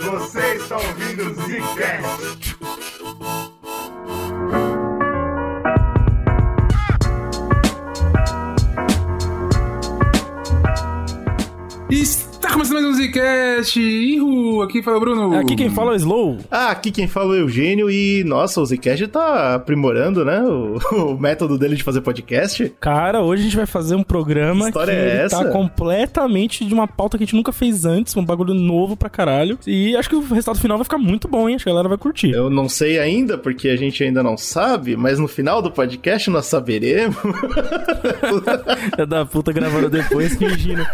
Você está ouvindo Zcast. Começando mais um Zcast. Ihu, aqui fala o Bruno. Aqui quem fala é o Slow. Ah, aqui quem fala é o Eugênio e, nossa, o Zcast tá aprimorando, né, o, o método dele de fazer podcast. Cara, hoje a gente vai fazer um programa Que história que é ele essa? tá completamente de uma pauta que a gente nunca fez antes, um bagulho novo pra caralho. E acho que o resultado final vai ficar muito bom, hein? Acho que a galera vai curtir. Eu não sei ainda, porque a gente ainda não sabe, mas no final do podcast nós saberemos. É da puta gravando depois, fingindo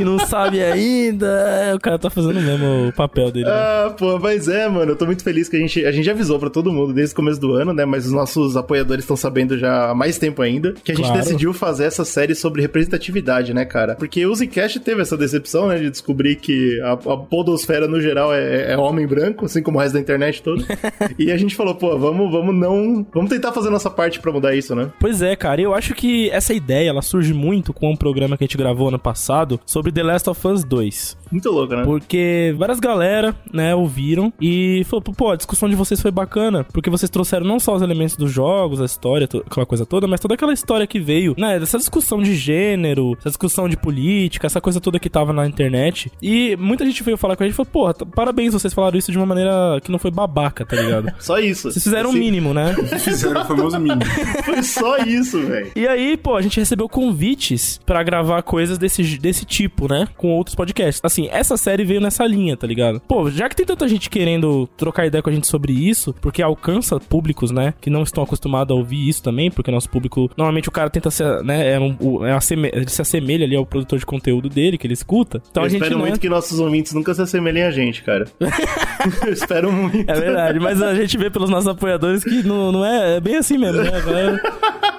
que não sabe ainda. É, O cara tá fazendo mesmo o papel dele. né? ah, pô, mas é, mano, eu tô muito feliz que a gente, a gente já avisou pra todo mundo desde o começo do ano, né, mas os nossos apoiadores estão sabendo já há mais tempo ainda, que a gente Claro. decidiu fazer essa série sobre representatividade, né, cara? Porque o Zcast teve essa decepção, né, de descobrir que a, a podosfera no geral é, é homem branco, assim como o resto da internet todo. e a gente falou, pô, vamos, vamos não, vamos tentar fazer nossa parte pra mudar isso, né? Pois é, cara, eu acho que essa ideia ela surge muito com um programa que a gente gravou ano passado sobre The Last of Us 2. Muito louco, né? Porque várias galera, né, ouviram e falou, pô, a discussão de vocês foi bacana, porque vocês trouxeram não só os elementos dos jogos, a história, aquela coisa toda, mas toda aquela história que veio, né, dessa discussão de gênero, essa discussão de política, essa coisa toda que tava na internet. E muita gente veio falar com a gente e falou, pô, parabéns, vocês falaram isso de uma maneira que não foi babaca, tá ligado? Só isso. Vocês fizeram o Assim, mínimo, né? Fizeram o famoso mínimo. Foi só isso, velho. E aí, pô, a gente recebeu convites pra gravar coisas desse, desse tipo, né? Com outros podcasts. Assim, essa série veio nessa linha, tá ligado? Pô, já que tem tanta gente querendo trocar ideia com a gente sobre isso, porque alcança públicos, né? Que não estão acostumados a ouvir isso também, porque nosso público. Normalmente o cara tenta ser, né? É um, é asseme- ele se assemelha ali ao produtor de conteúdo dele, que ele escuta. Então eu a gente. espero né, muito que nossos ouvintes nunca se assemelhem a gente, cara. eu espero muito. É verdade, mas a gente vê pelos nossos apoiadores que não, não é, é bem assim mesmo, né? A galera,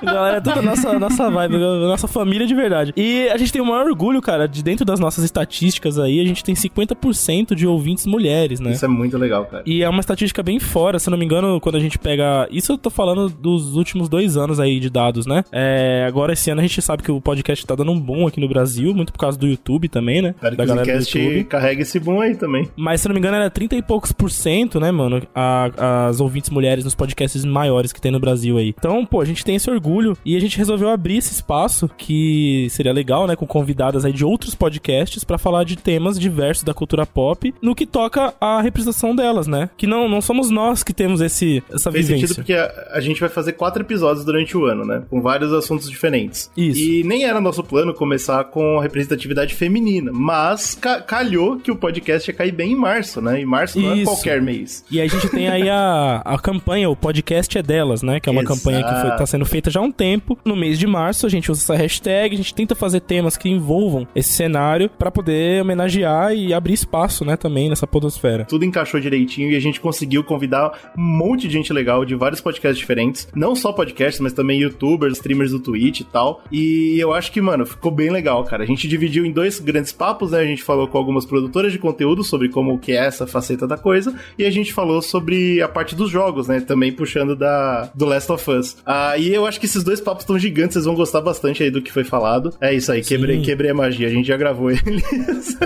a galera é toda nossa, nossa vibe, a nossa família de verdade. E a gente tem o maior orgulho, cara, de dentro das nossas estatísticas aí, a gente tem 50% de ouvintes mulheres, né? Isso é muito legal, cara. E é uma estatística bem fora, se eu não me engano, quando a gente pega. Isso eu tô falando dos últimos dois anos aí de dados, né? É, agora esse ano a gente sabe que o podcast tá dando um boom aqui no Brasil, muito por causa do YouTube também, né? Espero que o Zcast carregue esse boom aí também. Mas se não me engano, era 30 e poucos por cento, né, mano? a- as ouvintes mulheres nos podcasts maiores que tem no Brasil aí. Então, pô, a gente tem esse orgulho e a gente resolveu abrir esse espaço que seria legal, né? Com convidadas aí de outros podcasts pra falar de temas diversos da cultura pop no que toca a representação delas, né? Que não, não somos nós que temos esse, essa Fez vivência. sentido porque a, a gente vai fazer quatro episódios durante o ano, né? Com vários assuntos diferentes. Isso. E nem era nosso plano começar com a representatividade feminina, mas ca- calhou que o podcast ia cair bem em março, né? E março não é Isso. qualquer mês. E a gente tem aí a, a campanha, o podcast é delas, né? Que é uma Exato. campanha que foi, tá sendo feita já há um tempo. No mês de março, a gente usa essa hashtag, a gente tenta fazer temas que envolvam esse cenário pra poder homenagear e abrir espaço, né, também nessa podosfera. Tudo encaixou direitinho e a gente conseguiu convidar um monte de gente legal de vários podcasts diferentes. Não só podcasts, mas também youtubers, streamers do Twitch e tal. E eu acho que, mano, ficou bem legal, cara. A gente dividiu em dois grandes papos, né? A gente falou com algumas produtoras de conteúdo sobre como que é essa faceta da coisa. E a gente falou sobre a parte dos jogos, né? Também puxando da do Last of Us. Ah, e eu acho que esses dois papos estão gigantes, vocês vão gostar bastante aí do que foi falado. É isso aí, quebrei, quebrei a magia. A gente já gravou eles.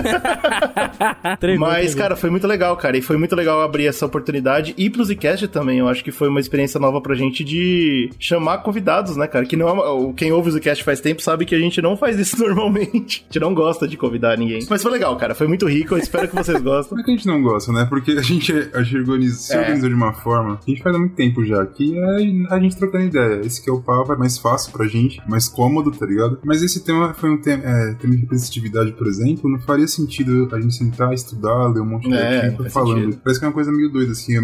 Mas, cara, foi muito legal, cara. E foi muito legal abrir essa oportunidade. E pro Zcast também. Eu acho que foi uma experiência nova pra gente de chamar convidados, né, cara? Que não é Quem ouve o Zcast faz tempo sabe que a gente não faz isso normalmente. A gente não gosta de convidar ninguém. Mas foi legal, cara. Foi muito rico. Eu espero que vocês gostem. Não é que a gente não gosta, né? Porque a gente, a gente organiza- se É. organizou de uma forma que a gente faz há muito tempo já, que é a gente trocando ideia. Esse que é o papo, é mais fácil pra gente, mais cômodo, tá ligado? Mas esse tema foi um tema, é, tema de representatividade, por exemplo, não faria sentido a gente sentar, estudar, ler um monte de É, artigo falando. sentido. Parece que é uma coisa meio doida, assim. É,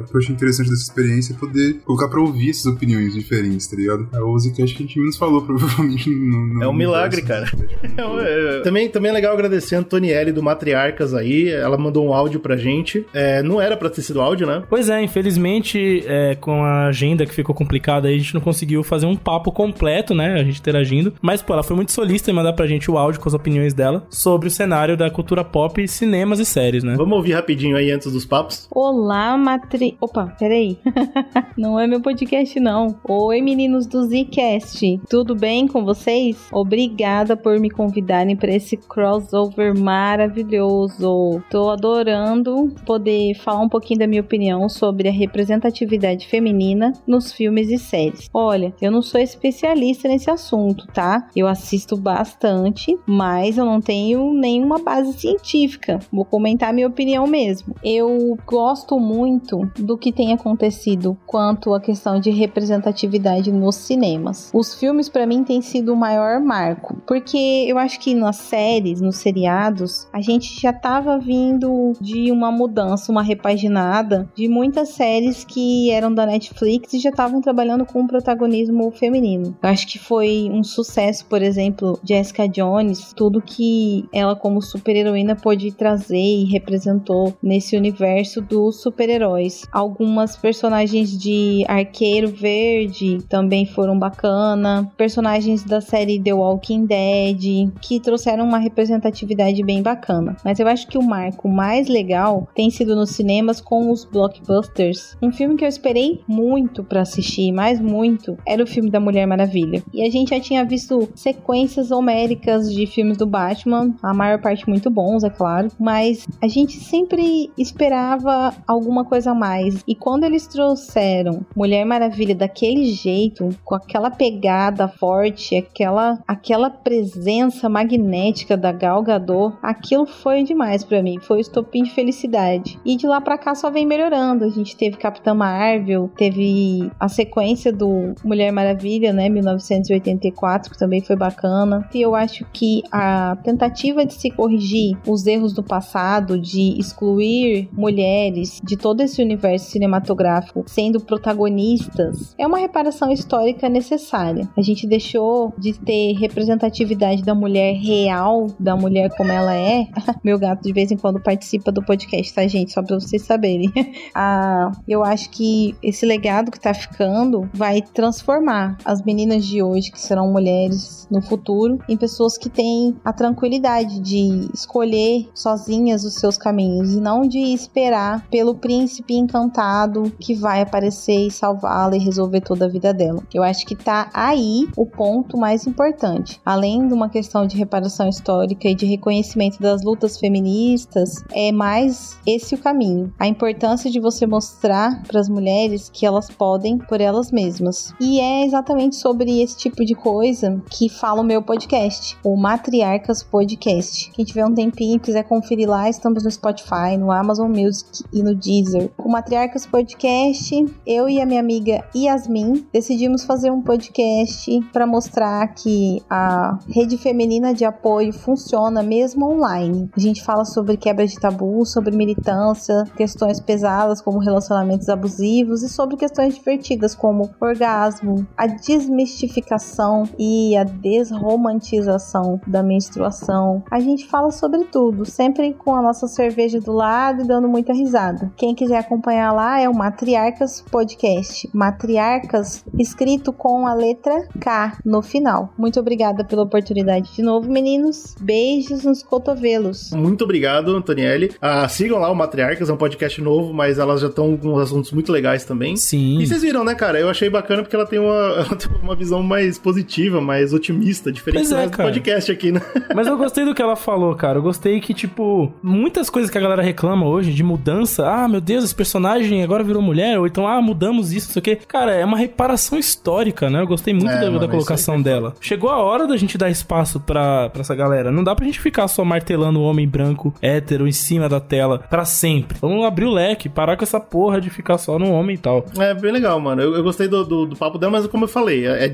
o que eu achei interessante dessa experiência é poder colocar pra ouvir essas opiniões diferentes, tá ligado? É o Zcast que a gente menos falou, provavelmente. No, no É um milagre, universo. É, é, também, também é legal agradecer a Antonielli do Matriarcas aí. Ela mandou um áudio pra gente. É, não era pra ter sido áudio, né? Pois é, infelizmente, é, com a agenda que ficou complicada aí, a gente não conseguiu fazer um papo completo, né? A gente interagindo. Mas, pô, ela foi muito solista em mandar pra gente o áudio com as opiniões dela sobre o cenário da cultura pop, cinemas e séries, né? Vamos ouvir rapidinho aí antes dos papos? Olá, Matri... Opa, peraí. não é meu podcast, não. Oi, meninos do Zcast. Tudo bem com vocês? Obrigada por me convidarem para esse crossover maravilhoso. Tô adorando poder falar um pouquinho da minha opinião sobre a representatividade feminina nos filmes e séries. Olha, eu não sou especialista nesse assunto, tá? Eu assisto bastante, mas eu não tenho nenhuma base científica. Vou comentar minha opinião mesmo. Eu gosto muito do que tem acontecido quanto à questão de representatividade nos cinemas. Os filmes para mim têm sido o maior marco, porque eu acho que nas séries, nos seriados, a gente já tava vindo de uma mudança, uma repaginada de muitas séries que eram da Netflix e já estavam trabalhando com um protagonismo feminino. Eu acho que foi um sucesso, por exemplo, Jessica Jones, tudo que ela como super-heroína pôde trazer e representou nesse universo dos super-heróis. Algumas personagens de Arqueiro Verde também foram bacana, personagens da série The Walking Dead que trouxeram uma representatividade bem bacana. Mas eu acho que o marco mais legal tem sido nos cinemas com os blockbusters. Um filme que eu esperei muito para assistir, mais muito, era o filme da Mulher Maravilha. E a gente já tinha visto sequências homéricas de filmes do Batman, a maior parte muito bons, é claro, mas a gente sempre esperava alguma coisa a mais. E quando eles trouxeram Mulher Maravilha daquele jeito, com aquela pegada forte, aquela aquela presença magnética da Gal Gadot, aquilo foi demais para mim, foi o estopim de felicidade. E de lá para cá só vem melhorando. A gente teve Capitã Marvel, teve a sequência do Mulher Maravilha, né, 1984, que também foi bacana. E eu acho que a tentativa de se corrigir os erros do passado, de excluir mulheres de todo esse universo cinematográfico sendo protagonistas, é uma reparação histórica necessária. A gente deixou de ter representatividade da mulher real, da mulher como ela é. Meu gato de vez em quando participa do podcast, tá, gente? Só pra vocês saberem. ah, eu acho que esse legado que tá ficando vai transformar as meninas de hoje, que serão mulheres no futuro, em pessoas que têm a tranquilidade de escolher sozinhas os seus caminhos e não de esperar pelo príncipe encantado que vai aparecer e salvá-la e resolver toda a vida dela. Eu acho que tá aí o ponto mais importante. Além de uma questão de reparação histórica e de reconhecimento das lutas feministas, é mais esse o caminho. A importância de você mostrar para as mulheres que elas podem por elas mesmas. E é exatamente sobre esse tipo de coisa que fala o meu podcast, o Matriarcas Podcast. Quem tiver um tempinho e quiser conferir lá, estamos no Spotify, no Amazon Music e no Deezer. O Matriarcas Podcast, eu e a minha amiga Yasmin decidimos fazer um podcast para mostrar que a rede feminina de apoio funciona mesmo online. A gente fala sobre quebra de tabu, sobre militância, questões pesadas como relacionamentos abusivos e sobre questões divertidas como orgasmo, a desmistificação e a desromantização da menstruação. A gente fala sobre tudo, sempre com a nossa cerveja do lado e dando muita risada. Quem quiser acompanhar lá é o Matriarcas Podcast. Matriarcas escrito com a letra K no final. Muito obrigada pela oportunidade de novo, meninos. Beijos nos cotovelos. Muito obrigado, Antonielli. Ah, sigam lá o Matriarcas, é um podcast novo, mas elas já estão com assuntos muito legais também. Sim. E vocês viram, né, cara? Eu achei bacana porque ela tem uma, ela tem uma visão mais positiva, mais otimista, diferente é, do cara. podcast aqui, né? Mas eu gostei do que ela falou, cara. Eu gostei que, tipo, muitas coisas que a galera reclama hoje de mudança. Ah, meu Deus, esse personagem agora virou mulher. Ou então, ah, mudamos isso, não sei o quê. Cara, é uma reparação histórica, né? Eu gostei muito É, da, mano, da colocação dela. Chegou a hora da gente dar espaço pra, pra essa galera. Não dá pra gente ficar só martelando o homem branco, hétero, em cima da tela pra sempre. Vamos abrir o leque, parar com essa porra de ficar só no homem e tal. É bem legal, mano. Eu, eu gostei do, do, do papo dela, mas como eu falei, é, é-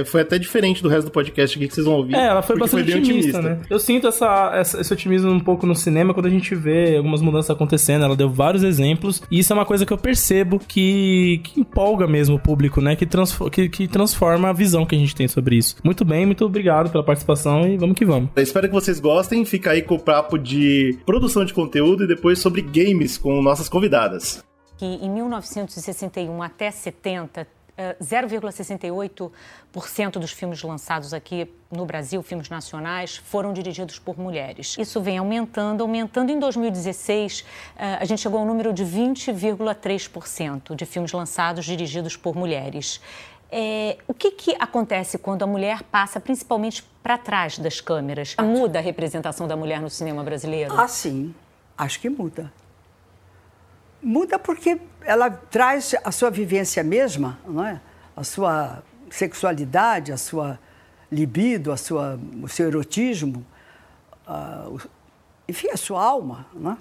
é- foi até diferente do resto do podcast aqui que vocês vão ouvir. É, ela foi bastante bem otimista, né? Eu sinto essa, essa- esse otimismo um pouco no cinema quando a gente vê algumas mudanças acontecendo. Ela deu vários exemplos. E isso é uma coisa que eu percebo que, que empolga mesmo o público, né? Que, transfo- que, que transforma a visão que a gente tem sobre isso. Muito bem, muito obrigado pela participação e vamos que vamos. Eu espero que vocês gostem. Fica aí com o papo de produção de conteúdo e depois sobre games com nossas convidadas. que em 1961 até 70 0,68% dos filmes lançados aqui no Brasil, filmes nacionais, foram dirigidos por mulheres. Isso vem aumentando, aumentando. Em 2016, eh, a gente chegou ao número de 20,3% de filmes lançados dirigidos por mulheres. É, o que, que acontece quando a mulher passa principalmente para trás das câmeras? Muda a representação da mulher no cinema brasileiro? Ah, sim. Acho que muda. Muda porque ela traz a sua vivência mesma, não é? a sua sexualidade, a sua libido, a sua, o seu erotismo, uh, enfim, a sua alma. Não é?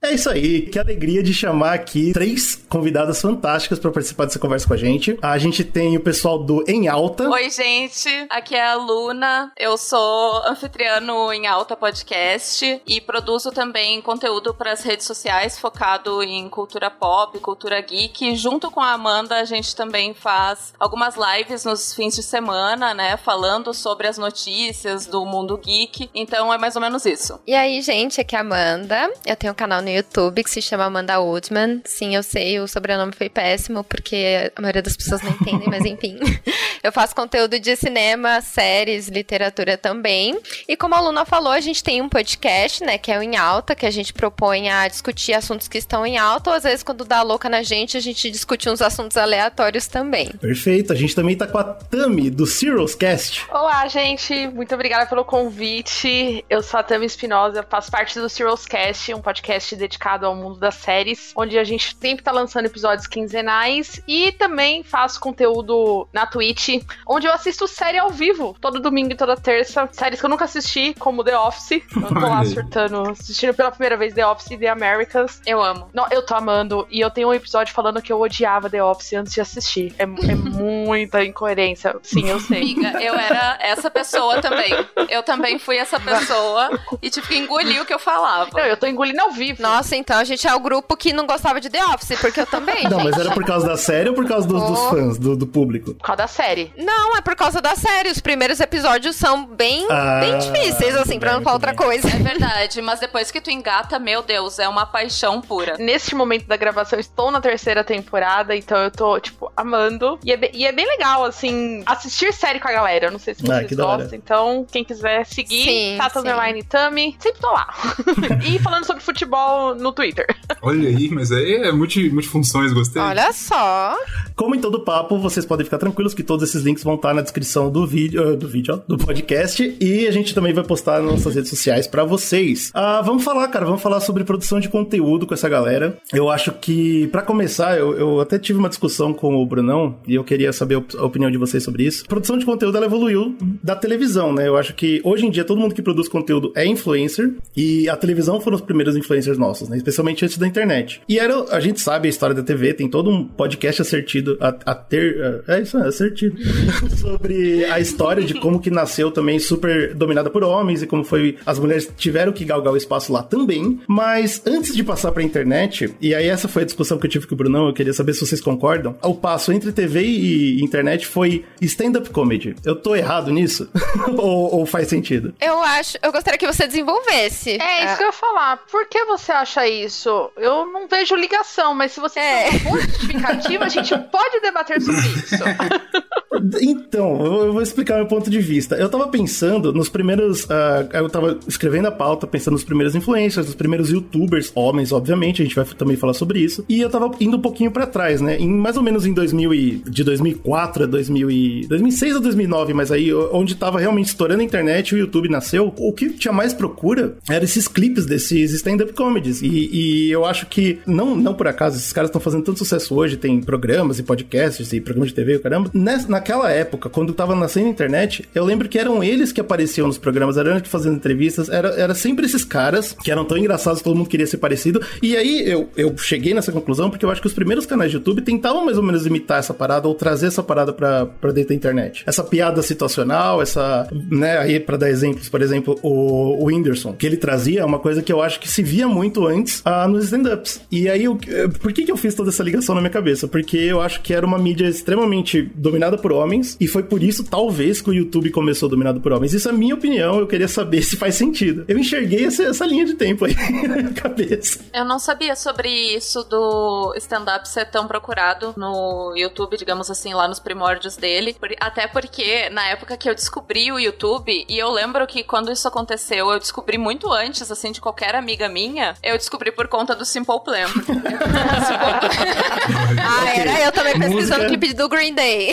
É isso aí, que alegria de chamar aqui três convidadas fantásticas para participar dessa conversa com a gente. A gente tem o pessoal do Em Alta. Oi, gente, aqui é a Luna. Eu sou anfitriã no Em Alta Podcast e produzo também conteúdo para as redes sociais focado em cultura pop, cultura geek. Junto com a Amanda, a gente também faz algumas lives nos fins de semana, né, falando sobre as notícias do mundo geek. Então é mais ou menos isso. E aí, gente, aqui é a Amanda. Eu tenho um canal no YouTube que se chama Amanda Woodman. Sim, eu sei, o sobrenome foi péssimo, porque a maioria das pessoas não entendem, mas enfim. Eu faço conteúdo de cinema, séries, literatura também. E como a Luna falou, a gente tem um podcast, né, que é o Em Alta, que a gente propõe a discutir assuntos que estão em alta, ou às vezes quando dá louca na gente, a gente discute uns assuntos aleatórios também. Perfeito, a gente também tá com a Tami, do Zeros Cast. Olá, gente, muito obrigada pelo convite. Eu sou a Tami Espinosa, faço parte do Zeros Cast, um podcast dedicado ao mundo das séries, onde a gente sempre tá lançando episódios quinzenais e também faço conteúdo na Twitch, onde eu assisto série ao vivo, todo domingo e toda terça. Séries que eu nunca assisti, como The Office. Eu tô lá surtando, assistindo pela primeira vez The Office e The Americans. Eu amo. Não, eu tô amando. E eu tenho um episódio falando que eu odiava The Office antes de assistir. É, é muita incoerência. Sim, eu sei. Amiga, eu era essa pessoa também. Eu também fui essa pessoa e tive que engolir o que eu falava. Não, eu tô engolindo ao vivo. Nossa, então a gente é o grupo que não gostava de The Office, porque eu também. Não, gente. mas era por causa da série ou por causa dos, dos Oh. fãs, do, do público? Por causa da série. Não, é por causa da série. Os primeiros episódios são bem, Ah, bem difíceis, assim, pra não falar outra bem. coisa. É verdade, mas depois que tu engata, meu Deus, é uma paixão pura. Neste momento da gravação, estou na terceira temporada, então eu tô, tipo, amando. E é, bem, e é bem legal, assim, assistir série com a galera. Eu Não sei se Ah, vocês hora. gostam. Então, quem quiser seguir, Sim, Tata. Underline Tami, sempre tô lá. e falando sobre futebol no Twitter. Olha aí, mas aí é multi, multifunções, gostei. Olha só. Como em todo papo, vocês podem ficar tranquilos que todos esses links vão estar na descrição do vídeo, eh, do vídeo, ó, do podcast, e a gente também vai postar nas nossas redes sociais pra vocês. Ah, vamos falar, cara, vamos falar sobre produção de conteúdo com essa galera. Eu acho que, pra começar, eu, eu até tive uma discussão com o Brunão, e eu queria saber a op- a opinião de vocês sobre isso. Produção de conteúdo, ela evoluiu da televisão, né? Eu acho que hoje em dia todo mundo que produz conteúdo é influencer, e a televisão foram os primeiros influencers nossos, né? Especialmente antes da internet. E era, a gente sabe a história da TV, tem todo um podcast acertido a, a ter. É isso, é acertido. sobre a história de como que nasceu também super dominada por homens e como foi. As mulheres tiveram que galgar o espaço lá também. Mas antes de passar pra internet, e aí essa foi a discussão que eu tive com o Brunão, eu queria saber se vocês concordam. O passo entre TV e internet foi stand-up comedy. Eu tô errado nisso? ou, ou faz sentido? Eu acho. Eu gostaria que você desenvolvesse. É, isso que eu ia falar. Por que você acha isso? Eu não vejo ligação, mas se você É. tem uma justificativa, a gente pode debater sobre isso. Então, eu vou explicar meu ponto de vista. Eu tava pensando nos primeiros. ah, eu tava escrevendo a pauta, pensando nos primeiros influencers, nos primeiros youtubers, homens, obviamente, a gente vai também falar sobre isso. E eu tava indo um pouquinho pra trás, né? Em, mais ou menos em 2000 e, de 2004 a 2000 e, 2006 a 2009, mas aí onde tava realmente estourando a internet, o YouTube nasceu, o que tinha mais procura era esses clipes desses stand-up comedies. E, e eu acho que, não, não por acaso, esses caras estão fazendo tanto sucesso hoje, tem programas e podcasts e programas de TV e caramba. Nessa, naquela época, quando tava nascendo a internet, eu lembro que eram eles que apareciam nos programas, eram eles que fazendo entrevistas, era, era sempre esses caras que eram tão engraçados, todo mundo queria ser parecido. E aí eu, eu cheguei nessa conclusão porque eu acho que os primeiros canais de YouTube tentavam mais ou menos imitar essa parada ou trazer essa parada pra, pra dentro da internet. Essa piada situacional, essa, né, aí pra dar exemplos, por exemplo, o, o Whindersson, que ele trazia uma coisa que eu acho que se via muito antes ah, nos stand-ups. E aí, eu, eh, por que que eu fiz toda essa ligação na minha cabeça? Porque eu acho que era uma mídia extremamente dominada por homens, e foi por isso, talvez, que o YouTube começou dominado por homens. Isso é minha opinião, eu queria saber se faz sentido. Eu enxerguei essa, essa linha de tempo aí na minha cabeça. Eu não sabia sobre isso do stand-up ser tão procurado no YouTube, digamos assim, lá nos primórdios dele. Até porque na época que eu descobri o YouTube, e eu lembro que quando isso aconteceu, eu descobri muito antes, assim, de qualquer amiga minha, eu descobri por conta do Simple Plan. Ah, era eu também pesquisando o clipe do Green Day.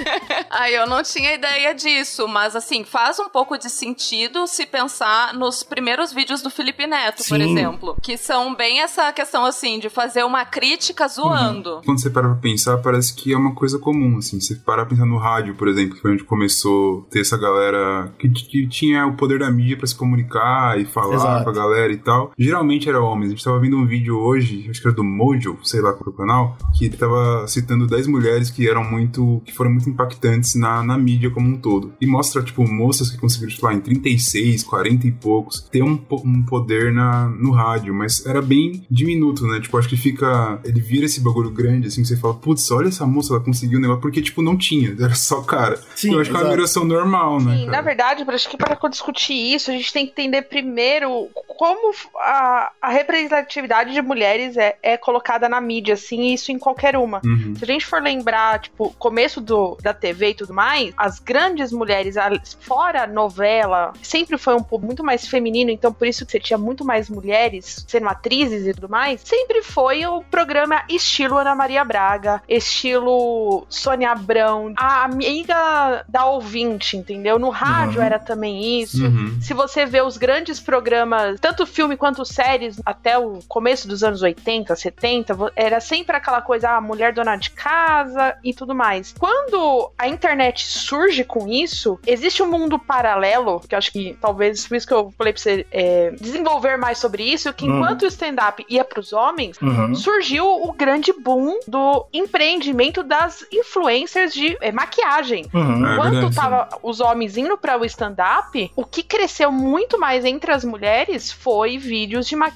Aí eu não tinha ideia disso, mas assim, faz um pouco de sentido se pensar nos primeiros vídeos do Felipe Neto, por Sim. exemplo, que são bem essa questão assim de fazer uma crítica zoando. Quando você para pra pensar, parece que é uma coisa comum, assim. Você para pra pensar no rádio, por exemplo, que foi onde começou a ter essa galera que, que tinha o poder da mídia pra se comunicar e falar Exato. com a galera e tal. Geralmente era homens. A gente tava vendo um vídeo hoje, acho que era do Mojo, sei lá qual é o canal, que ele tava citando 10 mulheres que eram muito, que foram muito impactantes na, na mídia como um todo. E mostra, tipo, moças que conseguiram, tipo, lá, em 36, 40 e poucos, ter um, um poder na, no rádio, mas era bem diminuto, né? Tipo, acho que fica. Ele vira esse bagulho grande, assim, que você fala, putz, olha essa moça, ela conseguiu um negócio, porque, tipo, não tinha, era só cara. Sim, Eu acho que é uma exato. admiração normal, né? Sim, cara? na verdade, acho que para discutir isso, a gente tem que entender primeiro como a, a representatividade de mulheres é, é colocada na mídia, assim, e isso em qualquer uma. Uhum. Se a gente for lembrar, tipo, começo do, da TV e tudo mais, as grandes mulheres, a- fora a novela, sempre foi um pouco muito mais feminino, então por isso que você tinha muito mais mulheres sendo atrizes e tudo mais, sempre foi o programa estilo Ana Maria Braga, estilo Sônia Abrão, a amiga da ouvinte, entendeu? No rádio Uhum. era também isso. Uhum. Se você vê os grandes programas, tanto filme quanto séries, até o começo dos anos 80, 70, vo- era sempre aquela coisa, ah, mulher dona de casa e tudo mais. Quando a internet surge com isso, existe um mundo paralelo, que eu acho que talvez por isso que eu falei pra você é, desenvolver mais sobre isso, que Uhum. enquanto o stand-up ia pros homens, Uhum. surgiu o grande boom do empreendimento das influencers de é, maquiagem. Uhum. É Quando verdade, tava os homens indo para o stand-up, o que cresceu muito mais entre as mulheres foi vídeos de maquiagem,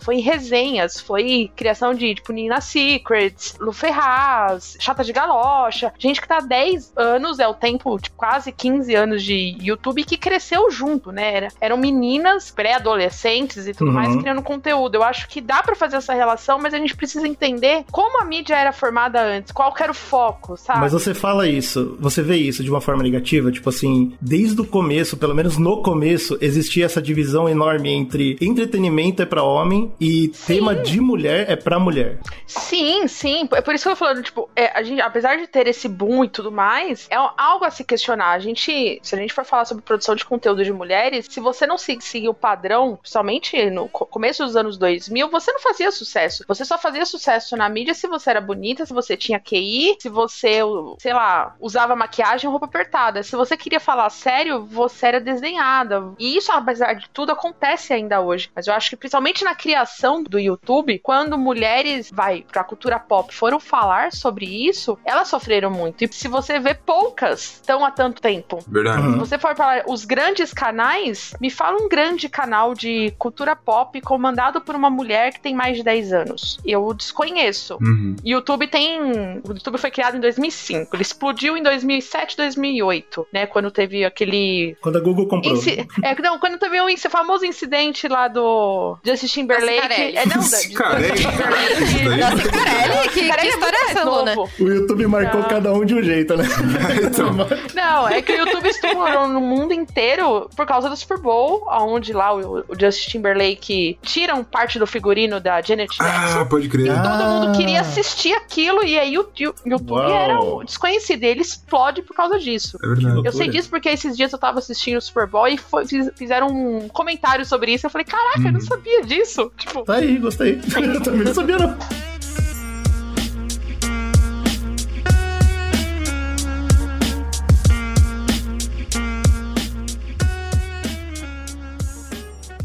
foi resenhas, foi criação de tipo Nina Secrets, Lu Ferraz, Chata de Galocha, gente que tá há 10 anos, é o tempo, tipo, quase 15 anos de YouTube que cresceu junto, né? Era- eram meninas pré-adolescentes e tudo Uhum. mais criando conteúdo. Eu acho que dá pra fazer essa relação, mas a gente precisa entender como a mídia era formada antes, qual que era o foco, sabe? Mas você fala isso, você vê isso de uma forma negativa, tipo assim, desde o começo, pelo menos no começo, existia essa divisão enorme entre entretenimento é pra homem e tema de mulher é pra mulher. Sim, sim. É por isso que eu tô falando, tipo, é, a gente, apesar de ter esse boom e tudo mais, é algo a se questionar. A gente, se a gente for falar sobre produção de conteúdo de mulheres, se você não se- seguir o padrão, principalmente no co- começo dos anos 2000, você não fazia sucesso. Você só fazia sucesso na mídia se você era bonita, se você tinha QI, se você, sei lá, usava maquiagem ou roupa apertada. Se você queria falar sério, você era desdenhada. E isso, apesar de tudo, acontece ainda hoje. Mas eu acho que principalmente na criação do YouTube, quando mulheres, vai, pra cultura pop, foram falar sobre isso, elas sofreram muito. E se você vê, poucas estão há tanto tempo. Verdade. Uhum. Se você for falar os grandes canais, me fala um grande canal de cultura pop comandado por uma mulher que tem mais de 10 anos. Eu desconheço. Uhum. YouTube tem. O YouTube foi criado em 2005. Ele explodiu em 2007, 2008, né? Quando teve aquele. Quando a Google comprou. Inci- É, não, quando teve o inci- famoso incidente lá do Justin Timberlake. Cicarelli. É, não, da- Cicarelli, Justin daí. Da Cicarelli? Que, que é história é Luna? novo. O YouTube marcou Não. cada um de um jeito, né? Então. Não, é que o YouTube estourou no mundo inteiro por causa do Super Bowl, onde lá o, o Justin Timberlake tiram parte do figurino da Janet Jackson. Ah, pode crer. Ah. Todo mundo queria assistir aquilo e aí o, o YouTube Uau. era o desconhecido. e Ele explode por causa disso. É verdade. Eu sei disso porque esses dias eu tava assistindo o Super Bowl e foi- fiz- fizeram um comentário sobre isso. Eu falei, caraca, eu não Uhum. sabia disso. Tipo, Tá aí, gostei. Eu também não sabia, não.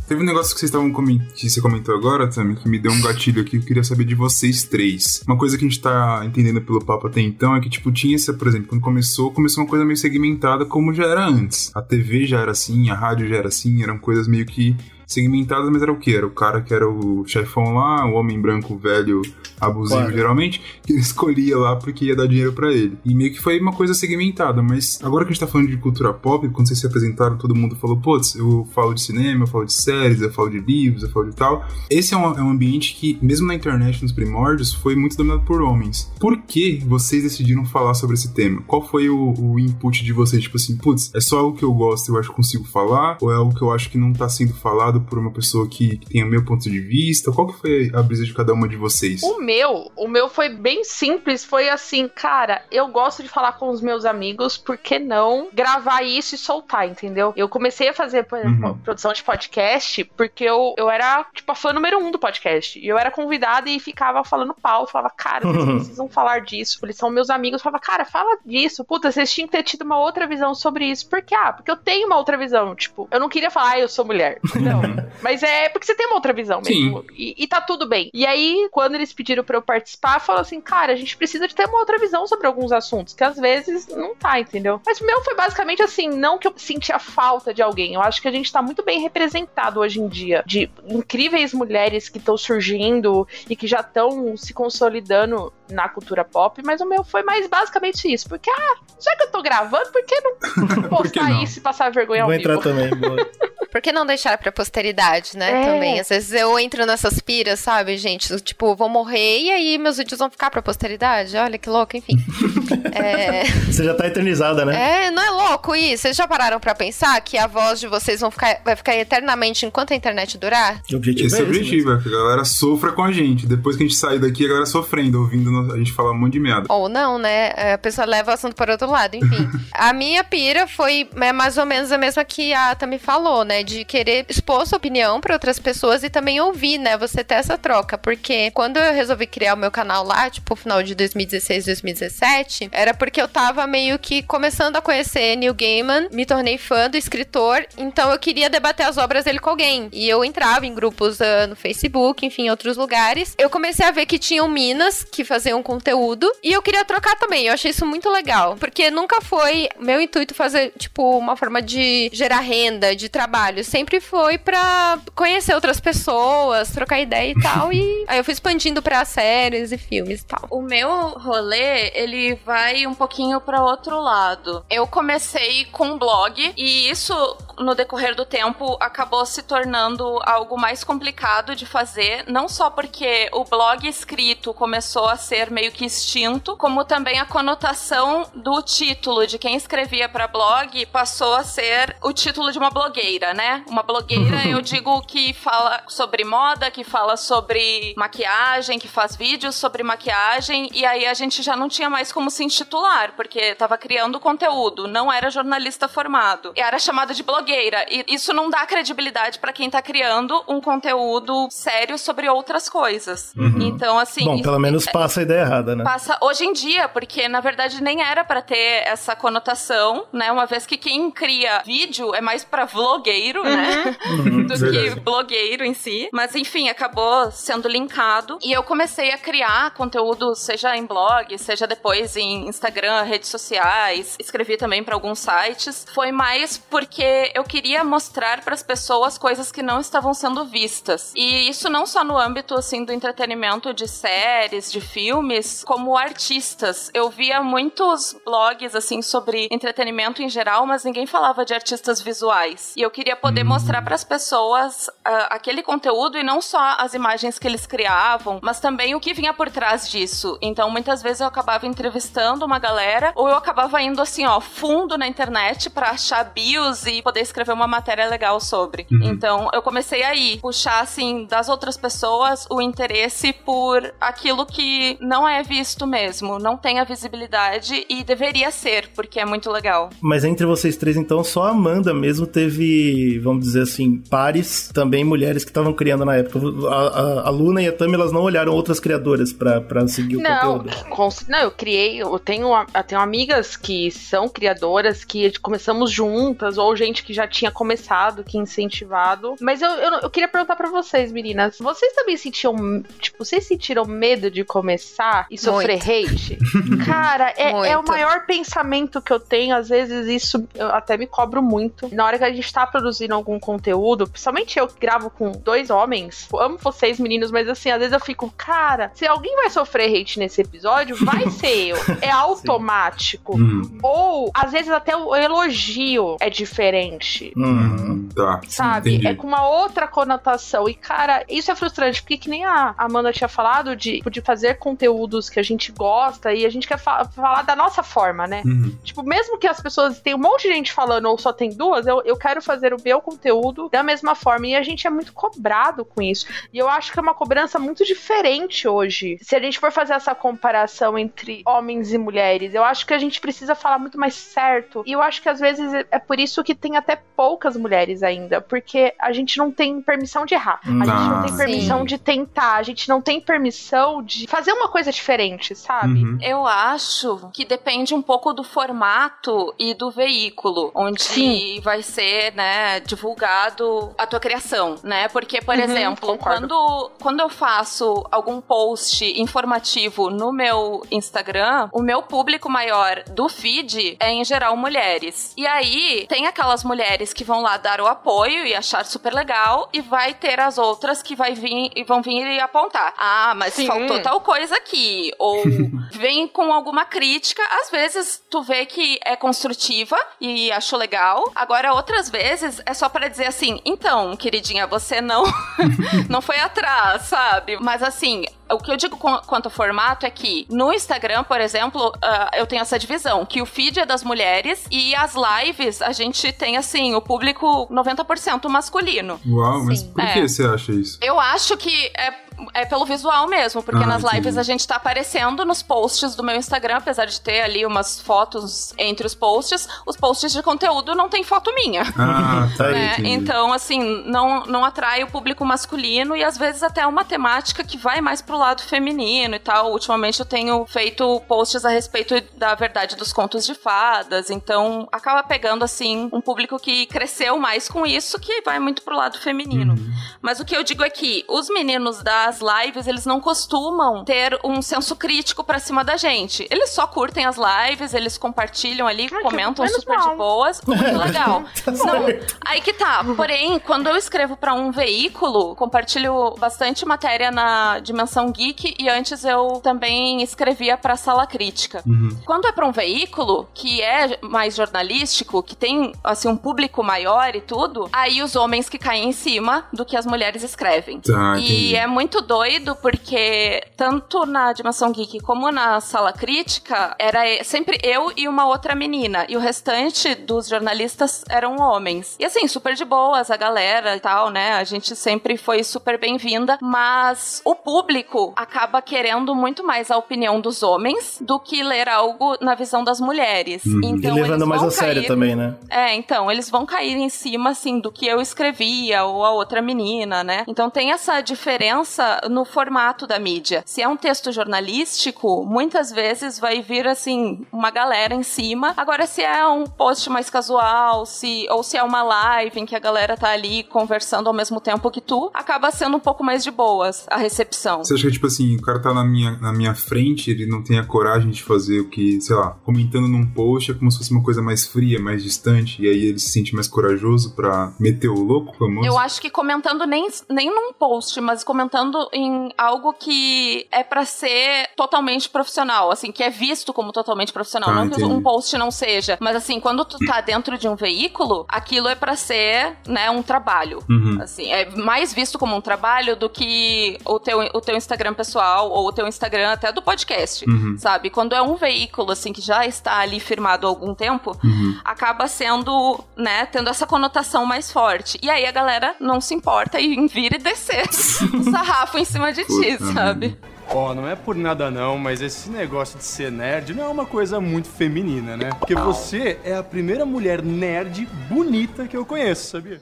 Teve um negócio que vocês estavam que você comentou agora, Tami, que me deu um gatilho aqui, eu queria saber de vocês três. Uma coisa que a gente tá entendendo pelo papo até então é que, tipo, tinha essa, por exemplo, quando começou, começou uma coisa meio segmentada como já era antes. A TV já era assim, a rádio já era assim, eram coisas meio que segmentadas, mas era o quê? Era o cara que era o chefão lá, o homem branco velho, abusivo Claro. geralmente, que ele escolhia lá porque ia dar dinheiro pra ele. E meio que foi uma coisa segmentada, mas agora que a gente tá falando de cultura pop, quando vocês se apresentaram, todo mundo falou, putz, eu falo de cinema, eu falo de séries, eu falo de livros, eu falo de tal. Esse é um, é um ambiente que, mesmo na internet, nos primórdios, foi muito dominado por homens. Por que vocês decidiram falar sobre esse tema? Qual foi o, o input de vocês? Tipo assim, putz, é só algo que eu gosto e eu acho que consigo falar? Ou é algo que eu acho que não tá sendo falado por uma pessoa que, que tem o meu ponto de vista? Qual que foi a brisa de cada uma de vocês? O meu, o meu foi bem simples, foi assim, cara, eu gosto de falar com os meus amigos, por que não gravar isso e soltar, entendeu? Eu comecei a fazer por exemplo, Uhum. produção de podcast porque eu, eu era, tipo, a fã número um do podcast. E eu era convidada e ficava falando pau, falava, cara, vocês precisam falar disso. Eles são meus amigos, eu falava, cara, fala disso. Puta, vocês tinham que ter tido uma outra visão sobre isso. Por quê? Ah, porque eu tenho uma outra visão. Tipo, eu não queria falar, ah, eu sou mulher. Não. Mas é porque você tem uma outra visão mesmo. E, e tá tudo bem. E aí, quando eles pediram pra eu participar, falou assim, cara, a gente precisa de ter uma outra visão sobre alguns assuntos, que às vezes não tá, entendeu? Mas o meu foi basicamente assim, não que eu sentia falta de alguém. Eu acho que a gente tá muito bem representado hoje em dia. De incríveis mulheres que estão surgindo e que já estão se consolidando na cultura pop, mas o meu foi mais basicamente isso. Porque, ah, já que eu tô gravando, por que não postar não? isso e passar vergonha ao Vou vivo? entrar também, boa. Por que não deixar pra posteridade, né? É. Também. Às vezes eu entro nessas piras, sabe, gente? Tipo, vou morrer e aí meus vídeos vão ficar pra posteridade. Olha que louco, enfim. é... Você já tá eternizada, né? é, não é louco isso? Vocês já pararam pra pensar que a voz de vocês vão ficar, vai ficar eternamente enquanto a internet durar? O objetivo Esse é o é esse objetivo, é que a galera sofra com a gente. Depois que a gente sair daqui, a galera sofrendo, ouvindo a gente falar um monte de merda. Ou não, né? A pessoa leva o assunto para outro lado, enfim. a minha pira foi é, mais ou menos a mesma que a Tami falou, né? De querer expor sua opinião para outras pessoas e também ouvir, né? Você ter essa troca. Porque quando eu resolvi criar o meu canal lá, tipo, final de 2016, 2017, era porque eu tava meio que começando a conhecer Neil Gaiman, me tornei fã do escritor, então eu queria debater as obras dele com alguém. E eu entrava em grupos ah, no Facebook, enfim, em outros lugares. Eu comecei a ver que tinham minas que faziam conteúdo e eu queria trocar também. Eu achei isso muito legal, porque nunca foi meu intuito fazer, tipo, uma forma de gerar renda, de trabalho. Sempre foi pra conhecer outras pessoas, trocar ideia e tal. E aí eu fui expandindo pra séries e filmes e tal. O meu rolê, ele vai um pouquinho para outro lado. Eu comecei com um blog e isso no decorrer do tempo acabou se tornando algo mais complicado de fazer, não só porque o blog escrito começou a ser meio que extinto, como também a conotação do título de quem escrevia para blog passou a ser o título de uma blogueira, né? Uma blogueira, eu digo que fala sobre moda, que fala sobre maquiagem, que faz vídeos sobre maquiagem, e aí a gente já não tinha mais como se intitular, porque tava criando conteúdo, não era jornalista formado. Era chamada de blogueira. E isso não dá credibilidade para quem tá criando um conteúdo sério sobre outras coisas. Então, assim. Bom, isso- pelo menos passa a ideia errada, né? Passa hoje em dia, porque na verdade nem era pra ter essa conotação, né? Uma vez que quem cria vídeo é mais pra vlogueiro, né? Do que verdade. blogueiro em si. Mas enfim, acabou sendo linkado. E eu comecei a criar conteúdo, seja em blog, seja depois em Instagram, redes sociais. Escrevi também pra alguns sites. Foi mais porque eu queria mostrar pras pessoas coisas que não estavam sendo vistas. E isso não só no âmbito assim do entretenimento de séries, de filmes, como artistas. Eu via muitos blogs assim sobre entretenimento em geral, mas ninguém falava de artistas visuais. E eu queria poder mostrar pras pessoas ah, aquele conteúdo e não só as imagens que eles criavam, mas também o que vinha por trás disso. Então, muitas vezes eu acabava entrevistando uma galera ou eu acabava indo assim, ó, fundo na internet pra achar bios e poder escrever uma matéria legal sobre. Então, eu comecei aí puxar assim das outras pessoas o interesse por aquilo que não é visto mesmo, não tem a visibilidade e deveria ser, porque é muito legal. Mas entre vocês três, então, só a Amanda mesmo teve, vamos dizer assim, pares, também mulheres que estavam criando na época. A, a, a Luna e a Tami, elas não olharam outras criadoras pra, pra seguir o Não, conteúdo. não, eu criei, eu tenho, eu tenho amigas que são criadoras, que começamos juntas, ou gente que já tinha começado, que incentivado. Mas eu, eu, eu queria perguntar pra vocês, meninas, vocês também sentiam, tipo, vocês sentiram medo de começar e sofrer hate? Cara, é, é o Muito. maior pensamento que eu tenho, às vezes isso eu até me cobro muito. Na hora que a gente tá produzindo algum conteúdo, principalmente eu que gravo com dois homens, eu amo vocês, meninos, mas assim, às vezes eu fico, cara, se alguém vai sofrer hate nesse episódio, vai ser eu. É automático. Uhum. Ou, às vezes, até o elogio é diferente. Uhum. Tá. Sabe? entendi. É com uma outra conotação. E, cara, isso é frustrante, porque que nem a Amanda tinha falado de, de fazer conteúdos que a gente gosta e a gente quer fa- falar da nossa forma, né? Uhum. Tipo, mesmo que as pessoas tenham um monte de gente falando ou só tem duas, eu, eu quero fazer o meu conteúdo da mesma forma. E a gente é muito cobrado com isso. E eu acho que é uma cobrança muito diferente hoje. Se a gente for fazer essa comparação entre homens e mulheres, eu acho que a gente precisa falar muito mais certo. E eu acho que às vezes é por isso que tem até poucas mulheres ainda. Porque a gente não tem permissão de errar. A gente não tem permissão sim. de tentar. A gente não tem permissão de fazer uma coisa diferente, sabe? Uhum. Eu acho que depende um pouco do formato e do veículo onde Sim. vai ser, né, divulgado a tua criação, né? Porque, por Uhum, exemplo, concordo. quando, quando eu faço algum post informativo no meu Instagram, o meu público maior do feed é, em geral, mulheres. E aí, tem aquelas mulheres que vão lá dar o apoio e achar super legal, e vai ter as outras que vai vir, e vão vir e apontar. Ah, mas Sim. faltou tal coisa aqui. Ou vem com alguma crítica. Às vezes tu vê que é construtiva e acho legal. Agora, outras vezes é só pra dizer assim: então, queridinha, você não, não foi atrás, sabe? Mas assim. O que eu digo quanto ao formato é que no Instagram, por exemplo, ah, eu tenho essa divisão, que o feed é das mulheres e as lives a gente tem assim, o público 90% masculino. Uau, mas Sim. por É. que você acha isso? Eu acho que é, é pelo visual mesmo, porque Ah, nas entendi. lives a gente tá aparecendo nos posts do meu Instagram, apesar de ter ali umas fotos entre os posts, os posts de conteúdo não tem foto minha. Ah, tá. né? entendi. Então, assim, não, não atrai o público masculino e às vezes até uma temática que vai mais pro lado feminino e tal. Ultimamente eu tenho feito posts a respeito da verdade dos contos de fadas, então acaba pegando, assim, um público que cresceu mais com isso, que vai muito pro lado feminino. Mas o que eu digo é que os meninos das lives, eles não costumam ter um senso crítico pra cima da gente. Eles só curtem as lives, eles compartilham ali, que comentam super mal. de boas. Muito legal. Não, aí que tá. Porém, quando eu escrevo pra um veículo, compartilho bastante matéria na Dimensão Geek e antes eu também escrevia pra Sala Crítica. Uhum. Quando é pra um veículo que é mais jornalístico, que tem assim um público maior e tudo, aí os homens que caem em cima do que as mulheres escrevem. Tá, entendi. e é muito doido porque tanto na Dimensão Geek como na Sala Crítica era sempre eu e uma outra menina e o restante dos jornalistas eram homens. E assim, super de boas a galera e tal, né? A gente sempre foi super bem-vinda, mas o público acaba querendo muito mais a opinião dos homens do que ler algo na visão das mulheres. E Então, levando eles mais a sério cair- também, né? é, então, eles vão cair em cima, assim, do que eu escrevia ou a outra menina, né? Então tem essa diferença no formato da mídia. Se é um texto jornalístico, muitas vezes vai vir, assim, uma galera em cima. Agora, se é um post mais casual, se ou se é uma live em que a galera tá ali conversando ao mesmo tempo que tu, acaba sendo um pouco mais de boas a recepção. Você acha que, tipo assim, o cara tá na minha, na minha frente, ele não tem a coragem de fazer o que, sei lá, comentando num post é como se fosse uma coisa mais fria, mais distante, e aí ele se sente mais corajoso pra meter o louco famoso? Eu acho que comentando nem, nem num post, mas comentando em algo que é pra ser totalmente profissional, assim, que é visto como totalmente profissional. Ah, não que entendi. um post não seja, mas assim, quando tu tá dentro de um veículo, aquilo é pra ser, né, um trabalho. Uhum. Assim, é mais visto como um trabalho do que o teu, o teu Instagram pessoal ou o teu Instagram até do podcast, Uhum. sabe? Quando é um veículo, assim, que já está ali firmado há algum tempo, Uhum. acaba sendo, né, tendo essa conotação mais forte. E aí a galera não se importa em vir e descer o sarrafo em cima de ti, Puta sabe? Ó, não é por nada não, mas esse negócio de ser nerd não é uma coisa muito feminina, né? Porque você é a primeira mulher nerd bonita que eu conheço, sabia?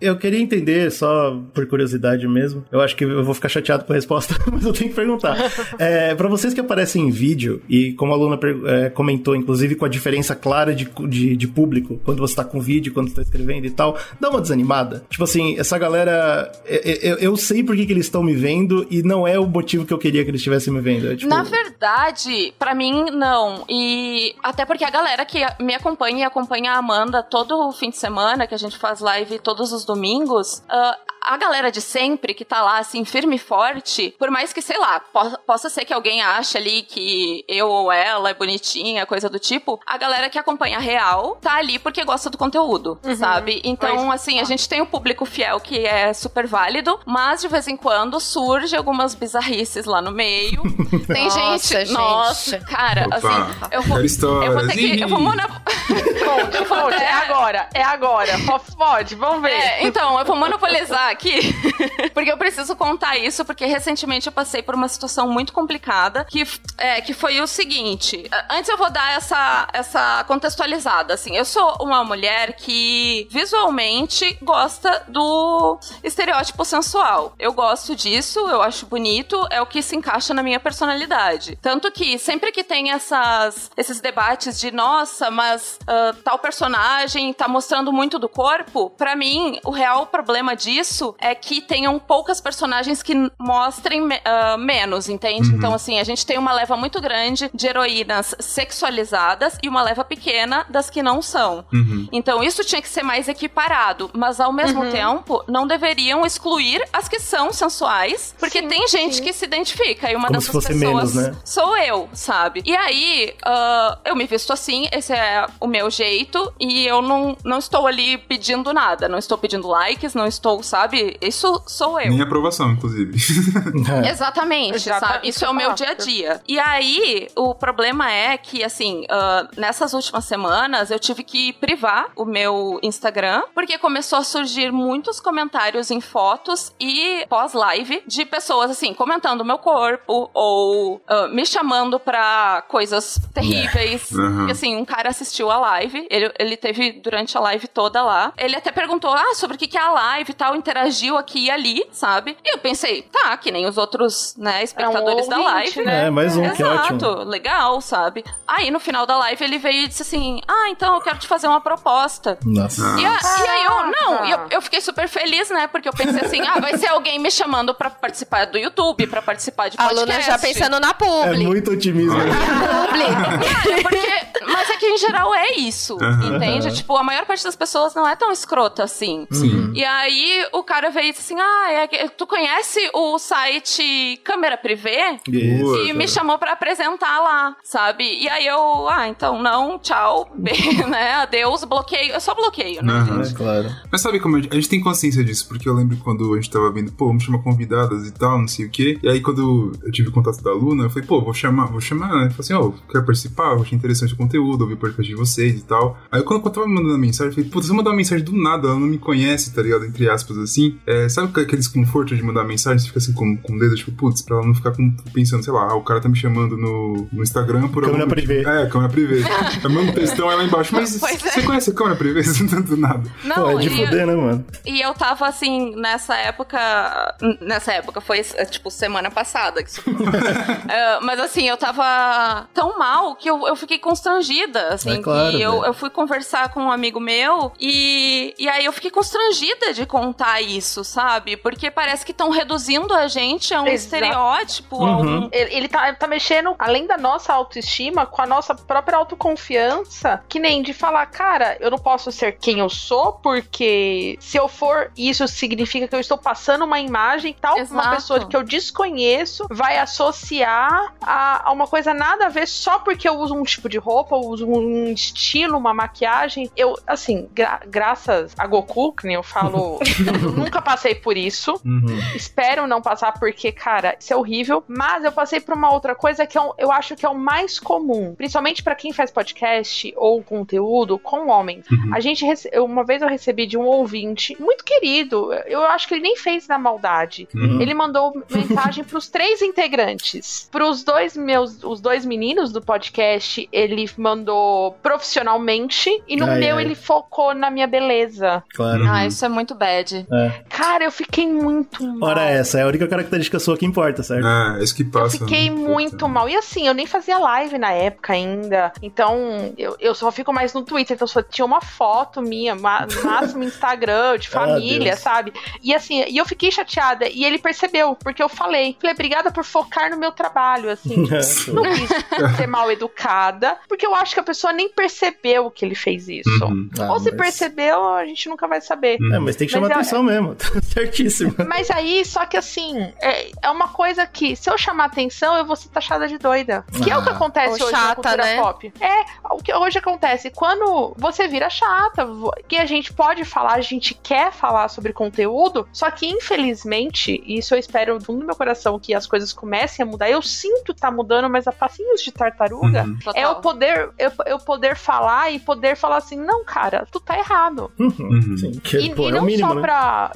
Eu queria entender, só por curiosidade mesmo, eu acho que eu vou ficar chateado com a resposta, mas eu tenho que perguntar. É, para vocês que aparecem em vídeo, e como a Luna é, comentou, inclusive com a diferença clara de, de, de público, quando você tá com vídeo, quando você tá escrevendo e tal, dá uma desanimada? Tipo assim, essa galera, eu, eu sei por que, que eles estão me vendo e não é o motivo que eu queria que eles estivessem me vendo. É, tipo... Na verdade, para mim, não. E até porque a galera que me acompanha e acompanha a Amanda todo fim de semana, que a gente faz live todos os domingos, uh, a galera de sempre que tá lá, assim, firme e forte, por mais que, sei lá, po possa ser que alguém ache ali que eu ou ela é bonitinha, coisa do tipo, a galera que acompanha a real tá ali porque gosta do conteúdo, uhum. sabe? Então, mas, assim, a gente tem um público fiel que é super válido, mas de vez em quando surge algumas bizarrices lá no meio. tem nossa, gente, Nossa, cara, Opa, assim, eu vou, eu vou ter que. Eu vou. Conte, conte, é agora, é agora. Pode, vamos ver. É, então, eu vou monopolizar aqui, porque eu preciso contar isso, porque recentemente eu passei por uma situação muito complicada, que, é, que foi o seguinte. Antes eu vou dar essa, essa contextualizada, assim. Eu sou uma mulher que visualmente gosta do estereótipo sensual. Eu gosto disso, eu acho bonito, é o que se encaixa na minha personalidade. Tanto que sempre que tem essas, esses debates de, nossa, mas uh, tal personagem tá mostrando muito do corpo, para mim, o real problema disso é que tenham poucas personagens que mostrem uh, menos, entende? Uhum. Então, assim, a gente tem uma leva muito grande de heroínas sexualizadas e uma leva pequena das que não são. Uhum. Então, isso tinha que ser mais equiparado, mas ao mesmo uhum. tempo, não deveriam excluir as que são sensuais, porque sim, tem gente sim. que se identifica e uma Como dessas pessoas menos, né? sou eu, sabe? E aí, uh, eu me visto assim, esse é o meu jeito, e eu não, não estou ali pedindo nada, não estou pedindo likes, não estou, sabe? Isso sou eu. Nem aprovação, inclusive. é. Exatamente, sabe? Isso é o meu dia a dia. E aí, o problema é que, assim, uh, nessas últimas semanas, eu tive que privar o meu Instagram, porque começou a surgir muitos comentários em fotos e pós-live de pessoas, assim, comentando o meu corpo ou uh, me chamando pra coisas terríveis. Uhum. E, assim, um cara assistiu a live, ele, ele teve durante a live toda lá. Ele até perguntou, ah, sobre o que, que é a live e tal, interagiu aqui e ali, sabe? E eu pensei, tá, que nem os outros, né, espectadores é um ouvinte, da live. Né? É, mais um, Exato, que ótimo. legal, sabe? Aí, no final da live, ele veio e disse assim, ah, então eu quero te fazer uma proposta. Nossa. E, a, e aí eu, não, eu, eu fiquei super feliz, né, porque eu pensei assim, ah, vai ser alguém me chamando pra participar do YouTube, pra participar de podcast. A Luna já pensando na publi. É muito otimismo. publi. É, porque, mas é que em geral é isso, uhum. entende? Tipo, a maior parte das pessoas não é tão escrota assim. Sim. E aí o cara veio e disse assim: Ah, é, tu conhece o site Câmera Privé? Isso. E me chamou pra apresentar lá, sabe? E aí eu, ah, então não, tchau, né? Adeus, bloqueio. Eu só bloqueio, né, uhum. É, claro. Mas sabe como a gente tem consciência disso? Porque eu lembro quando a gente tava vendo, pô, vamos chamar convidadas e tal, não sei o quê. E aí quando eu tive contato da Luna, eu falei, pô, vou chamar, vou chamar, né? Eu falei assim, ó, oh, quer participar? Eu achei interessante o conteúdo, ouvir o podcast de vocês e tal. Aí quando eu tava mandando a mensagem, eu falei, pô, você mandar uma mensagem do nada, ela não me conhece, tá ligado? Entre aspas, assim. É, sabe aquele desconforto de mandar mensagem, você fica assim com, com o dedo, tipo, putz, pra ela não ficar com, pensando, sei lá, ah, o cara tá me chamando no, no Instagram por Câmera privê. É, câmera privê. é o mesmo textão é lá embaixo, mas você é. conhece a câmera privê? do nada. Não, Pô, é de fuder, né, mano? E eu tava assim, nessa época. Nessa época, foi tipo semana passada. Que uh, mas assim, eu tava tão mal que eu, eu fiquei constrangida, assim. É claro, e eu, eu fui conversar com um amigo meu e, e aí eu fiquei constrangida de contar isso, sabe? Porque parece que estão reduzindo a gente a um Exato. estereótipo. Uhum. A um... ele, ele tá, tá mexendo, além da nossa autoestima, com a nossa própria autoconfiança, que nem de falar, cara, eu não posso ser quem eu sou, porque se eu for, isso significa que eu estou passando uma imagem tal que uma Exato. pessoa que eu desconheço vai associar a, a uma coisa nada a ver só porque eu uso um tipo de roupa, eu uso um estilo, uma maquiagem. Eu, assim, gra graças a Goku, que nem eu falo nunca passei por isso. Uhum. Espero não passar, porque, cara, isso é horrível. Mas eu passei por uma outra coisa que eu, eu acho que é o mais comum, principalmente pra quem faz podcast ou conteúdo com homens. Uhum. A gente uma vez eu recebi de um ouvinte muito querido. Eu acho que ele nem fez na maldade. Uhum. Ele mandou mensagem pros três integrantes. Pros dois meus, os dois meninos do podcast, ele mandou profissionalmente e no Ai, meu ai. ele focou na minha beleza. Claro. Ah, isso é muito bad. É. Cara, eu fiquei muito mal. Ora, essa é a única característica sua que importa, certo? É, é isso que passa. Fiquei né? muito mal. E assim, eu nem fazia live na época ainda. Então, eu, eu só fico mais no Twitter. Então, só tinha uma foto minha, no máximo Instagram, de Ah, família, Deus. sabe? E assim, e eu fiquei chateada. E ele percebeu, porque eu falei. Falei, obrigada por focar no meu trabalho, assim. não quis ser mal educada, porque eu acho que a pessoa nem percebeu que ele fez isso. Uhum. Ah, Ou se mas- percebeu, a gente nunca vai saber. É, mas tem que chamar Mas é- atenção mesmo. Certíssimo. Mas aí, só que assim, é, é uma coisa que, se eu chamar atenção, eu vou ser taxada de doida. Que é o que Ah. acontece Ou hoje na chata, cultura né? pop. É, o que hoje acontece. Quando você vira chata, que a gente pode falar, a gente quer falar sobre conteúdo, só que infelizmente, e isso eu espero do meu coração que as coisas comecem a mudar. Eu sinto que tá mudando, mas a passinhos de tartaruga Uhum. é o poder, eu, eu poder falar e poder falar assim, não, cara, tu tá errado. Uhum. Sim, que, E, pô, e é não o mínimo, só né?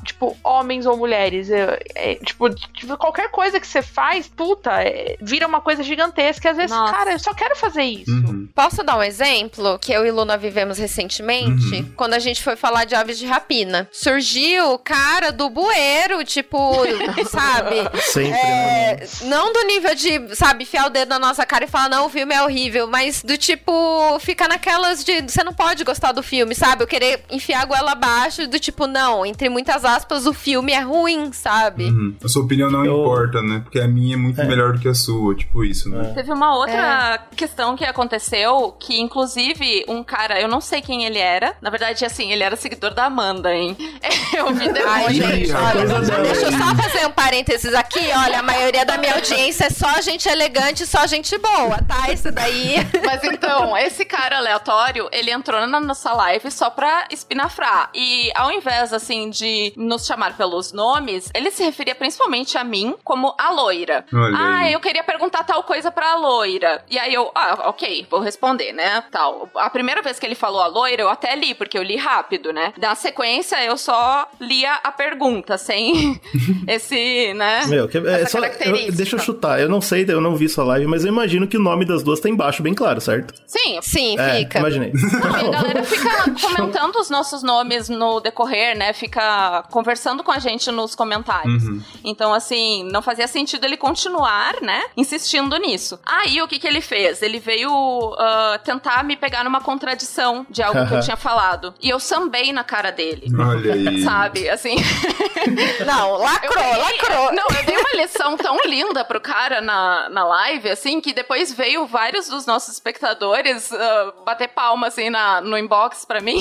Tipo, homens ou mulheres. É, é, tipo, tipo, qualquer coisa que você faz, puta, é, vira uma coisa gigantesca. E às vezes, Nossa. cara, eu só quero fazer isso. Uhum. Posso dar um exemplo que eu e Luna vivemos recentemente? Uhum. Quando a gente foi falar de aves de rapina. Surgiu o cara do bueiro, tipo, sabe? Sempre, né? É, não do nível de, sabe, enfiar o dedo na nossa cara e falar, não, o filme é horrível, mas do tipo, ficar naquelas de você não pode gostar do filme, sabe? Eu querer enfiar a goela abaixo, do tipo, não, entre muitas aspas, o filme é ruim, sabe? Uhum. A sua opinião não Eu- importa, né? Porque a minha é muito É. melhor do que a sua, tipo isso, né? Teve uma outra questão que aconteceu, que inclusive um cara, eu não sei quem ele era, na verdade, assim, ele era seguidor da Amanda, hein? Eu vi depois. Ai, gente, olha, deixa eu só fazer um parênteses aqui. Olha, a maioria da minha audiência é só gente elegante, só gente boa, tá? Isso daí. Mas então, esse cara aleatório, ele entrou na nossa live só pra espinafrar. E ao invés, assim, de nos chamar pelos nomes, ele se referia principalmente a mim como a loira. Olha ah, aí. eu queria perguntar tal coisa pra loira. E aí eu, ah, ok, vou responder, né? Tal. A primeira vez que ele falou a loira, eu até li, porque eu li rápido, né? Na sequência, eu só lia a pergunta, sem esse, né? Meu, que, é essa só, eu- deixa eu chutar. Eu não sei, eu não vi sua live, mas eu imagino que o nome das duas tá embaixo, bem claro, certo? Sim, Sim, É, fica. imaginei. A galera fica comentando os nossos nomes no decorrer, né? Fica conversando com a gente nos comentários. Uhum. Então, assim, não fazia sentido ele continuar, né? Insistindo nisso. Aí, o que que ele fez? Ele veio ah, tentar me pegar numa contradição de algo que eu tinha falado. E eu sambei na cara dele. Olha aí. Sabe? Assim. Não, Eu lacrou, dei- lacrou. Não, eu dei uma lição tão linda pro cara na, na live, assim, que depois veio vários dos nossos espectadores ah, bater palma, assim, na, no inbox pra mim.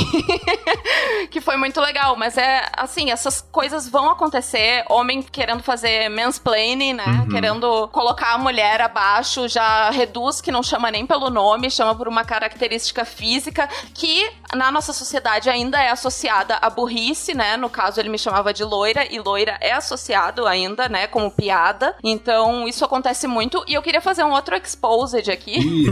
que foi muito legal. Mas é, assim, essas coisas vão acontecer. Homem querendo fazer mansplaining, né? Querendo colocar a mulher abaixo, já reduz que não chama nem pelo nome, chama por uma característica física que na nossa sociedade ainda é associada à burrice, né? No caso, ele me chamava de loira, e loira é associado ainda, né, como piada. Então, isso acontece muito. E eu queria fazer um outro exposed aqui. Ih,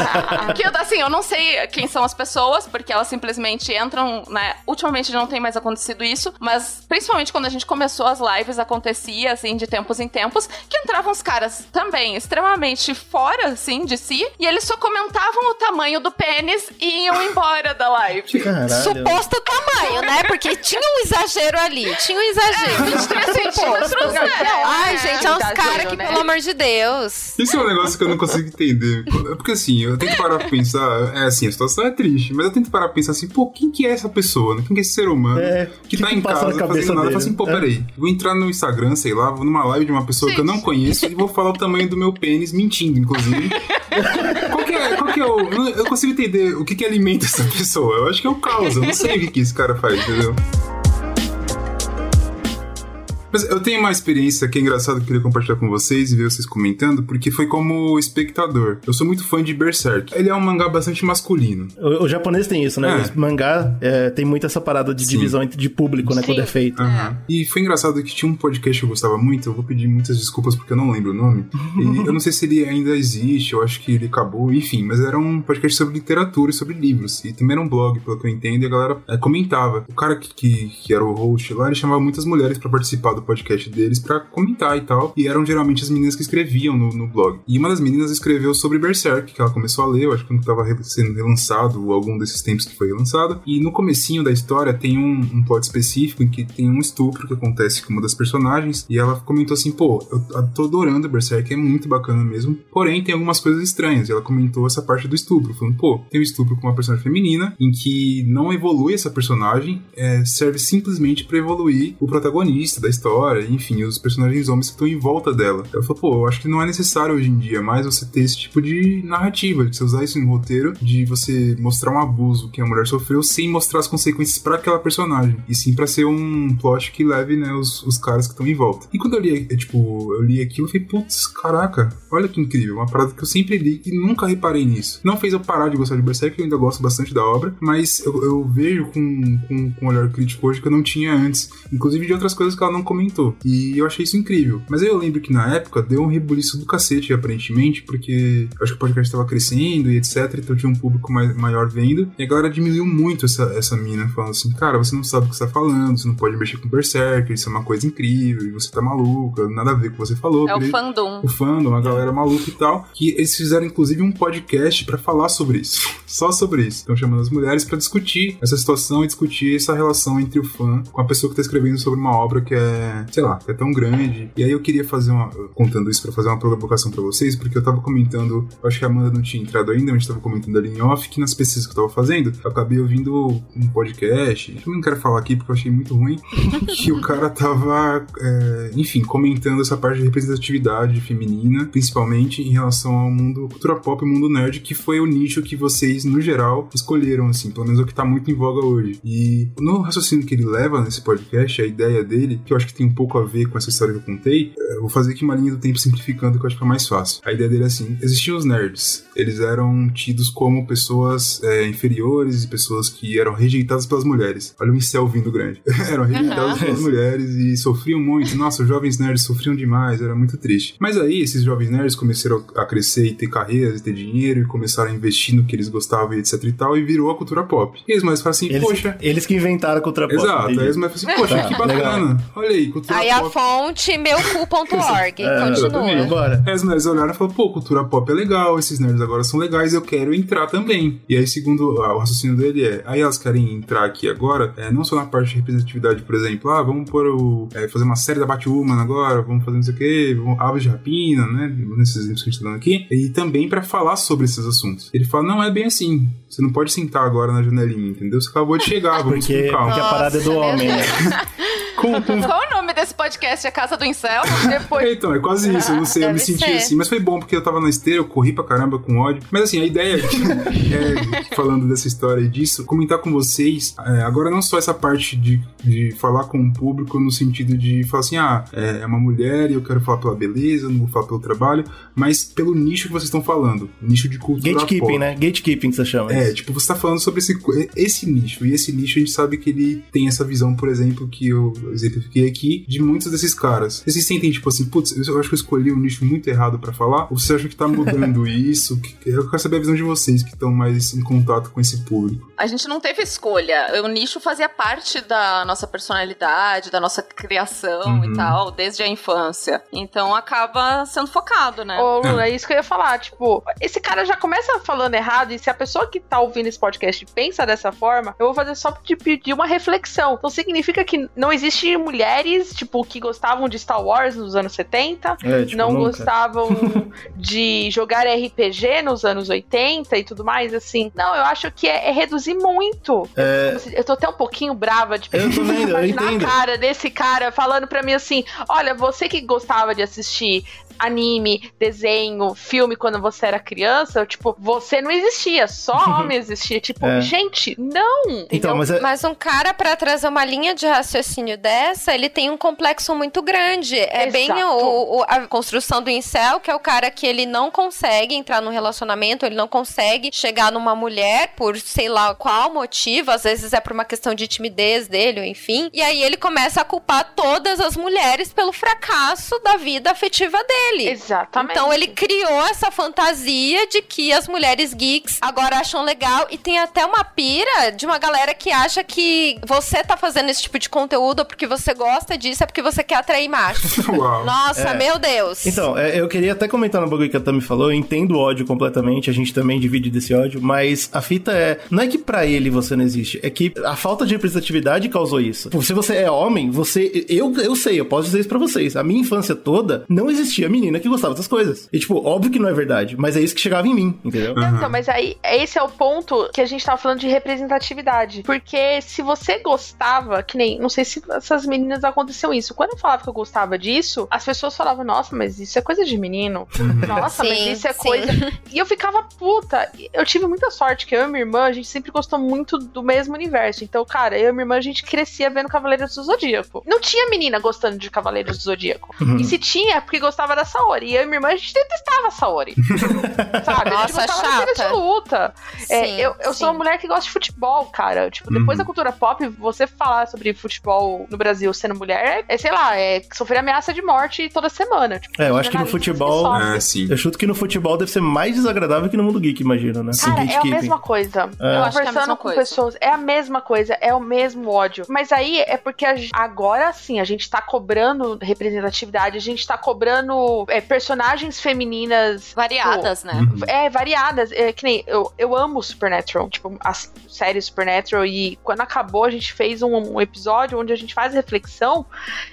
que assim, eu não sei quem são as pessoas, porque elas simplesmente entram, né? Ultimamente não tem mais acontecido isso, mas principalmente quando a gente começou as lives, acontecia, assim, de tempos em tempos, que entravam os caras também extremamente fora, assim, de si, e eles só comentavam o tamanho do pênis e iam embora da live. Caralho. Suposto tamanho, né? Porque tinha um exagero ali. Tinha um exagero. 23 centímetros, né? Ai, gente, é uns caras que, né? pelo amor de Deus. Isso é um negócio que eu não consigo entender. Porque assim, eu tento parar pra pensar. É assim, a situação é triste, mas eu tento parar pra pensar assim, pô, quem que é essa pessoa, né? Quem que é esse ser humano É, que que tá que em passa na casa cabeça fazendo nada? Eu dele, falo assim, pô, né? peraí, vou entrar no Instagram, sei lá, vou numa live de uma pessoa que eu não conheço e vou falar o tamanho do meu pênis, mentindo, inclusive. qual que é, qual que é o. Eu não- eu consigo entender o que que alimenta essa pessoa. Eu acho que é o caos, eu não sei o que que esse cara faz, entendeu? Mas eu tenho uma experiência que é engraçada que eu queria compartilhar com vocês e ver vocês comentando, porque foi como espectador. Eu sou muito fã de Berserk. Ele é um mangá bastante masculino. O, o japonês tem isso, né? É. O mangá é, tem muito essa parada de Sim. divisão entre de público, né? Sim. Quando é feito. Aham. E foi engraçado que tinha um podcast que eu gostava muito, eu vou pedir muitas desculpas porque eu não lembro o nome. E eu não sei se ele ainda existe, eu acho que ele acabou, enfim, mas era um podcast sobre literatura e sobre livros. E também era um blog, pelo que eu entendo, e a galera é, comentava. O cara que, que, que era o host lá, ele chamava muitas mulheres pra participar do podcast deles pra comentar e tal. E eram geralmente as meninas que escreviam no, no blog. E uma das meninas escreveu sobre Berserk, que ela começou a ler, eu acho que quando tava re- sendo relançado, ou algum desses tempos que foi relançado. E no comecinho da história tem um, um plot específico em que tem um estupro que acontece com uma das personagens. E ela comentou assim: pô, eu tô adorando Berserk, é muito bacana mesmo. Porém, tem algumas coisas estranhas. E ela comentou essa parte do estupro, falando: pô, tem um estupro com uma personagem feminina, em que não evolui essa personagem, é, serve simplesmente pra evoluir o protagonista da história, enfim, os personagens homens que estão em volta dela. Ela falou: pô, eu acho que não é necessário hoje em dia mais você ter esse tipo de narrativa, de você usar isso no roteiro, de você mostrar um abuso que a mulher sofreu sem mostrar as consequências pra aquela personagem, e sim pra ser um plot que leve, né, os, os caras que estão em volta. E quando eu li, é, tipo, eu li aquilo, eu falei, putz, caraca, olha que incrível, uma parada que eu sempre li e nunca reparei nisso. Não fez eu parar de gostar de Berserk, eu ainda gosto bastante da obra, mas eu, eu vejo com, com, com um olhar crítico hoje que eu não tinha antes, inclusive de outras coisas que ela não comentou. E eu achei isso incrível. Mas aí eu lembro que na época deu um rebuliço do cacete, aparentemente, porque eu acho que o podcast estava crescendo e etc, então tinha um público mais, maior vendo, e a galera diminuiu muito essa, essa mina, falando assim, cara, você não sabe o que você tá falando, você não pode mexer com Berserk, isso é uma coisa incrível, e você tá maluca, nada a ver com o que você falou. É o fandom. o fandom, a galera maluca e tal, que eles fizeram inclusive um podcast pra falar sobre isso. Só sobre isso. Estão chamando as mulheres pra discutir essa situação e discutir essa relação entre o fã com a pessoa que tá escrevendo sobre uma obra que é, sei lá, é tão grande. E aí eu queria fazer uma contando isso pra fazer uma provocação pra vocês, porque eu tava comentando, acho que a Amanda não tinha entrado ainda, gente tava comentando ali em off que nas pesquisas que eu tava fazendo, eu acabei ouvindo um podcast, eu não quero falar aqui porque eu achei muito ruim, que o cara tava, é, enfim, comentando essa parte de representatividade feminina, principalmente em relação ao mundo cultura pop e mundo nerd, que foi o nicho que vocês, no geral, escolheram, assim, pelo menos o que tá muito em voga hoje. E no raciocínio que ele leva nesse podcast, a ideia dele, que eu acho que tem um pouco a ver com essa história que eu contei, é, eu vou fazer aqui uma linha do tempo simplificando, que eu acho que é mais fácil. A ideia dele é assim: existiam os nerds, eles eram tidos como pessoas é, inferiores e pessoas que eram rejeitadas pelas mulheres. Olha o incel vindo grande. eram rejeitadas pelas mulheres e sofriam muito. Nossa, os jovens nerds sofriam demais, era muito triste. Mas aí, esses jovens nerds começaram a crescer e ter carreiras e ter dinheiro e começaram a investir no que eles gostavam e etc e tal, e virou a cultura pop. E eles mais falam assim, Eles, poxa. eles que inventaram a cultura pop. Exato, eles mais falam assim, poxa, Tá, que bacana. Olha aí, cultura Aí a pop. fonte, meucu.org. É, Continua. Bora. Aí as mulheres olharam e falaram, pô, cultura pop é legal, esses nerds agora são legais, eu quero entrar também. E aí, segundo ah, o raciocínio dele é, aí elas querem entrar aqui agora, é, não só na parte de representatividade, por exemplo, ah, vamos pôr o, é, fazer uma série da Batwoman agora, vamos fazer não sei o quê, vamos, aves de rapina, né, nesses exemplos que a gente tá dando aqui, e também pra falar sobre esses assuntos. Ele fala, não é bem assim, você não pode sentar agora na janelinha, entendeu? Você acabou de chegar, vamos Porque, com calma. porque a parada é do homem, né? Com, com Qual o nome desse podcast? A Casa do Incel? Depois. É, então, é quase isso, eu não sei, eu me senti ser. assim, mas foi bom porque eu tava na esteira, eu corri pra caramba com ódio. Mas assim, a ideia é, falando dessa história e disso, comentar com vocês, é, agora não só essa parte de, de falar com o público no sentido de falar assim, ah, é é uma mulher e eu quero falar pela beleza, não vou falar pelo trabalho, mas pelo nicho que vocês estão falando, nicho de cultura Gatekeeping, pop. né? Gatekeeping que você chama. É, tipo, você tá falando sobre esse, esse nicho, e esse nicho a gente sabe que ele tem essa visão, por exemplo, que eu exemplifiquei aqui, de muitos desses caras. Vocês sentem, tipo assim, putz, eu acho que eu escolhi um nicho muito errado pra falar, ou você acha que tá mudando isso? Eu quero saber a visão de vocês que estão mais em contato com esse público. A gente não teve escolha. O nicho fazia parte da nossa personalidade, da nossa criação Uhum. e tal, desde a infância. Então acaba sendo focado, né? Ô, Luna, é isso que eu ia falar. Tipo, esse cara já começa falando errado, e se a pessoa que tá ouvindo esse podcast pensa dessa forma, eu vou fazer só te pedir uma reflexão. Então significa que não existe mulheres, tipo, que gostavam de Star Wars nos anos 70, É, tipo, não nunca. gostavam de jogar RPG nos anos 80 e tudo mais, assim. Não, eu acho que é, é reduzir muito. É, Eu tô até um pouquinho brava de Eu entendo. a cara desse cara falando pra mim assim: olha, você que gostava de assistir anime, desenho, filme quando você era criança, tipo, você não existia, só homem existia. Tipo, É. gente, não! então, mas é, Mas um cara, pra trazer uma linha de raciocínio dessa, ele tem um complexo muito grande. É bem o, o- a construção do incel, que é o cara que ele não consegue entrar num relacionamento, ele não consegue chegar numa mulher por sei lá qual motivo, às vezes é por uma questão de timidez dele, ou enfim. E aí ele começa a culpar todas as mulheres pelo fracasso da vida afetiva dele. Exatamente. Então ele criou essa fantasia de que as mulheres geeks agora acham legal e tem até uma pira de uma galera que acha que você tá fazendo esse tipo de conteúdo porque você gosta disso, é porque você quer atrair machos. Uau. Nossa, É. meu Deus. Então, é, eu queria até comentar no bagulho que a Tami falou, eu entendo o ódio completamente, a gente também divide desse ódio, mas a fita é, não é que pra ele você não existe, é que a falta de representatividade causou isso. Se você é homem, você, eu, eu sei, eu posso dizer isso pra vocês, a minha infância toda não existia menina que gostava dessas coisas. E tipo, óbvio que não é verdade, mas é isso que chegava em mim, entendeu? Então, mas aí, esse é o ponto que a gente tava falando de representatividade. Porque se você gostava, que nem, não sei se essas meninas aconteceu isso. Quando eu falava que eu gostava disso, as pessoas falavam, nossa, mas isso é coisa de menino. Nossa, mas Sim, isso é sim. coisa. E eu ficava puta. Eu tive muita sorte que eu e minha irmã, a gente sempre gostou muito do mesmo universo. Então, cara, eu e minha irmã, a gente crescia vendo Cavaleiros do Zodíaco. Não tinha menina gostando de Cavaleiros do Zodíaco. Uhum. E se tinha, é porque gostava da Saori. E eu e minha irmã, a gente detestava a Saori. Sabe? a gente Nossa, gostava das cenas de chata. luta. É, Sim, eu eu sou uma mulher que gosta de futebol, cara. Tipo, depois da cultura pop, você falar sobre futebol no Brasil sendo mulher, é, sei lá, é sofrer ameaça de morte toda semana. Tipo, É, eu acho que no futebol. É, sim. Eu chuto que no futebol deve ser mais desagradável que no mundo geek, imagino, né? Cara, é a mesma coisa. É. Eu acho que é a conversando mesma com coisa. pessoas, é a mesma coisa, é o mesmo ódio. Mas aí é porque a agora sim, a gente tá cobrando representatividade, a gente tá cobrando é, personagens femininas Variadas, tipo, né? É, variadas. É, que nem eu, eu amo Supernatural, tipo, a série Supernatural. E quando acabou, a gente fez um, um episódio onde a gente faz reflexão.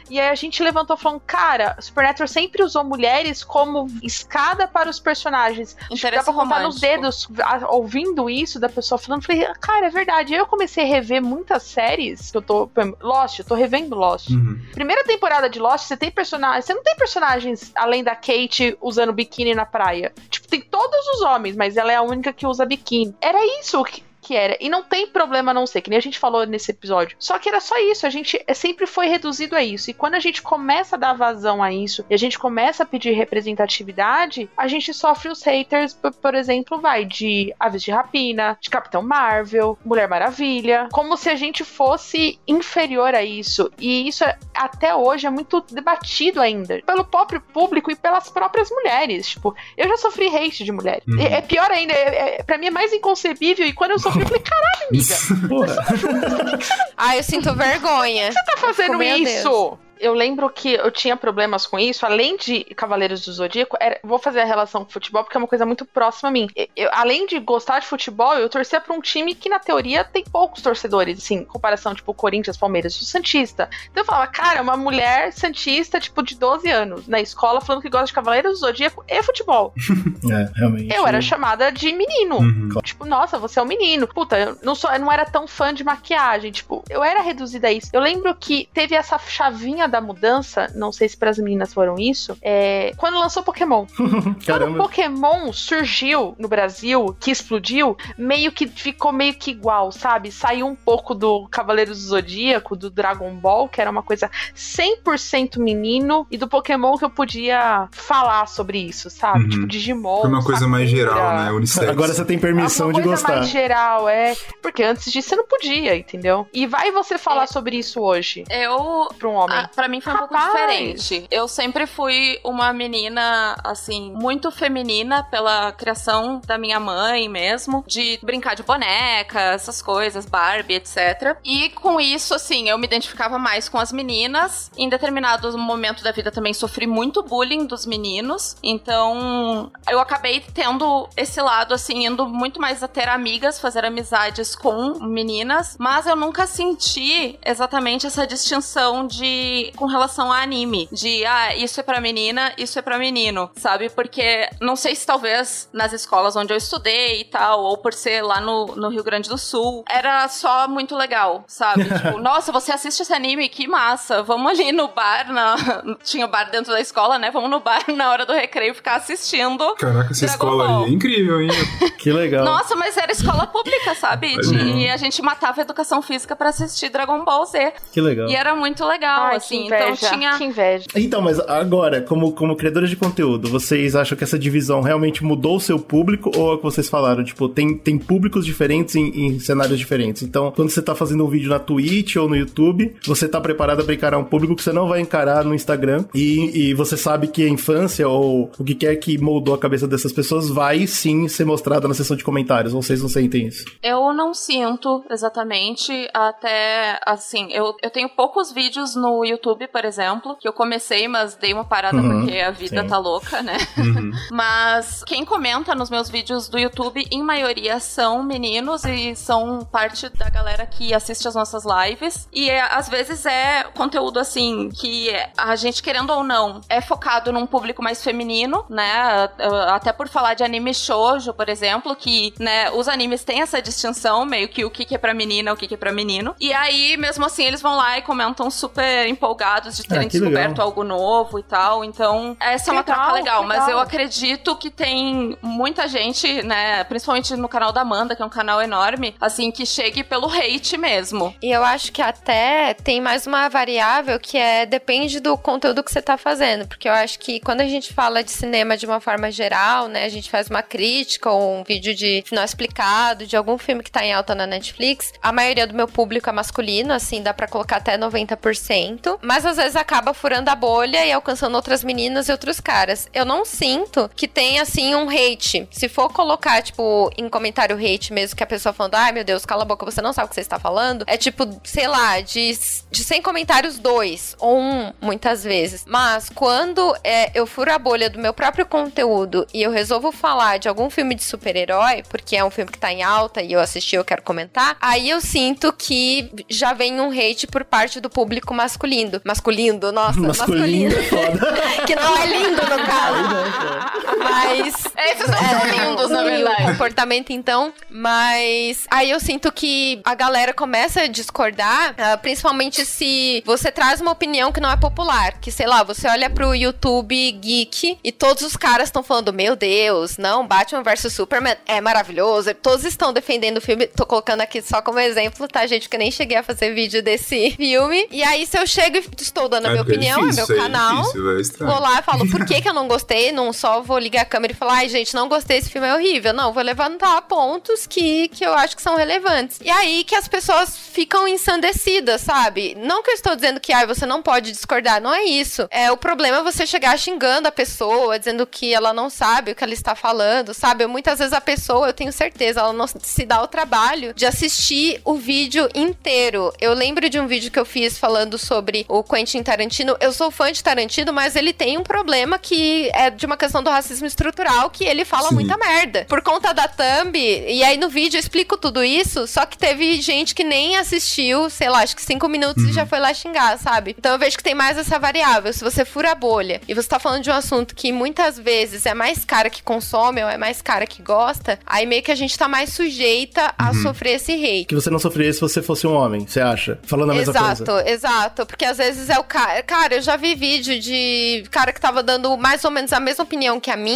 E aí a gente levantou falando, cara, Supernatural sempre usou mulheres como escada para os personagens. Acho que dá Interesse pra contar nos dedos, a- ouvindo isso da pessoa falando. Falei, cara, é verdade. Eu comecei a rever muitas séries que eu tô. Lost, eu tô revendo Lost. Uhum. Primeira temporada de Lost, você tem personagens. Você não tem personagens além da Kate usando biquíni na praia. Tipo, tem todos os homens, mas ela é a única que usa biquíni. Era isso que. Que era. E não tem problema não ser, que nem a gente falou nesse episódio. Só que era só isso. A gente é, sempre foi reduzido a isso. E quando a gente começa a dar vazão a isso e a gente começa a pedir representatividade, a gente sofre os haters, por, por exemplo, vai de Aves de Rapina, de Capitão Marvel, Mulher Maravilha. Como se a gente fosse inferior a isso. E isso é- até hoje é muito debatido ainda. Pelo próprio público e pelas próprias mulheres. Tipo, eu já sofri hate de mulheres. Uhum. É, é pior ainda, é, é, pra mim é mais inconcebível. E quando eu sofri, eu falei, caralho, amiga, Porra. Ai, eu sinto vergonha. você tá fazendo Meu isso? Eu lembro que eu tinha problemas com isso, além de Cavaleiros do Zodíaco, era- vou fazer a relação com futebol porque é uma coisa muito próxima a mim. Eu- eu- além de gostar de futebol, eu torcia pra um time que, na teoria, tem poucos torcedores, assim, em comparação, tipo, Corinthians, Palmeiras, sou Santista. Então eu falava, cara, uma mulher Santista, tipo, de 12 anos, na escola, falando que gosta de Cavaleiros do Zodíaco e futebol. É, realmente. Eu era chamada de menino. Uhum. Tipo, nossa, você é um menino. Puta, eu não, sou, eu não era tão fã de maquiagem. Tipo, eu era reduzida a isso. Eu lembro que teve essa chavinha da mudança, não sei se pras meninas foram isso, é, quando lançou Pokémon. Quando. Pokémon surgiu no Brasil, que explodiu, meio que ficou meio que igual, sabe? Saiu um pouco do Cavaleiros do Zodíaco, do Dragon Ball, que era uma coisa 100% menino, e do Pokémon que eu podia falar sobre isso, sabe? Uhum. Tipo, Digimon. Foi uma coisa mais geral, né? Unissex. Agora você tem permissão Uma de coisa gostar. mais geral, é. Porque antes disso você não podia, entendeu? E vai você falar sobre isso hoje Eu. pra um homem. Ah, pra mim foi um pouco Rapaz. diferente. Eu sempre fui uma menina, assim, muito feminina pela criação da minha mãe mesmo, de brincar de boneca, essas coisas, Barbie, etc. E com isso, assim, eu me identificava mais com as meninas. Em determinado momento da vida também sofri muito bullying dos meninos. Então, eu acabei tendo esse lado, assim, indo muito mais a ter amigas, fazer amizades com meninas, mas eu nunca senti exatamente essa distinção de com relação a anime, de ah, isso é pra menina, isso é pra menino, sabe? Porque não sei se talvez nas escolas onde eu estudei e tal, ou por ser lá no, no Rio Grande do Sul, era só muito legal, sabe? tipo, nossa, você assiste esse anime, que massa, vamos ali no bar, na... tinha o bar dentro da escola, né? Vamos no bar na hora do recreio ficar assistindo. Caraca, essa Dragon escola Ball. aí é incrível, hein? Que legal. Nossa, mas era escola pública, sabe? De-. E a gente matava a educação física pra assistir Dragon Ball Z. Que legal. E era muito legal, Ai, que assim. Inveja, então tinha. Que inveja. Então, mas agora, como, como criadores de conteúdo, vocês acham que essa divisão realmente mudou o seu público? Ou é o que vocês falaram? Tipo, tem, tem públicos diferentes em, em cenários diferentes. Então, quando você tá fazendo um vídeo na Twitch ou no YouTube, você tá preparado para encarar um público que você não vai encarar no Instagram. E, e você sabe que a infância ou o que quer que moldou a cabeça dessas pessoas vai sim ser mostrada na seção de comentários. Ou vocês não sentem isso? Eu não sinto exatamente, até assim, eu, eu tenho poucos vídeos no YouTube, por exemplo, que eu comecei, mas dei uma parada Uhum, porque a vida sim. tá louca, né? Uhum. Mas quem comenta nos meus vídeos do YouTube, em maioria, são meninos e são parte da galera que assiste as nossas lives. E é, às vezes é conteúdo assim que a gente, querendo ou não, é focado num público mais feminino, né? Até por falar de anime shoujo, por exemplo, que, né, os animes têm essa distinção, meio que o que que é pra menina, o que que é pra menino. E aí, mesmo assim, eles vão lá e comentam super empolgados de terem Ah, que legal. descoberto algo novo e tal. Então, essa é uma Legal, troca legal. Mas legal. eu acredito que tem muita gente, né, principalmente no canal da Amanda, que é um canal enorme, assim, que chegue pelo hate mesmo. E eu acho que até tem mais uma variável que é depende do conteúdo que você tá fazendo. Porque eu acho que quando a gente fala de cinema de uma forma geral, né? A gente faz uma crítica ou um vídeo de final explicado de algum filme que tá em alta na Netflix. A maioria do meu público é masculino, assim, dá pra colocar até 90%. Mas às vezes acaba furando a bolha e alcançando outras meninas e outros caras. Eu não sinto que tem, assim, um hate. Se for colocar, tipo, em comentário hate mesmo, que a pessoa falando, ai meu Deus, cala a boca, você não sabe o que você está falando. É tipo, sei lá, de, de 100 comentários, dois ou um, muitas vezes. Mas quando é, eu furo a bolha do meu próprio conteúdo e eu resolvo falar de algum filme de super-herói, porque é um filme que tá em alta e eu assisti eu quero comentar, aí eu sinto que já vem um hate por parte do público masculino. Masculino, nossa, Masculino é foda. que não é lindo no caso. Mas. Esses não são lindos, na o verdade. comportamento, então. Mas. Aí eu sinto que a galera começa a discordar, ah, principalmente se você traz uma opinião que não é popular. Que, sei lá, você olha pro YouTube Geek e todos os caras estão falando: Meu Deus, não, Batman vs Superman é maravilhoso. Todos estão defendendo o filme. Tô colocando aqui só como exemplo, tá, gente? Que eu nem cheguei a fazer vídeo desse filme. E aí, se eu chego e estou dando a minha porque opinião, é difícil, meu isso aí canal. difícil, é estranho. Vou lá e falo por que, que eu não gostei, não só vou ligar a câmera e falar, ai, gente, não gostei, esse filme é horrível. Não, vou levantar pontos que, que eu acho que são relevantes. E aí que as pessoas ficam ensandecidas, sabe? Não que eu estou dizendo que, ai, você não pode discordar, não é isso. É, o problema é você chegar xingando a pessoa, dizendo que ela não sabe o que ela está falando, sabe? Muitas vezes a pessoa, eu tenho certeza, ela não se dá o trabalho de assistir o vídeo inteiro. Eu lembro de um vídeo que eu fiz falando sobre o Quentin Tarantino. Eu sou fã de Tarantino, mas ele tem um problema que é de uma questão do racismo estrutural, que ele fala Sim. muita merda. Por conta da thumb, e aí no vídeo eu explico tudo isso, só que teve gente que nem assistiu, sei lá, acho que cinco minutos e já foi lá xingar, sabe? Então eu vejo que tem mais essa variável. Se você fura a bolha e você tá falando de um assunto que muitas vezes é mais cara que consome ou é mais cara que gosta, aí meio que a gente tá mais sujeita a sofrer esse hate. Que você não sofreria se você fosse um homem, você acha? Falando a mesma Exato, coisa. exato. Porque às vezes é o cara. Cara, eu já vi vídeo de cara que tava dando mais ou menos a mesma opinião que a minha,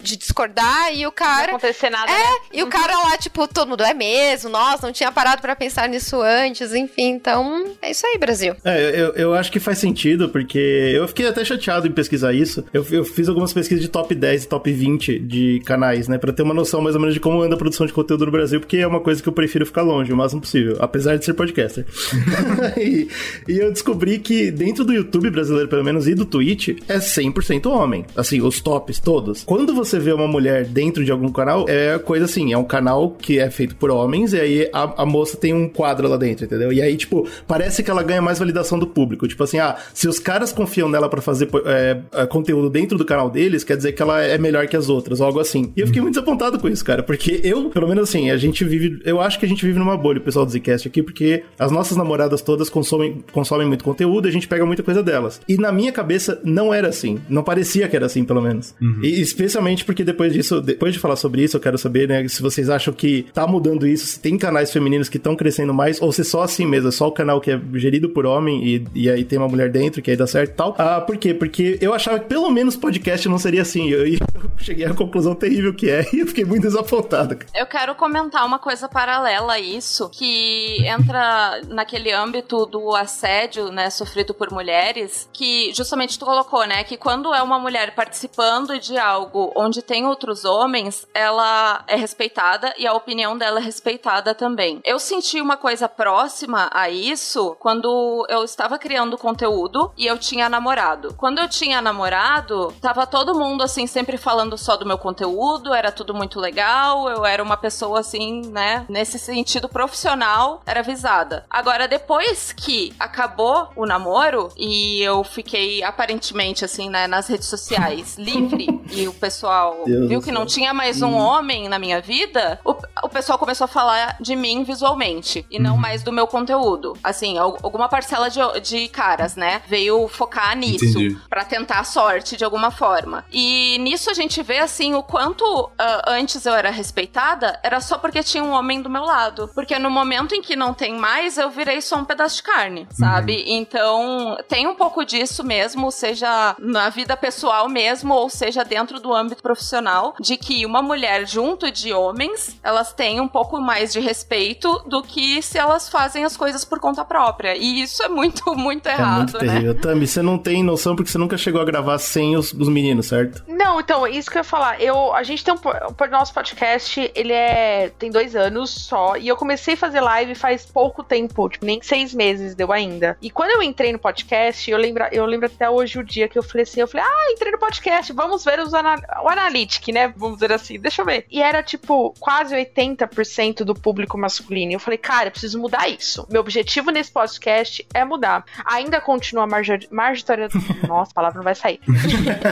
de discordar, e o Não cara. acontecer nada, né? É, e o cara lá, tipo, todo mundo é mesmo, nossa, não tinha parado pra pensar nisso antes, enfim. Então, é isso aí, Brasil. É, eu, eu acho que faz sentido, porque eu fiquei até chateado em pesquisar isso. Eu, eu fiz algumas pesquisas de top 10 e top 20 de canais, né? Pra ter uma noção mais ou menos de como anda a produção de conteúdo no Brasil, porque é uma coisa que eu prefiro ficar longe o máximo possível, apesar de ser podcaster. e, e eu descobri que dentro do YouTube brasileiro, pelo menos, e do Twitch, é 100% homem. Assim, os tops todos. Quando você vê uma mulher dentro de algum canal, é coisa assim, é um canal que é feito por homens, e aí a, a moça tem um quadro lá dentro, entendeu? E aí, tipo, parece que ela ganha mais validação do público. Tipo assim, ah, se os caras confiam nela pra fazer é, é, conteúdo dentro do canal deles, quer dizer que ela é melhor que as outras, ou algo assim. E eu fiquei muito desapontado com isso, cara, porque eu, pelo menos assim, a gente vive, eu acho que a gente vive numa bolha, o pessoal do Zcast aqui, porque as nossas namoradas todas consomem, consomem muito conteúdo e a gente pega muita coisa delas. E na minha cabeça não era assim, não parecia que era assim, pelo menos. E especialmente porque depois disso, depois de falar sobre isso, eu quero saber, né, se vocês acham que tá mudando isso, se tem canais femininos que estão crescendo mais, ou se só assim mesmo, é só o canal que é gerido por homem e, e aí tem uma mulher dentro, que aí dá certo e tal. Ah, por quê? Porque eu achava que pelo menos podcast não seria assim. Eu, eu cheguei à conclusão terrível que é e eu fiquei muito desapontado. cara. Eu quero comentar uma coisa paralela a isso, que entra naquele âmbito do assédio, né, sofrido por mulheres, que justamente tu colocou, né, que quando é uma mulher participando de algo onde tem outros homens, ela é respeitada e a opinião dela é respeitada também. Eu senti uma coisa próxima a isso quando eu estava criando conteúdo e eu tinha namorado. Quando eu tinha namorado, tava todo mundo assim sempre falando só do meu conteúdo, era tudo muito legal, eu era uma pessoa assim, né, nesse sentido profissional, era visada. Agora depois que acabou o namoro e eu fiquei aparentemente assim, né, nas redes sociais livre e o pessoal Deus viu que não tinha mais um homem na minha vida, o, o pessoal começou a falar de mim visualmente e não mais do meu conteúdo. Assim, al- alguma parcela de, de caras, né, veio focar nisso. Pra tentar a sorte de alguma forma. E nisso a gente vê assim o quanto ah, antes eu era respeitada, era só porque tinha um homem do meu lado. Porque no momento em que não tem mais, eu virei só um pedaço de carne, sabe? Então, tem um pouco disso mesmo, seja na vida pessoal mesmo, ou seja dentro do âmbito profissional, de que uma mulher junto de homens, elas têm um pouco mais de respeito do que se elas fazem as coisas por conta própria. E isso é muito, muito É errado, muito né? terrível. Tami, você não tem noção porque você nunca chegou a gravar sem os, os meninos, certo? Não, então, isso que eu ia falar. Eu, a gente tem um, o nosso podcast, ele é. tem dois anos só. E eu comecei a fazer live faz pouco tempo, tipo, nem seis meses deu ainda. E quando eu entrei no podcast, eu lembro, eu lembro até hoje o dia que eu falei assim: eu falei, ah, entrei no podcast, vamos ver os ana o Analytic, né? Vamos dizer assim, deixa eu ver. E era tipo quase 80% do público masculino. E eu falei, cara, eu preciso mudar isso. Meu objetivo nesse podcast é mudar. Ainda continua a margem. Margitória. Nossa, a palavra não vai sair.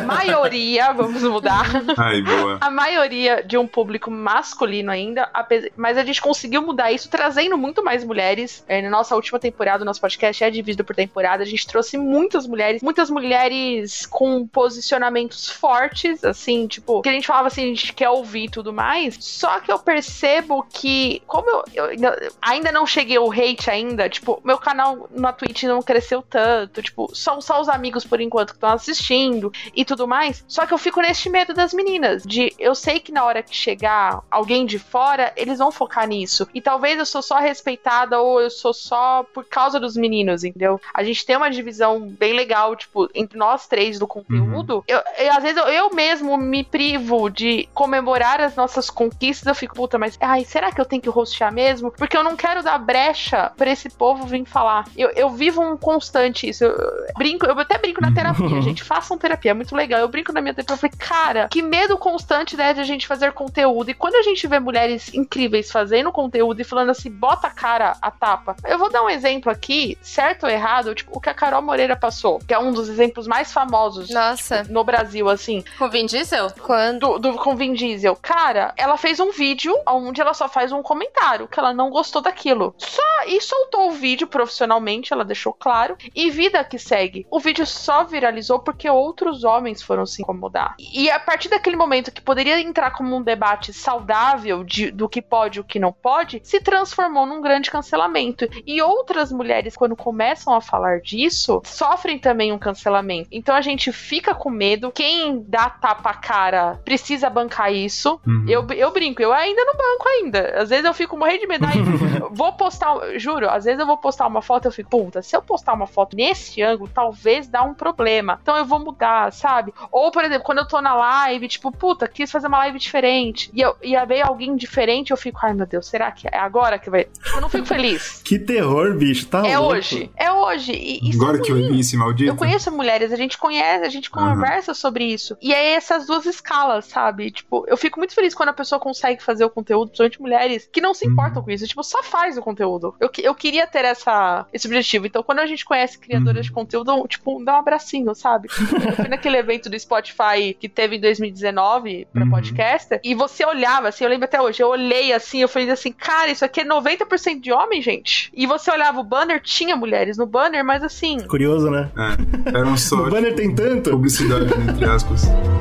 maioria, vamos mudar. Ai, boa. A maioria de um público masculino ainda, mas a gente conseguiu mudar isso trazendo muito mais mulheres. É, na nossa última temporada, o nosso podcast é dividido por temporada. A gente trouxe muitas mulheres, muitas mulheres com posicionamentos fortes, assim, tipo, que a gente falava assim, a gente quer ouvir e tudo mais. Só que eu percebo que, como eu, eu ainda- ainda não cheguei ao hate ainda, tipo, meu canal na Twitch não cresceu tanto, tipo, são só os amigos por enquanto que estão assistindo e tudo mais. Só que eu fico neste medo das meninas, de eu sei que na hora que chegar alguém de fora, eles vão focar nisso. E talvez eu sou só respeitada ou eu sou só por causa dos meninos, entendeu? A gente tem uma divisão bem legal, tipo, entre nós três do conteúdo. Eu, eu- às vezes eu, eu mesmo me privo de comemorar as nossas conquistas. Eu fico, puta, mas ai, será que eu tenho que rostear mesmo? Porque eu não quero dar brecha pra esse povo vir falar. Eu, eu vivo um constante isso. Eu, eu brinco, eu até brinco na terapia, gente. Façam terapia, é muito legal. Eu brinco na minha terapia. Eu falei, cara, que medo constante né, de a gente fazer conteúdo. E quando a gente vê mulheres incríveis fazendo conteúdo e falando assim, bota a cara a tapa. Eu vou dar um exemplo aqui, certo ou errado, tipo, o que a Carol Moreira passou, que é um dos exemplos mais famosos Nossa. no Brasil, assim. Vin Diesel? Quando? Do, do, com Vin Diesel. Cara, ela fez um vídeo onde ela só faz um comentário, que ela não gostou daquilo. Só e soltou o vídeo profissionalmente, ela deixou claro. E vida que segue. O vídeo só viralizou porque outros homens foram se incomodar. E a partir daquele momento que poderia entrar como um debate saudável de, do que pode e o que não pode, se transformou num grande cancelamento. E outras mulheres, quando começam a falar disso, sofrem também um cancelamento. Então a gente fica com medo. Quem dá tapa a cara precisa bancar isso. Uhum. Eu, eu brinco, eu ainda não banco ainda. Às vezes eu fico morrendo de medo. Aí, vou postar, juro, às vezes eu vou postar uma foto e eu fico, puta, se eu postar uma foto nesse ângulo, talvez dá um problema. Então eu vou mudar, sabe? Ou, por exemplo, quando eu tô na live, tipo, puta, quis fazer uma live diferente. E eu ia ver alguém diferente, eu fico, ai meu Deus, será que é agora que vai. Eu não fico feliz. Que terror, bicho. Tá é louco. hoje. É hoje. E Agora é que ruim. vir esse maldito. Eu conheço mulheres, a gente conhece, a gente conversa sobre isso. E é essas duas escalas, sabe? Tipo, eu fico muito feliz quando a pessoa consegue fazer o conteúdo, principalmente mulheres que não se Uhum. importam com isso. Tipo, só faz o conteúdo. Eu, que- eu queria ter essa, esse objetivo. Então, quando a gente conhece criadoras Uhum. de conteúdo, tipo, dá um abracinho, sabe? Eu fui naquele evento do Spotify que teve em 2019 pra Uhum. podcaster, e você olhava, assim, eu lembro até hoje, eu olhei assim, eu falei assim, cara, isso aqui é 90% de homem, gente. E você olhava o banner, tinha mulheres no banner, mas assim, Curioso, né? É, eram só O banner tem tanto? publicidade, entre aspas.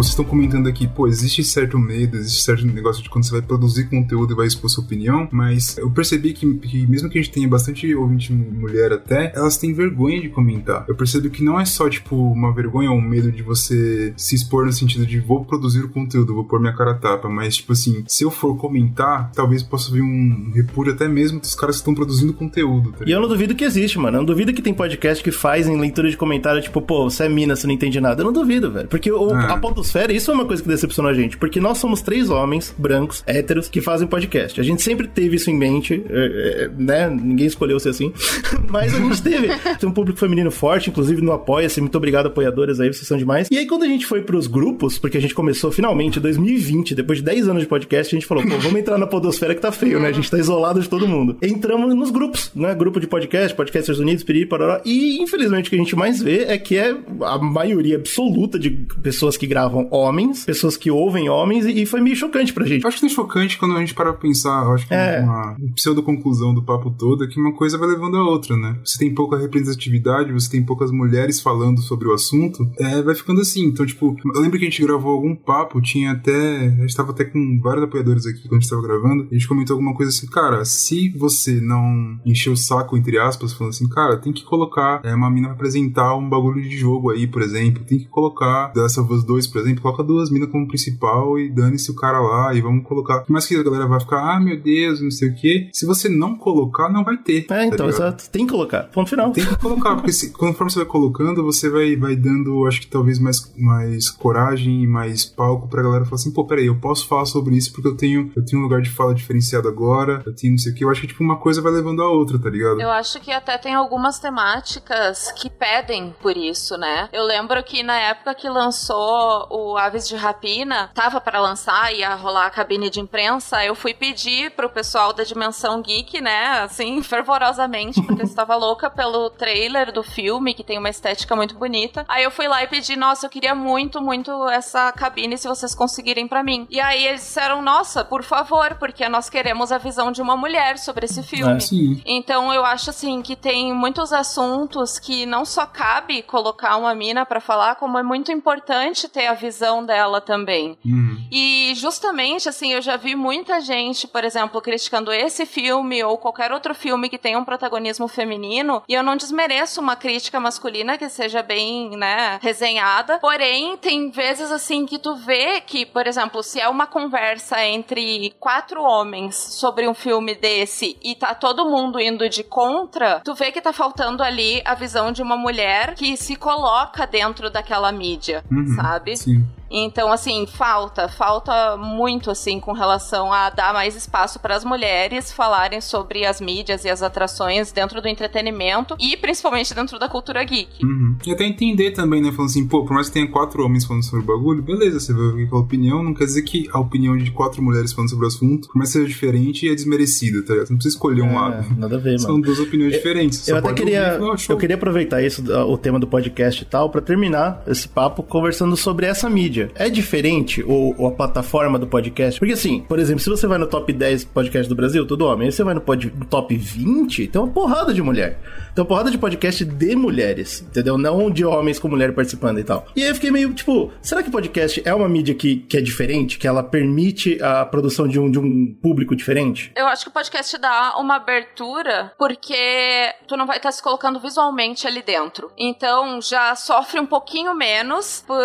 Vocês estão comentando aqui, pô, existe certo medo, existe certo negócio de quando você vai produzir conteúdo e vai expor sua opinião, mas eu percebi que, que mesmo que a gente tenha bastante ouvinte mulher até, elas têm vergonha de comentar. Eu percebo que não é só, tipo, uma vergonha ou um medo de você se expor no sentido de vou produzir o conteúdo, vou pôr minha cara a tapa, mas, tipo assim, se eu for comentar, talvez possa vir um repúdio até mesmo dos caras que estão produzindo conteúdo. Tá e eu não duvido que existe, mano. Eu não duvido que tem podcast que fazem leitura de comentário, tipo, pô, você é mina, você não entende nada. Eu não duvido, velho. Porque o, Ah. a Podosfera, isso é uma coisa que decepcionou a gente. Porque nós somos três homens brancos, héteros, que fazem podcast. A gente sempre teve isso em mente, é, é, né? Ninguém escolheu ser assim. Mas a gente teve. Tem um público feminino forte, inclusive no Apoia-se. Muito obrigado, apoiadoras aí, vocês são demais. E aí, quando a gente foi pros grupos, porque a gente começou finalmente em 2020, depois de 10 anos de podcast, a gente falou, pô, vamos entrar na Podosfera que tá feio, né? A gente tá isolado de todo mundo. Entramos nos grupos, né? Grupo de podcast, Podcasters Unidos, Piriri, Parará. E infelizmente o que a gente mais vê é que é a maioria absoluta de pessoas que gravam homens, pessoas que ouvem homens, e, foi meio chocante pra gente. Eu acho que é chocante quando a gente para pra pensar, eu acho que É. uma pseudo-conclusão do papo todo é que uma coisa vai levando a outra, né? Você tem pouca representatividade, você tem poucas mulheres falando sobre o assunto, é, vai ficando assim. Então, tipo, eu lembro que a gente gravou algum papo, tinha até. A gente tava até com vários apoiadores aqui quando a gente tava gravando, a gente comentou alguma coisa assim, cara, se você não encher o saco, entre aspas, falando assim, cara, tem que colocar é, uma mina pra apresentar um bagulho de jogo aí, por exemplo, tem que colocar of Us 2, por exemplo, coloca duas minas como principal e dane-se o cara lá e vamos colocar. Por mais que a galera vai ficar, ah, meu Deus, não sei o quê. Se você não colocar, não vai ter. É, então, tá ligado? exato. Tem que colocar. Ponto final. Tem que colocar, porque se, conforme você vai colocando, você vai, vai dando, acho que talvez mais, mais coragem e mais palco pra galera falar assim, pô, peraí, eu posso falar sobre isso porque eu tenho, eu tenho um lugar de fala diferenciado agora, eu tenho não sei o que. Eu acho que, tipo, uma coisa vai levando a outra, tá ligado? Eu acho que até tem algumas temáticas que pedem por isso, né? Eu lembro que na época que lançou o Aves de Rapina, tava para lançar, ia rolar a cabine de imprensa, eu fui pedir pro pessoal da Dimensão Geek, né, assim, fervorosamente, porque eu estava louca pelo trailer do filme, que tem uma estética muito bonita. Aí eu fui lá e pedi, nossa, eu queria muito, muito essa cabine, se vocês conseguirem pra mim. E aí eles disseram, nossa, por favor, porque nós queremos a visão de uma mulher sobre esse filme. É, sim. Então eu acho assim que tem muitos assuntos que não só cabe colocar uma mina pra falar, como é muito importante ter a visão dela também. Uhum. E justamente assim, eu já vi muita gente, por exemplo, criticando esse filme ou qualquer outro filme que tenha um protagonismo feminino, e eu não desmereço uma crítica masculina que seja bem, né, resenhada. Porém, tem vezes assim que tu vê que, por exemplo, se é uma conversa entre quatro homens sobre um filme desse e tá todo mundo indo de contra, tu vê que tá faltando ali a visão de uma mulher que se coloca dentro daquela mídia, Uhum, sabe? Sim. you. Então, assim, falta, falta muito, assim, com relação a dar mais espaço para as mulheres falarem sobre as mídias e as atrações dentro do entretenimento e principalmente dentro da cultura geek. Uhum. E até entender também, né? Falando assim, pô, por mais que tenha quatro homens falando sobre o bagulho, beleza, você vai ouvir aquela opinião, não quer dizer que a opinião de quatro mulheres falando sobre o assunto, por mais que seja diferente, é desmerecida, tá ligado? Você não precisa escolher um É, lado. nada a ver, São mano. duas opiniões diferentes. Você Eu até queria, ouvir e falar, "Ah, show." eu queria aproveitar isso, o tema do podcast e tal, pra terminar esse papo conversando sobre essa mídia. É diferente o, o- a plataforma do podcast? Porque assim, por exemplo, se você vai no top 10 podcast do Brasil, todo homem, aí você vai no, pod- no top 20, tem uma porrada de mulher. Tem uma porrada de podcast de mulheres, entendeu? Não de homens com mulher participando e tal. E aí eu fiquei meio, tipo, será que podcast é uma mídia que, que é diferente? Que ela permite a produção de um, de um público diferente? Eu acho que o podcast dá uma abertura porque tu não vai estar se colocando visualmente ali dentro. Então já sofre um pouquinho menos por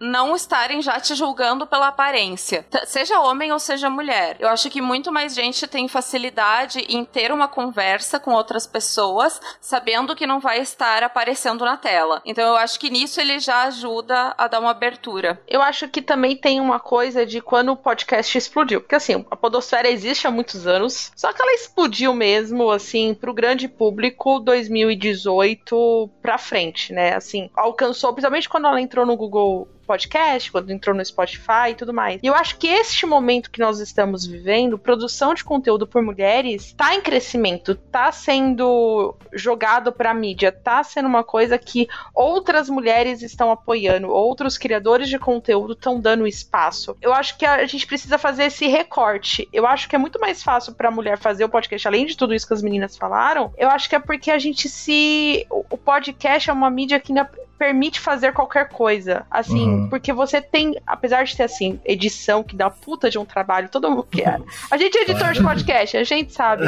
não estarem já te julgando pela aparência. Seja homem ou seja mulher. Eu acho que muito mais gente tem facilidade em ter uma conversa com outras pessoas, sabendo que não vai estar aparecendo na tela. Então eu acho que nisso ele já ajuda a dar uma abertura. Eu acho que também tem uma coisa de quando o podcast explodiu. Porque assim, a Podosfera existe há muitos anos, só que ela explodiu mesmo, assim, pro grande público 2018 pra frente, né? Assim, alcançou, principalmente quando ela entrou no Google Podcast, quando entrou no Spotify e tudo mais. E eu acho que este momento que nós estamos vivendo, produção de conteúdo por mulheres, tá em crescimento, tá sendo jogado pra mídia, tá sendo uma coisa que outras mulheres estão apoiando, outros criadores de conteúdo estão dando espaço. Eu acho que a gente precisa fazer esse recorte. Eu acho que é muito mais fácil pra mulher fazer o podcast, além de tudo isso que as meninas falaram. Eu acho que é porque a gente se. O podcast é uma mídia que ainda permite fazer qualquer coisa. Assim, Uhum. porque você tem, apesar de ter assim, edição que dá puta de um trabalho, todo mundo quer. A gente é editor de podcast, a gente sabe.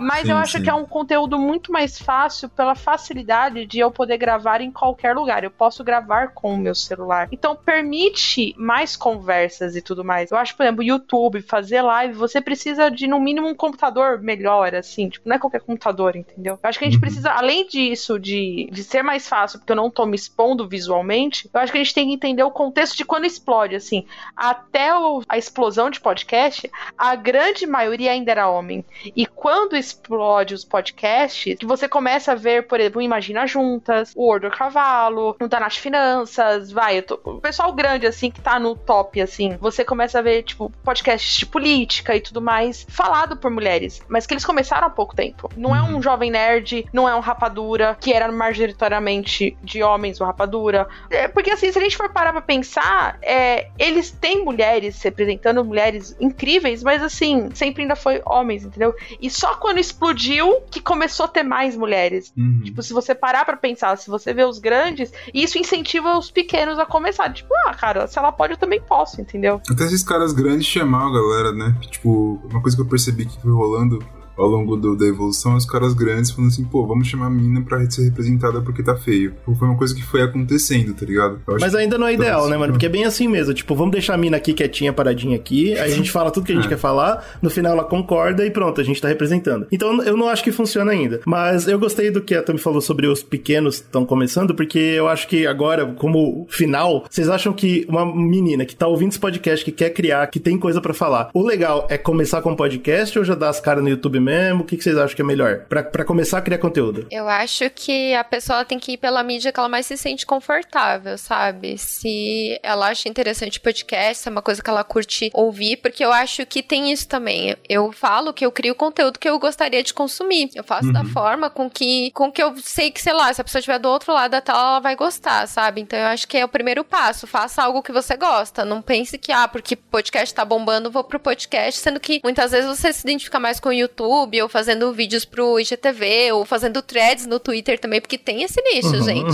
Mas Sim, eu acho sim. que é um conteúdo muito mais fácil pela facilidade de eu poder gravar em qualquer lugar. Eu posso gravar com o meu celular. Então permite mais conversas e tudo mais. Eu acho, por exemplo, YouTube, fazer live, você precisa de no mínimo um computador melhor, assim, tipo, não é qualquer computador, entendeu? Eu acho que a gente Uhum. precisa, além disso, de, de ser mais fácil, porque eu não tô me expondo visualmente, eu acho que a gente tem que entender o contexto de quando explode, assim. Até o- a explosão de podcast, a grande maioria ainda era homem. E quando explode os podcasts, que você começa a ver, por exemplo, Imagina Juntas, o Ordo Cavalo, o Danate Finanças, vai, tô- o pessoal grande, assim, que tá no top, assim, você começa a ver, tipo, podcasts de política e tudo mais, falado por mulheres, mas que eles começaram há pouco tempo. Não é um jovem nerd, não é um rapadura, que era majoritariamente de homens o rapadura. É, porque, assim, se a gente for parar pra pensar, é, eles têm mulheres representando mulheres incríveis, mas, assim, sempre ainda foi homens, entendeu? E só quando explodiu que começou a ter mais mulheres. Uhum. Tipo, se você parar pra pensar, se você vê os grandes, isso incentiva os pequenos a começar. Tipo, ah, cara, se ela pode, eu também posso, entendeu? Até esses caras grandes chamaram a galera, né? Tipo, uma coisa que eu percebi que foi rolando ao longo do- da evolução os caras grandes falando assim, pô, vamos chamar a mina pra ser representada porque tá feio. Foi uma coisa que foi acontecendo, tá ligado? Mas ainda não é ideal, Nossa. né, mano? Porque é bem assim mesmo. Tipo, vamos deixar a mina aqui quietinha, paradinha aqui. Aí a gente fala tudo que a gente É. quer falar. No final ela concorda e pronto, a gente tá representando. Então eu não acho que funciona ainda. Mas eu gostei do que a Tami falou sobre os pequenos que estão começando, porque eu acho que agora, como final, vocês acham que uma menina que tá ouvindo esse podcast, que quer criar, que tem coisa pra falar, o legal é começar com podcast ou já dar as caras no YouTube mesmo? O que, que vocês acham que é melhor? Pra, pra começar a criar conteúdo. Eu acho que a pessoa tem que ir pela mídia que ela mais se sente confortável, sabe? Se ela acha interessante podcast, se é uma coisa que ela curte ouvir, porque eu acho que tem isso também. Eu falo que eu crio conteúdo que eu gostaria de consumir. Eu faço da forma com que, com que eu sei que, sei lá, se a pessoa estiver do outro lado da tela, ela vai gostar, sabe? Então eu acho que é o primeiro passo. Faça algo que você gosta. Não pense que, ah, porque podcast tá bombando, vou pro podcast, sendo que muitas vezes você se identifica mais com o YouTube ou fazendo vídeos pro IGTV ou fazendo threads no Twitter também, porque tem esse nicho, gente.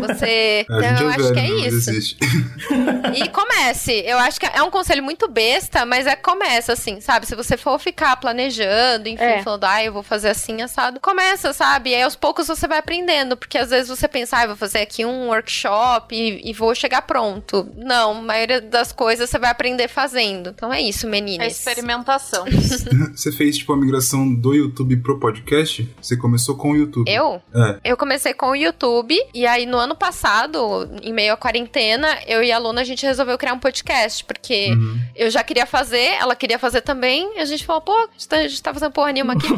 Você. A gente Então, eu é acho que é isso. E comece. Eu acho que é um conselho muito besta, mas é começa, assim, sabe? Se você for ficar planejando, enfim, É. falando, ah, eu vou fazer assim, assado, começa, sabe? E aí aos poucos você vai aprendendo, porque às vezes você pensa, ah, eu vou fazer aqui um workshop e, e vou chegar pronto. Não, a maioria das coisas você vai aprender fazendo. Então é isso, É meninas. experimentação. Você fez, tipo, a migração do YouTube pro podcast? Você começou com o YouTube. Eu? É. Eu comecei com o YouTube, e aí no ano passado, em meio à quarentena, eu e a Luna, a gente resolveu criar um podcast, porque Uhum. eu já queria fazer, ela queria fazer também, e a gente falou, pô, a gente tá, a gente tá fazendo porra nenhuma aqui.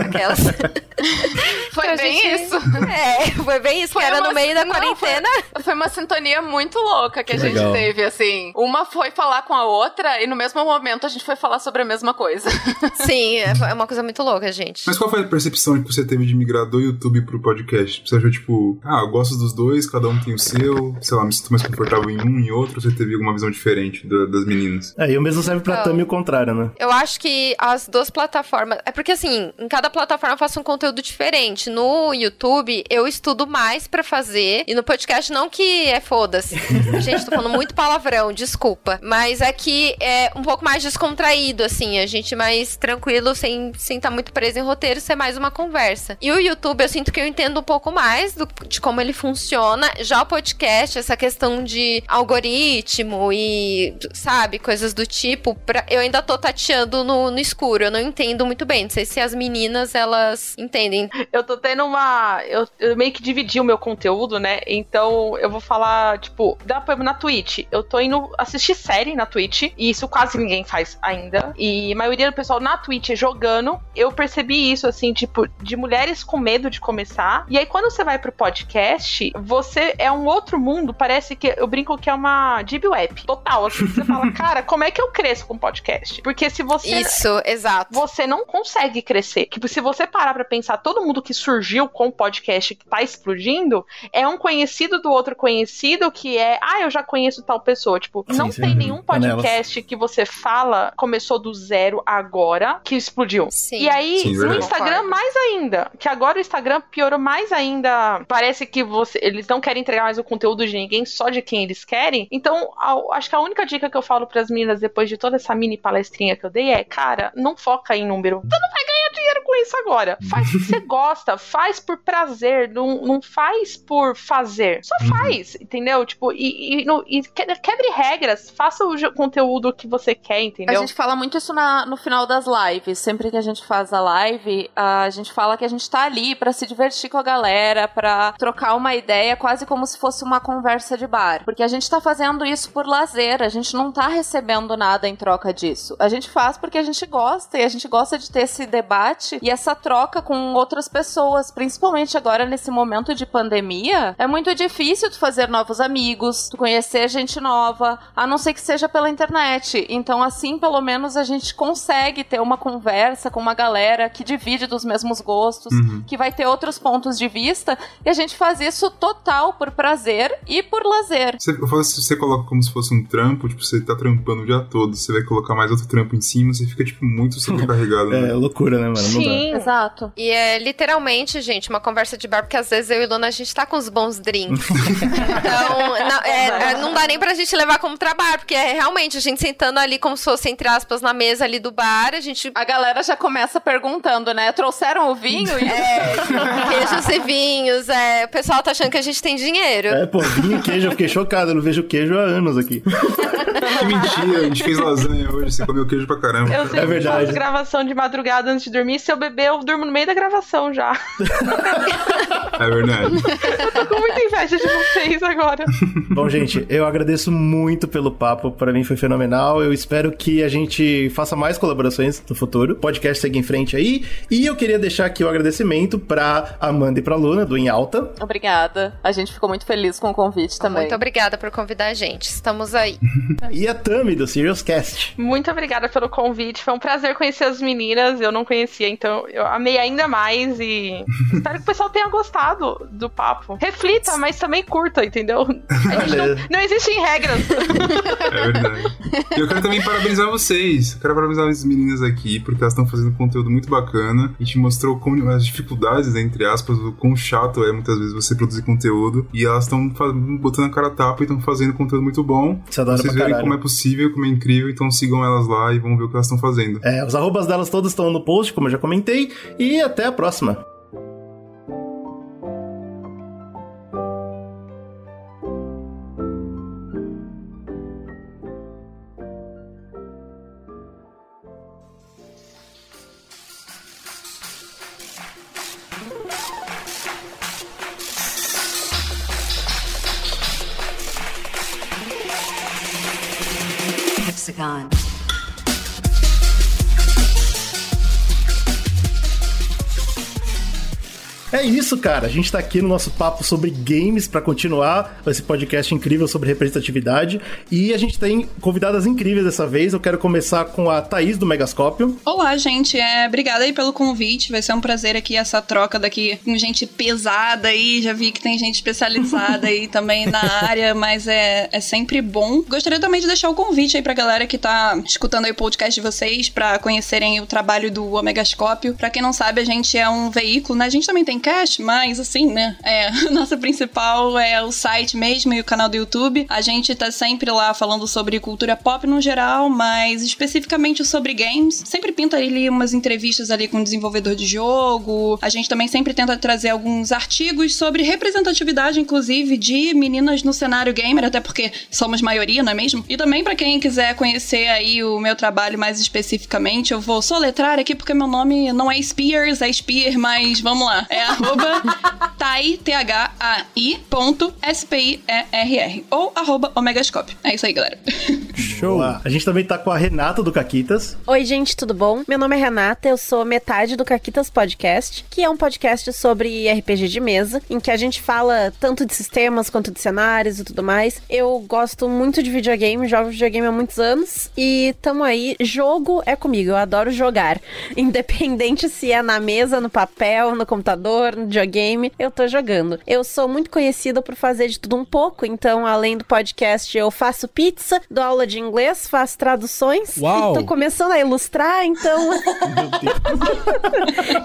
Aquelas. Foi A bem gente- isso. É, foi bem isso, Foi que era uma- no meio da não, quarentena. Foi uma sintonia muito louca que, Que a gente legal. teve, assim. Uma foi falar com a outra e no mesmo momento a gente foi falar sobre a mesma coisa. Sim, é é uma coisa muito louca, gente. Mas qual foi a percepção que você teve de migrar do YouTube pro podcast? Você achou, tipo, ah, eu gosto dos dois, cada um tem o seu, sei lá, me sinto mais confortável em um e outro, ou você teve alguma visão diferente da- das meninas? É, e o mesmo serve pra Então. Tami o contrário, né? Eu acho que as duas plataformas. É porque, assim, em cada plataforma eu faço um conteúdo diferente. No YouTube, eu estudo mais pra fazer. E no podcast, não que é foda-se. gente, tô falando muito palavrão, desculpa. Mas é que é um pouco mais descontraído, assim. A gente mais tranquilo, sem sem tá muito preso em roteiro, ser mais uma conversa. E o YouTube, eu sinto que eu entendo um pouco mais do- de como ele funciona. Já o podcast, essa questão de algoritmo e, sabe, coisas do tipo, pra- eu ainda tô tateando no, no escuro. Eu não entendo muito bem. Não sei se as meninas, elas entendem. Eu tô tendo uma. Eu, eu meio que dividi o meu conteúdo, né? Então eu vou falar, tipo, dá pra na Twitch. Eu tô indo assistir série na Twitch. E isso quase ninguém faz ainda. E a maioria do pessoal na Twitch é jogando. Eu percebi isso, assim, tipo, de mulheres com medo de começar. E aí, quando você vai pro podcast, você é um outro mundo. Parece que eu brinco que é uma deep web. Total. Assim, você fala, cara, como é que eu cresço com podcast? Porque se você Isso, exato. você não consegue crescer. Tipo, se você parar pra pensar, todo mundo que surgiu com podcast que tá explodindo é um conhecido do outro conhecido que é, ah, eu já conheço tal pessoa. Tipo, Sim, não sim. tem nenhum Panelas. podcast que você fala começou do zero agora que explodiu. Sim. Sim. E aí, Sim, no. Instagram, mais ainda. Que agora o Instagram piorou mais ainda. Parece que você, eles não querem entregar mais o conteúdo de ninguém, só de quem eles querem. Então, a- acho que a única dica que eu falo pras meninas depois de toda essa mini palestrinha que eu dei é: cara, não foca em número. Você não vai dinheiro com isso agora. Faz o que você gosta, faz por prazer, não, não faz por fazer. Só faz, entendeu? Tipo, e, e, no- e que- quebre regras, faça o conteúdo que você quer, A entendeu? gente fala muito isso na- no final das lives. Sempre que a gente faz a live, a gente fala que a gente tá ali pra se divertir com a galera, pra trocar uma ideia, quase como se fosse uma conversa de bar. Porque a gente tá fazendo isso por lazer, a gente não tá recebendo nada em troca disso. A gente faz porque a gente gosta e a gente gosta de ter esse debate e essa troca com outras pessoas, principalmente agora nesse momento de pandemia. É muito difícil tu fazer novos amigos, tu conhecer gente nova, a não ser que seja pela internet. Então, assim, pelo menos a gente consegue ter uma conversa com uma galera que divide dos mesmos gostos, Uhum. que vai ter outros pontos de vista, e a gente faz isso total por prazer e por lazer. Você, eu falo assim, você coloca como se fosse um trampo, tipo, você tá trampando o dia todo, você vai colocar mais outro trampo em cima, você fica, tipo, muito sobrecarregado, né? É loucura, né, mano? Não dá. Exato. E é literalmente, gente, uma conversa de bar, porque às vezes eu e Luna a gente tá com os bons drinks. então, não, é, é, não dá nem pra gente levar como trabalho, porque é realmente a gente sentando ali como se fosse, entre aspas, na mesa ali do bar, a gente. A galera já começa perguntando, né? Trouxeram o vinho? E... É, queijos e vinhos, é, o pessoal tá achando que a gente tem dinheiro. É, pô, vinho e queijo, eu fiquei chocado, eu não vejo queijo há anos aqui. Que mentira, a gente fez lasanha hoje, você comeu queijo pra caramba. Eu sempre faço gravação de madrugada antes de dormir. Se eu beber, eu durmo no meio da gravação já. É verdade. Eu tô com muita inveja de vocês agora. Bom, gente, eu agradeço muito pelo papo. Pra mim foi fenomenal. Eu espero que a gente faça mais colaborações no futuro. O podcast segue em frente aí. E eu queria deixar aqui o agradecimento pra Amanda e pra Luna, do Em Alta. Obrigada. A gente ficou muito feliz com o convite também. Muito obrigada por convidar a gente. Estamos aí. E a Tami, do Serious Cast. Muito obrigada pelo convite. Foi um prazer conhecer as meninas. Eu não conhecia, então eu amei ainda mais. E espero que o pessoal tenha gostado do papo. Reflita, mas também curta, entendeu? A gente não, não existem regras. É verdade. E eu quero também parabenizar vocês. Eu quero parabenizar as meninas aqui, porque elas estão fazendo conteúdo muito bacana. A gente mostrou como, as dificuldades, né, entre aspas, o quão chato é muitas vezes você produzir conteúdo. E elas estão botando a cara a tapa e estão fazendo conteúdo muito bom. Adora Vocês verem caralho. como é possível, como é incrível, então sigam elas lá e vão ver o que elas estão fazendo. É, os arrobas delas todos estão no post, como eu já comentei. E até a próxima. Isso, cara. A gente tá aqui no nosso papo sobre games pra continuar esse podcast incrível sobre representatividade. E a gente tem convidadas incríveis dessa vez. Eu quero começar com a Thaís do Megascópio. Olá, gente. É, obrigada aí pelo convite. Vai ser um prazer aqui essa troca daqui com gente pesada aí. Já vi que tem gente especializada aí também na área, mas é, é sempre bom. Gostaria também de deixar o convite aí pra galera que tá escutando aí o podcast de vocês pra conhecerem o trabalho do Omegascópio. Pra quem não sabe, a gente é um veículo, né? A gente também tem podcast, mas assim, né? É, nossa principal é o site mesmo e o canal do YouTube. A gente tá sempre lá falando sobre cultura pop no geral, mas especificamente sobre games. Sempre pinta ali umas entrevistas ali com desenvolvedor de jogo. A gente também sempre tenta trazer alguns artigos sobre representatividade, inclusive, de meninas no cenário gamer, até porque somos maioria, não é mesmo? E também para quem quiser conhecer aí o meu trabalho mais especificamente, eu vou soletrar aqui porque meu nome não é Spears, é Spear, mas vamos lá. É arroba tai, T-H-A-I, ponto S-P-I-E-R-R. Ou arroba Omegascope. É isso aí, galera. Show! A gente também tá com a Renata do Caquitas. Oi, gente, tudo bom? Meu nome é Renata, eu sou metade do Caquitas Podcast, que é um podcast sobre RPG de mesa, em que a gente fala tanto de sistemas quanto de cenários e tudo mais. Eu gosto muito de videogame, jogo videogame há muitos anos e tamo aí. Jogo é comigo, eu adoro jogar. Independente se é na mesa, no papel, no computador, no videogame, eu tô jogando. Eu sou muito conhecida por fazer de tudo um pouco, então além do podcast eu faço pizza, dou aula de inglês faço traduções. Uau. Tô começando a ilustrar, então.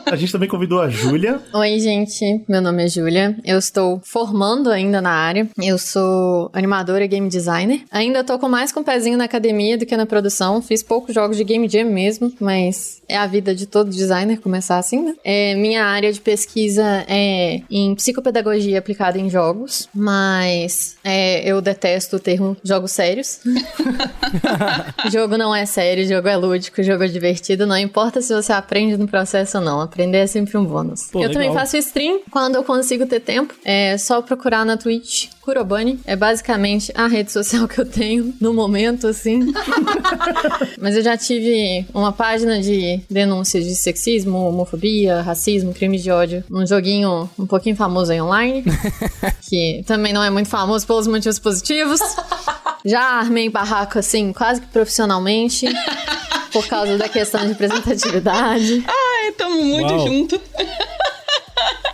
A gente também convidou a Júlia. Oi, gente. Meu nome é Júlia. Eu estou formando ainda na área. Eu sou animadora e game designer. Ainda tô com mais com o pezinho na academia do que na produção. Fiz poucos jogos de game jam mesmo, mas é a vida de todo designer começar assim, né? É, minha área de pesquisa é em psicopedagogia aplicada em jogos, mas é, eu detesto o termo jogos sérios. jogo não é sério, jogo é lúdico, jogo é divertido. Não importa se você aprende no processo ou não, aprender é sempre um bônus. Pô, eu legal. também faço stream quando eu consigo ter tempo. É só procurar na Twitch Kurobani. É basicamente a rede social que eu tenho no momento, assim. Mas eu já tive uma página de denúncias de sexismo, homofobia, racismo, crimes de ódio. Um joguinho um pouquinho famoso aí online. que também não é muito famoso pelos motivos positivos. Já armei barraco, assim, quase que profissionalmente. Por causa da questão de representatividade. Ai, tamo muito Uau. junto.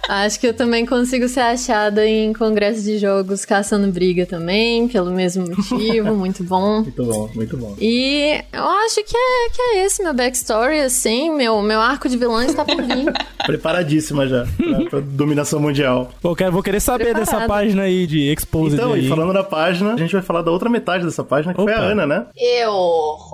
Acho que eu também consigo ser achada em congressos de jogos caçando briga também, pelo mesmo motivo, muito bom. Muito bom, muito bom. E eu acho que é, que é esse meu backstory, assim, meu, meu arco de vilões tá por vir. Preparadíssima já pra, pra dominação mundial. Pô, quero, vou querer saber Preparada. dessa página aí de Exposed Então, aí. e falando da página, a gente vai falar da outra metade dessa página, que foi a Opa. Ana, né? Eu.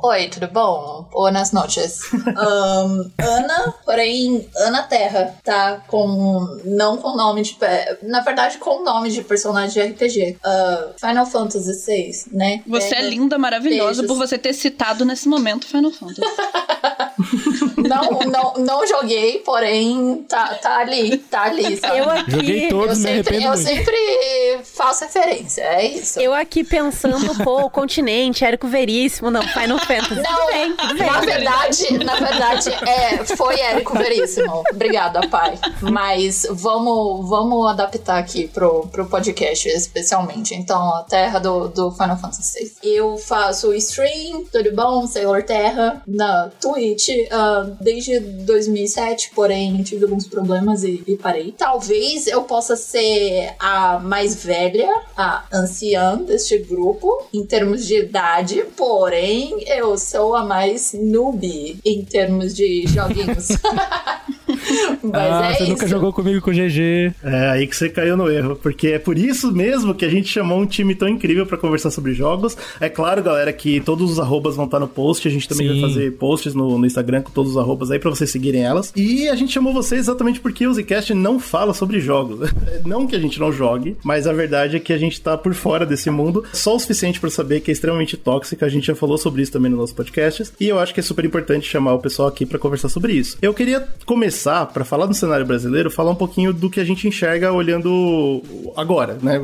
Oi, tudo bom? Buenas noches. Ahn, Ana, porém, Ana Terra, tá? Com. Não com nome de. Na verdade, com nome de personagem de RPG. Ah, Final Fantasy VI, né? Você é Terra- linda, maravilhosa Beijos. por você ter citado nesse momento Final Fantasy. Não, não, não joguei, porém, tá, tá ali, tá ali, sabe? Eu aqui- Joguei todos, eu sempre, Eu sempre faço referência, é isso. Eu aqui pensando, pô, o continente, Érico Veríssimo, não, Final Fantasy. Não, tudo bem, tudo bem. na verdade, na verdade, é, foi Érico Veríssimo. Obrigada, pai. Mas vamos, vamos adaptar aqui pro, pro podcast, especialmente. Então, a terra do, do Final Fantasy VI. Eu faço stream, tudo bom? Sailor Terra, na Twitch, ah, desde 2007, porém tive alguns problemas e, e parei. Talvez eu possa ser a mais velha, a anciã deste grupo, em termos de idade, porém eu sou a mais noob em termos de joguinhos. Mas ah, é você isso. nunca jogou comigo com o GG. É aí que você caiu no erro, porque é por isso mesmo que a gente chamou um time tão incrível pra conversar sobre jogos. É claro, galera, que todos os arrobas vão estar no post, a gente também Sim. vai fazer posts no, no Instagram com todos os arrobas aí pra vocês seguirem elas. E a gente chamou vocês exatamente porque o Zcast não fala sobre jogos. Não que a gente não jogue, mas a verdade é que a gente tá por fora desse mundo, só o suficiente pra saber que é extremamente tóxica. A gente já falou sobre isso também nos nossos podcasts, e eu acho que é super importante chamar o pessoal aqui pra conversar sobre isso. Eu queria começar, pra falar do cenário brasileiro, falar um pouquinho do que a gente enxerga olhando agora, né?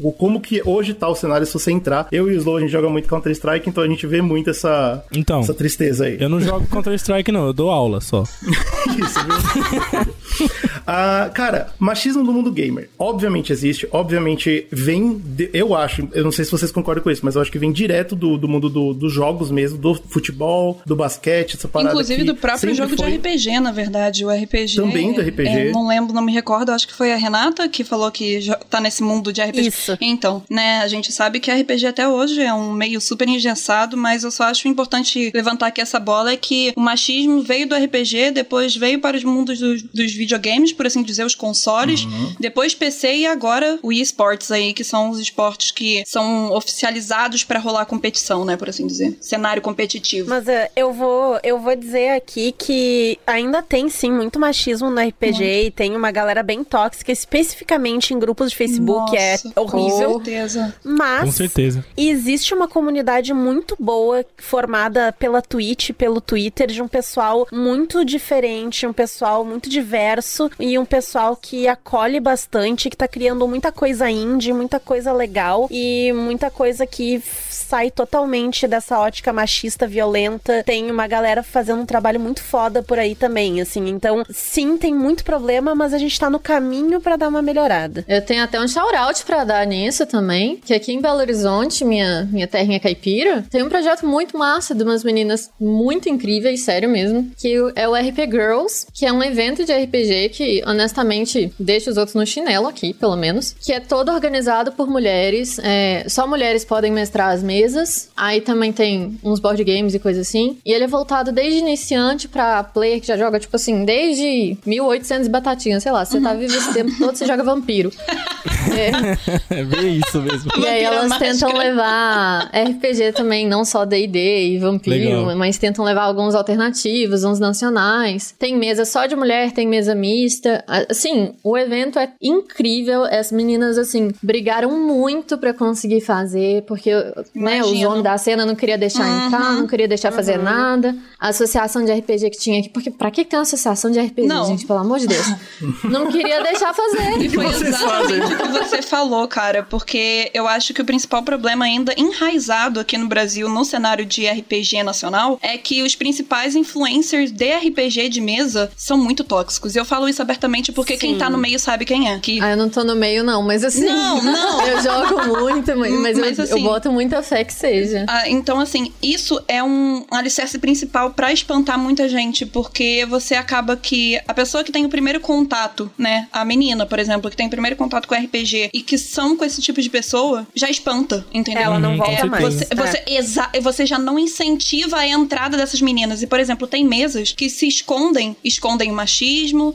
O como que hoje tá o cenário se você entrar. Eu e o Slow, a gente joga muito Counter-Strike, então a gente vê muito essa, Então, essa tristeza aí. eu não jogo Counter-Strike, não. Eu dou aula só. Ah, cara, machismo no mundo gamer. Obviamente existe, obviamente vem. de- eu acho, eu não sei se vocês concordam com isso, mas eu acho que vem direto do, do mundo do- dos jogos mesmo, do futebol, do basquete, essa parada. Inclusive do próprio jogo foi- de RPG, na verdade. O RPG. Também do RPG. é, não lembro, não me recordo. Acho que foi a Renata que falou que tá nesse mundo de RPG. Isso. Então, né, a gente sabe que RPG até hoje é um meio super engessado, mas eu só acho importante levantar aqui essa bola é que o machismo veio do RPG, depois veio para os mundos dos, dos videogames, por assim dizer, os consoles, depois PC e agora o eSports aí, que são os esportes que são oficializados para rolar competição, né, por assim dizer. Cenário competitivo. Mas é, eu vou eu vou dizer aqui que ainda tem sim muito machismo no RPG e tem uma galera bem tóxica, especificamente em grupos de Facebook, que é Nossa, horrível. Com certeza. Mas Com certeza. existe uma comunidade muito boa formada pela Twitch, pelo Twitter, de um pessoal muito diferente, um pessoal muito diverso e um pessoal que acolhe bastante, que tá criando muita coisa indie, muita coisa legal e muita coisa que sai totalmente dessa ótica machista, violenta. Tem uma galera fazendo um trabalho muito foda por aí também, assim. Então, sim, tem muito problema, mas a gente tá no caminho pra dar uma melhorada. Eu tenho até um shout-out pra dar nisso também, que aqui em Belo Horizonte, minha, minha terrinha caipira, tem um projeto muito massa de umas meninas muito incríveis, sério mesmo, que é o RP Girls, que é um evento de RPG RPG que, honestamente, deixa os outros no chinelo aqui, pelo menos. Que é todo organizado por mulheres. é, só mulheres podem mestrar as mesas. Aí também tem uns board games e coisa assim. E ele é voltado desde iniciante pra player que já joga, tipo assim, desde 1800 e batatinha, sei lá. Você tá vivo esse tempo todo, você joga vampiro. É. É bem isso mesmo. E aí Vampira elas mágica. tentam levar RPG também, não só D&D e Vampiro, Legal. mas tentam levar alguns alternativos, uns nacionais. Tem mesa só de mulher, tem mesa mista. Assim, o evento é incrível. As meninas, assim, brigaram muito pra conseguir fazer, porque né, os homens da cena não queria deixar Uhum. entrar, não queria deixar fazer nada. A associação de RPG que tinha aqui, porque pra que tem uma associação de RPG, Não. gente, pelo amor de Deus? não queria deixar fazer. E foi exatamente o que você falou, cara, porque eu acho que o principal problema ainda enraizado aqui no Brasil, no cenário de RPG nacional, é que os principais influencers de RPG de mesa são muito tóxicos. E eu falo isso abertamente porque quem Sim. tá no meio sabe quem é. Que Ah, eu não tô no meio, não, mas assim. Não, não. eu jogo muito, mas, mas Mas, eu, assim, eu boto muita fé que seja. Ah, então, assim, isso é um alicerce principal pra espantar muita gente, porque você acaba que a pessoa que tem o primeiro contato, né, a menina, por exemplo, que tem o primeiro contato com RPG e que são com esse tipo de pessoa, já espanta, entendeu? Ela não Uhum, volta mais. Você, É. você, exa- você já não incentiva a entrada dessas meninas. E, por exemplo, tem mesas que se escondem, escondem o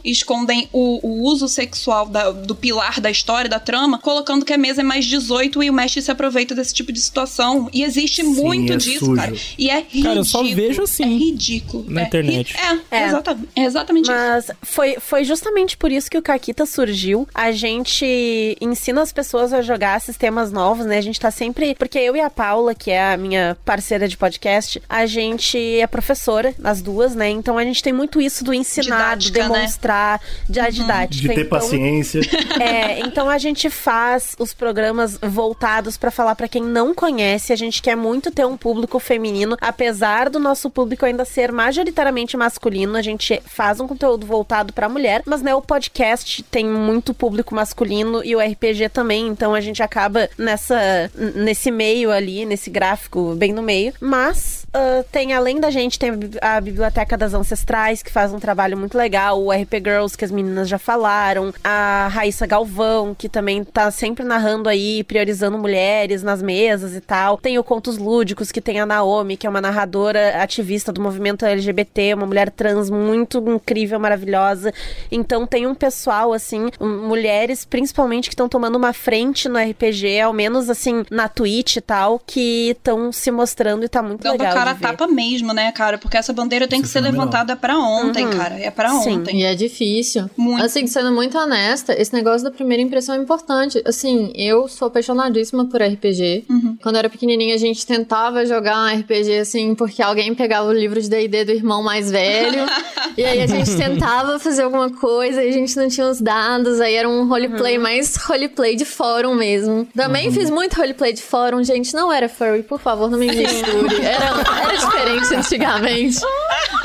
escondem o, o uso sexual da- do pilar da história, da trama, colocando que a mesa é mais 18 e o mestre se aproveita desse tipo de situação. E existe Sim, muito é disso, sujo. cara. E é ridículo. Cara, eu só vejo assim, É ridículo. na É internet. É, É. exata- é exatamente isso. Mas foi, foi justamente por isso que o Caquita surgiu. A gente ensina as pessoas a jogar sistemas novos, né? A gente tá sempre. Porque eu e a Paula, que é a minha parceira de podcast, a gente é professora, as duas, né? Então a gente tem muito isso do ensinar, do Didática, né? Demonstrar, de a didática. De ter Então, paciência. É, então a gente faz os programas voltados pra falar pra quem não conhece. A gente quer muito ter um público feminino, apesar do nosso público ainda ser majoritariamente masculino. A gente faz um conteúdo voltado pra mulher, mas né, o podcast tem muito público masculino e o RPG também. Então a gente acaba nessa nesse meio ali, nesse gráfico bem no meio. Mas ah, tem além da gente tem a bib- a biblioteca das ancestrais que faz um trabalho muito legal, o RP Girls que as meninas já falaram, a Raíssa Galvão que também tá sempre narrando aí, priorizando mulheres nas mesas e tal. Tem o Contos Lúdicos que tem a Naomi, que é uma narradora ativista do movimento LGBT, uma mulher trans muito incrível, maravilhosa. Então tem um pessoal assim, mulheres principalmente que estão tomando uma frente no RPG, ao menos assim na Twitch e tal, que estão se mostrando e tá muito Dando legal. cara a de ver. tapa mesmo, né, cara? Porque essa bandeira tem que Isso ser levantada pra ontem, Uhum. cara. É pra Sim. ontem. E é difícil. Muito. Assim, sendo muito honesta, esse negócio da primeira impressão é importante. Assim, eu sou apaixonadíssima por RPG. Uhum. Quando eu era pequenininha, a gente tentava jogar um RPG, assim, porque alguém pegava o livro de D&D do irmão mais velho. e aí a gente tentava fazer alguma coisa e a gente não tinha os dados. Aí era um roleplay Uhum. mais roleplay de fórum mesmo. Também fiz muito roleplay de fórum, gente. Não era furry, por favor, não me misture. Era, era diferente antigamente.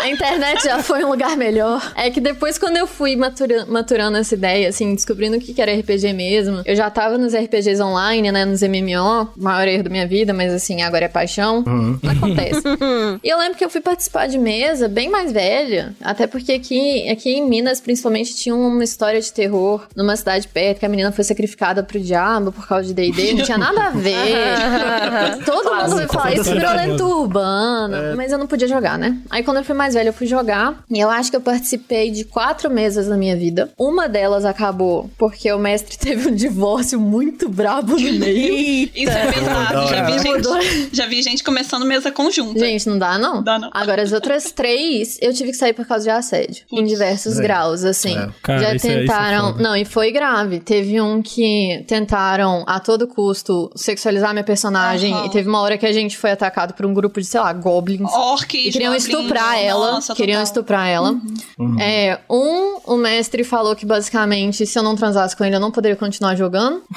A internet já foi um lugar melhor. É que depois, quando eu fui matura- maturando essa ideia, assim, descobrindo o que era RPG mesmo, eu já tava nos RPGs online, né, nos MMO, maior erro da minha vida, mas assim, agora é paixão. Acontece. e eu lembro que eu fui participar de mesa bem mais velha, até porque aqui, aqui em Minas, principalmente, tinha uma história de terror numa cidade perto, que a menina foi sacrificada pro diabo por causa de D&D, não tinha nada a ver. Todo mundo vai falar isso virou lenda urbana, mas eu não podia jogar, né? Aí quando eu fui mais velha, eu fui jogar, e eu acho que eu participei de quatro mesas na minha vida. Uma delas acabou porque o mestre teve um divórcio muito brabo no meio. Isso é pesado. Já vi, Mudou. gente, já vi gente começando mesa conjunta. Gente, não dá não? Dá não. Agora, as outras três, eu tive que sair por causa de assédio. Em diversos É. graus, assim. É. Cara, Já isso é- isso é tentaram. foda. não, e foi grave. Teve um que tentaram, a todo custo, sexualizar minha personagem. Aham. E teve uma hora que a gente foi atacado por um grupo de, sei lá, goblins. Orcs, E queriam goblins, estuprar ela. Nossa, queriam total. estuprar ela. É, um, o mestre falou que basicamente, se eu não transasse com ele, eu não poderia continuar jogando.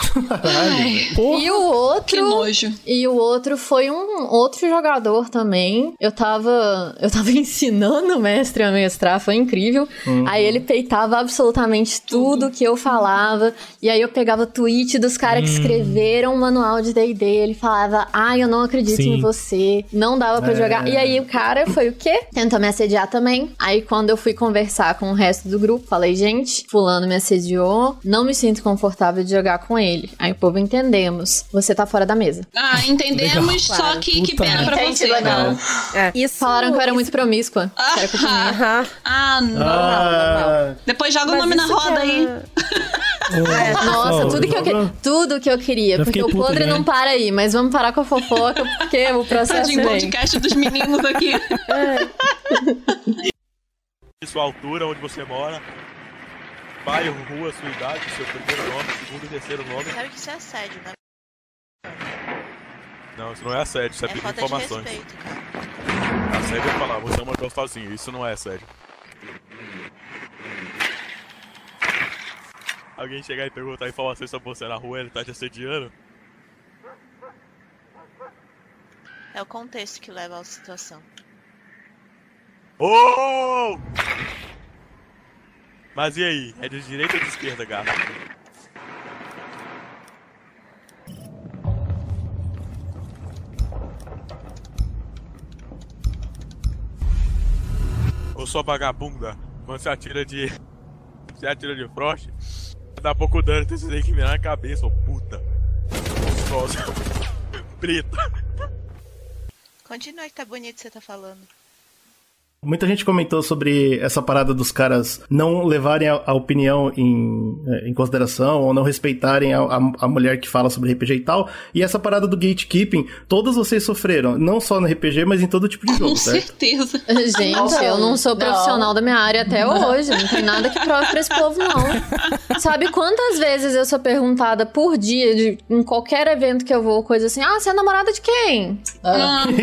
E o outro. Que nojo. E o outro foi um outro jogador também. Eu tava. Eu tava ensinando o mestre a mestrar, foi incrível. Aí ele peitava absolutamente tudo que eu falava. E aí eu pegava tweet dos caras que escreveram o manual de DD. Ele falava, ai, eu não acredito Sim. em você. Não dava pra É. jogar. E aí o cara foi o quê? Tentou me assediar também. Aí quando eu fui conversar com o resto do grupo, falei, gente, fulano me assediou, não me sinto confortável de jogar com ele. Aí o povo entendemos. Você tá fora da mesa. Ah, entendemos, só Claro. que que Puta pena pra você. Legal. É. Isso, Falaram que eu era muito promíscua. que era culpa minha. Ah, não. Ah. Depois joga o Mas nome na roda que é- aí. Nossa, tudo que, eu que- tudo que eu queria. Já Porque o podre não para aí. Mas vamos parar com a fofoca, porque o processo Tadinho, vem. podcast dos meninos aqui. sua altura, onde você mora, bairro, rua, sua idade, seu primeiro nome, segundo e terceiro nome. Sabe que isso é assédio, né? Não, isso não é assédio, isso é, É pedir falta de informações. respeito, cara. Assédio é falar, você é uma gostosinha, isso não é assédio. Alguém chegar e perguntar informações sobre você na rua, ele tá te assediando? É o contexto que leva à situação. Oh! Mas e aí? É de direita ou de esquerda, gato? Ô sua vagabunda, quando você atira de. Você atira de frost, dá pouco dano, então você tem que virar na cabeça, ô puta. Gostosa. Preta. Continua que tá bonito você tá falando. Muita gente comentou sobre essa parada dos caras não levarem a, a opinião em, eh, em consideração ou não respeitarem a, a, a mulher que fala sobre RPG e tal. E essa parada do gatekeeping, todos vocês sofreram, não só no RPG, mas em todo tipo de jogo, certo? certeza. Gente, eu não sou não. profissional da minha área até hoje. Não tem nada que prove pra esse povo, não. Sabe quantas vezes eu sou perguntada por dia, de, em qualquer evento que eu vou, coisa assim: ah, você é namorada de quem?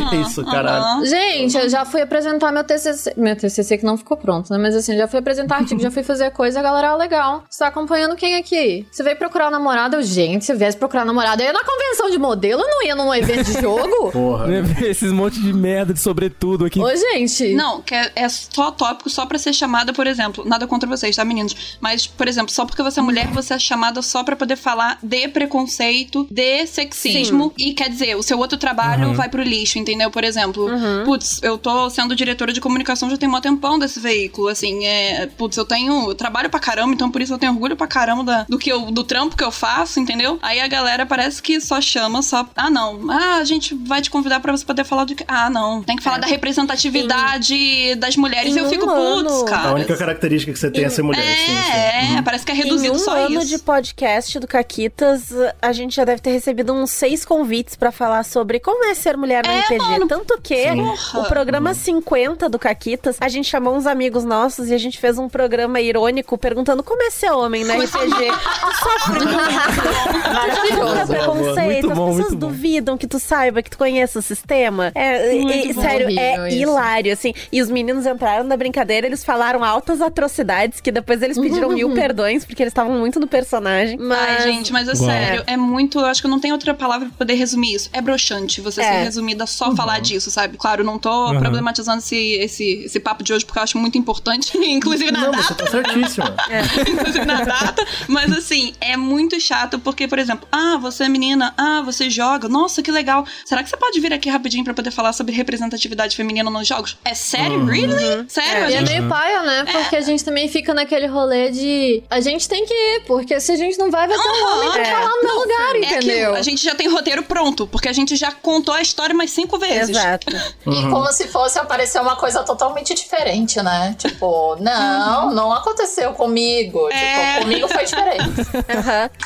Que isso, caralho. Gente, eu já fui apresentar meu TCC. Meu TCC que não ficou pronto, né? Mas assim, já fui apresentar artigo, já fui fazer coisa, a galera, ah, legal. Você tá acompanhando quem aqui? Você veio procurar um namorado? Eu, gente, se viesse procurar namorado, eu ia na convenção de modelo, eu não ia num evento de jogo? Porra. Esses monte de merda de sobretudo aqui. Ô, gente. Não, que é, é só tópico só pra ser chamada, por exemplo, nada contra vocês, tá, meninos? Mas, por exemplo, só porque você é mulher, você é chamada só pra poder falar de preconceito, de sexismo. E quer dizer, o seu outro trabalho Uhum. vai pro lixo, entendeu? Por exemplo, putz, eu tô sendo diretora de comunicação já tem mó tempão desse veículo, assim, é, putz, eu tenho, eu trabalho pra caramba, então por isso eu tenho orgulho pra caramba da- do que eu, do trampo que eu faço, entendeu? Aí a galera parece que só chama, só, ah, não, ah, a gente vai te convidar pra você poder falar do que, ah, não, tem que falar da representatividade das mulheres, em e eu fico, um putz, ano- cara. A única característica que você tem é ser mulher. sim, sim. É, é, parece que é reduzido em um só ano isso. de podcast do Caquitas, a gente já deve ter recebido uns seis convites pra falar sobre como é ser mulher no É, RPG. mano. Tanto que Porra. o programa 50 do Caquitas, a gente chamou uns amigos nossos e a gente fez um programa irônico perguntando como é ser homem no RPG. Tu sofre já sofre preconceito, as pessoas duvidam que tu saiba, que tu conheça o sistema. É, e- bom. sério, é isso. hilário, assim. E os meninos entraram na brincadeira, eles falaram altas atrocidades, que depois eles pediram mil perdões, porque eles estavam muito no personagem. Mas... Ai, gente, mas é Uau. sério, é muito. Eu acho que não tem outra palavra pra poder resumir isso. É broxante você É. ser resumida só falar disso, sabe? Claro, não tô Uhum. problematizando esse, esse, esse papo de hoje, porque eu acho muito importante, inclusive na Não, data. você tá certíssima. inclusive na data. Mas assim, é muito chato porque, por exemplo, ah, você é menina, ah, você joga, nossa, que legal. Será que você pode vir aqui rapidinho pra poder falar sobre representatividade feminina nos jogos? É sério? Really? Sério? a E é gente- meio paia, né? Porque a gente também fica naquele rolê de. A gente tem que ir, porque se a gente não vai, vai ter um homem pra É. falar no meu lugar, É entendeu? a gente já tem roteiro pronto, porque a gente já contou a história mais cinco vezes. Exato. E como se fosse aparecer uma coisa totalmente diferente, né? Tipo, não, não aconteceu comigo. É. Tipo, comigo foi diferente.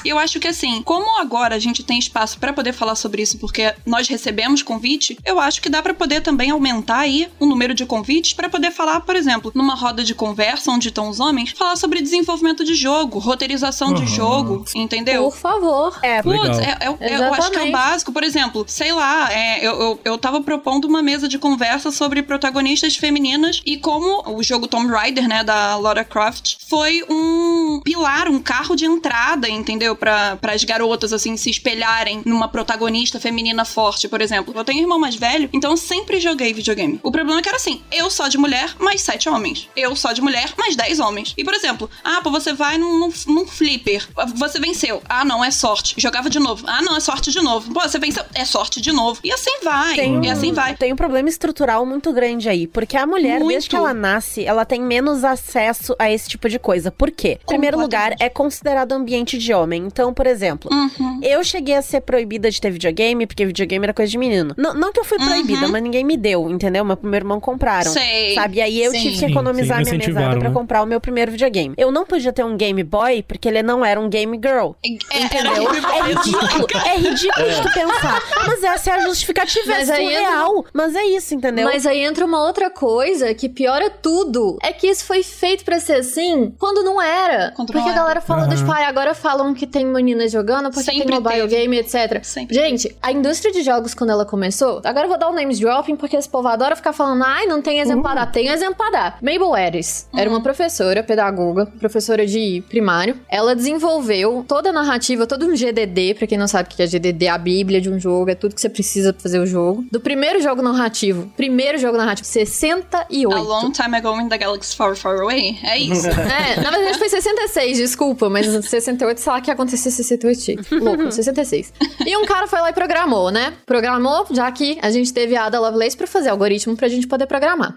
E eu acho que assim, como agora a gente tem espaço pra poder falar sobre isso, porque nós recebemos convite, eu acho que dá pra poder também aumentar aí o número de convites pra poder falar, por exemplo, numa roda de conversa onde estão os homens, falar sobre desenvolvimento de jogo, roteirização de jogo, entendeu? Por favor. É, Putz, é, é- é- eu acho que é o básico. Por exemplo, sei lá, é, eu, eu, eu tava propondo uma mesa de conversa sobre protagonistas femininas e como o jogo Tomb Raider, né, da Lara Croft, foi um, um pilar, um carro de entrada, entendeu? Para as garotas, assim, se espelharem numa protagonista feminina forte, por exemplo. Eu tenho um irmão mais velho, então eu sempre joguei videogame. O problema é que era assim: eu só de mulher, mais sete homens. Eu só de mulher, mais dez homens. E, por exemplo, ah, pô, você vai num, num, num flipper, você venceu. Ah, não, é sorte. Jogava de novo. Ah, não, é sorte de novo. Pô, você venceu. É sorte de novo. E assim vai. Tem e assim vai. Tem um problema estrutural muito grande aí, porque a mulher, Muito. desde que ela nasce, ela tem menos acesso a esse tipo de coisa. Por quê? Em primeiro lugar, é considerado ambiente de homem. Então, por exemplo, Uhum. eu cheguei a ser proibida de ter videogame, porque videogame era coisa de menino. Não, não que eu fui proibida, Uhum. mas ninguém me deu, entendeu? Meu meu irmão compraram. Sei. Sabe? E aí eu Sim. tive que economizar sim, minha mesada incentivaram, pra né? comprar o meu primeiro videogame. Eu não podia ter um Game Boy, porque ele não era um Game Girl. Entendeu? É ridículo. É ridículo de tu pensar. Mas essa é a justificativa, Mas é aí entra- surreal. Mas é isso, entendeu? Mas aí entra uma outra coisa que piora tudo. É que isso foi feito pra ser assim quando não era. Quando porque não a galera fala Uhum. tipo, "Ai, agora falam que tem meninas jogando porque Sempre tem mobile teve. game, etc. Gente, a indústria de jogos, quando ela começou, agora eu vou dar um names dropping porque esse povo adora ficar falando, ai, não tem exemplo pra dar. Tem exemplo pra dar. Mabel Eris era uma professora, pedagoga, professora de primário. Ela desenvolveu toda a narrativa, todo um GDD, pra quem não sabe o que é GDD, a bíblia de um jogo, é tudo que você precisa pra fazer o jogo. Do primeiro jogo narrativo, primeiro jogo narrativo, 68. A long time ago in the galaxy far, far away. É isso. É, na verdade foi 66, desculpa, mas 68, sei lá que aconteceu em 68. Louco, 66. E um cara foi lá e programou, né? Programou, já que a gente teve a Ada Lovelace pra fazer algoritmo pra gente poder programar.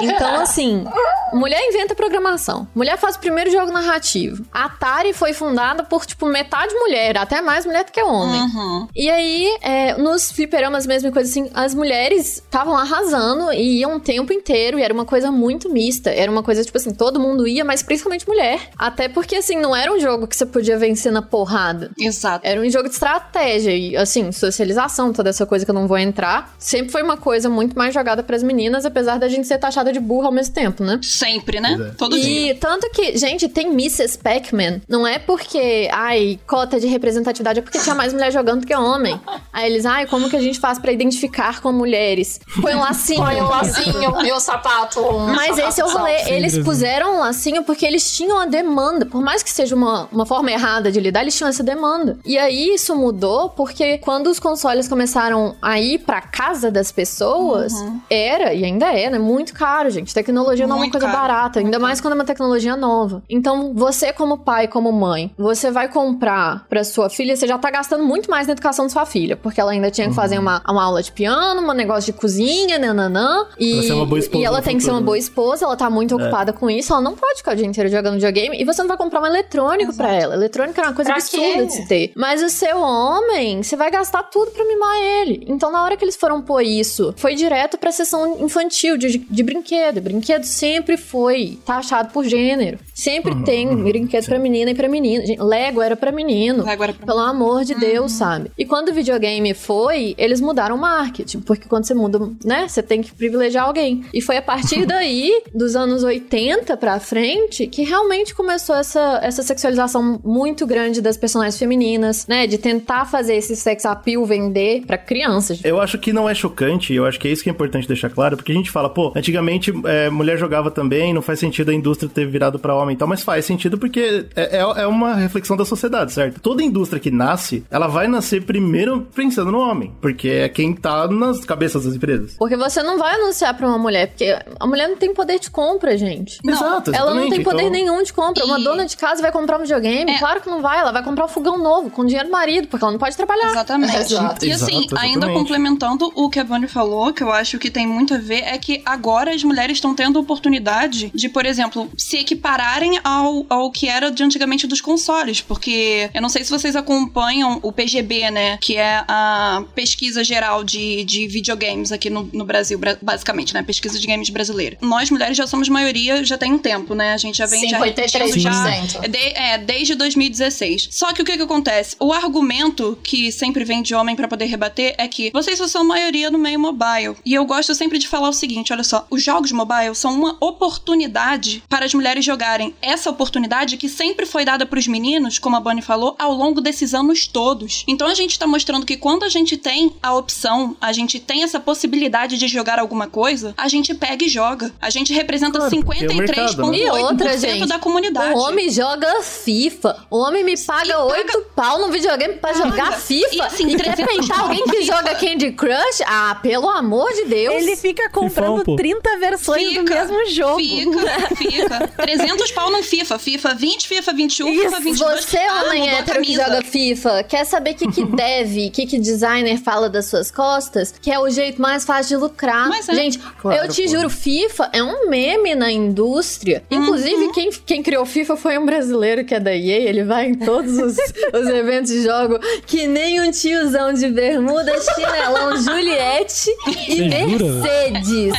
Então, assim, mulher inventa programação. Mulher faz o primeiro jogo narrativo. A Atari foi fundada por, tipo, metade mulher, até mais mulher do que homem. Uhum. E aí, é, nos fliperamas mesmo, e coisa assim, as mulheres estavam arrasando e iam o tempo inteiro, e era uma coisa muito mista. Era uma coisa, tipo assim, todo mundo ia, mas principalmente mulher. Até porque, assim, não era um jogo que você podia vencer na porrada. Exato. Era um jogo de estratégia e, assim, socialização, toda essa coisa que eu não vou entrar. Sempre foi uma coisa muito mais jogada pras meninas, apesar da gente ser taxada de burra ao mesmo tempo, né? Sempre, né? Todo e dia. tanto que, gente, tem Mrs. Pac-Man. Não é porque, ai, cota de representatividade, é porque tinha mais mulher jogando do que homem. Aí eles, ai, como que a gente faz pra identificar com mulheres? Põe um lacinho. Põe um lacinho e o sapato. um Mas sapato esse é o rolê. Sim, Eles puseram um lacinho porque eles tinham a demanda. Por mais que seja uma, uma forma errada de lidar, eles tinham essa demanda. E aí isso mudou porque quando os consoles começaram a ir pra casa das pessoas, Uhum. era, e ainda é, né? Muito caro, gente. Tecnologia não é uma Muito coisa caro. barata, ainda mais quando é uma tecnologia nova. Então, você como pai, como mãe, você vai comprar pra sua filha, você já tá gastando muito mais na educação da sua filha, porque ela ainda tinha que fazer uma, uma aula de piano, um negócio de cozinha, nananã. E, Pra ser uma boa esposa e ela tem que ser uma boa esposa, ela tá muito É. ocupada com isso, ela não pode ficar o dia inteiro jogando videogame e você não vai comprar um eletrônico pra ela. Eletrônico é uma coisa Pra absurda quê? de se ter. Mas o seu homem, você vai gastar tudo pra mimar ele. Então, na hora que eles foram pôr isso, foi direto pra sessão infantil de, de brinquedo. Brinquedo sempre foi taxado por gênero. Sempre Uhum, tem brinquedo pra menina e pra menina. Lego era pra menino. Lego era pra Pelo amor de Deus, sabe? E quando o videogame foi, eles mudaram o marketing. Porque quando você muda, né? Você tem que privilegiar alguém. E foi a partir daí, dos anos 80 pra frente, que realmente começou essa, essa sexualização muito grande das personagens femininas, né? De tentar fazer esse sex appeal vender pra crianças. Eu acho que não é chocante, eu acho que é isso que é importante deixar claro, porque a gente fala, pô, antigamente é, mulher jogava também, não faz sentido a indústria ter virado pra homem e tal, mas faz sentido porque é, é- é uma reflexão da sociedade, certo? Toda indústria que nasce, ela vai nascer primeiro pensando no homem, porque é quem tá nas cabeças das empresas. Porque você não vai anunciar pra uma mulher, porque a mulher não tem poder de compra, gente. Exato, Ela não tem poder então- nenhum de compra. Uma E- dona de casa vai comprar um videogame? Claro que não vai. Ela vai comprar um fogão novo com dinheiro do marido, porque ela não pode trabalhar. Exatamente. Exato. E assim, Exato, ainda complementando o que a Bonnie falou, que eu acho que tem muito a ver, é que agora as mulheres estão tendo oportunidade de, por exemplo, se equipararem ao, ao que era de antigamente dos consoles. Porque eu não sei se vocês acompanham o PGB, né? Que é a pesquisa geral de, de videogames aqui no, no Brasil, bra- basicamente, né? Pesquisa de games brasileira. Nós, mulheres, já somos maioria já tem um tempo, né? A gente já vem já 53%. repetindo já de- é, desde 2016. Só que o que que acontece? O argumento que sempre vem de homem pra poder rebater é que vocês só são maioria no meio mobile. E eu gosto sempre de falar o seguinte, olha só, os jogos mobile são uma oportunidade para as mulheres jogarem. Essa oportunidade que sempre foi dada pros meninos, como a Bonnie falou, ao longo desses anos todos. Então a gente tá mostrando que quando a gente tem a opção, a gente tem essa possibilidade de jogar alguma coisa, a gente pega e joga. A gente representa Claro, porque é o mercado, né? 53,8% E da comunidade. O homem joga FIFA. O homem me paga oito pau no videogame pra jogar FIFA. E, assim, E quer 300 peitar pau alguém que FIFA. joga Candy Crush? Ah, pelo amor de Deus. Ele fica comprando pô. 30 versões do mesmo jogo. Fica, fica. 300 pau no FIFA. FIFA 20, FIFA 21, FIFA 22. Você, Ah, homem mudou a hétero que joga FIFA, quer saber o que, que deve, o que, que designer fala das suas costas? Que é o jeito mais fácil de lucrar. Mas é. Gente, Claro, eu te pô. juro, FIFA é um meme na indústria. Uhum. Inclusive, quem, quem criou FIFA foi um brasileiro que é da EA. Ele vai em todos os, os eventos de jogo que nem um tiozão de bermuda, chinelão, Juliette e? Mercedes.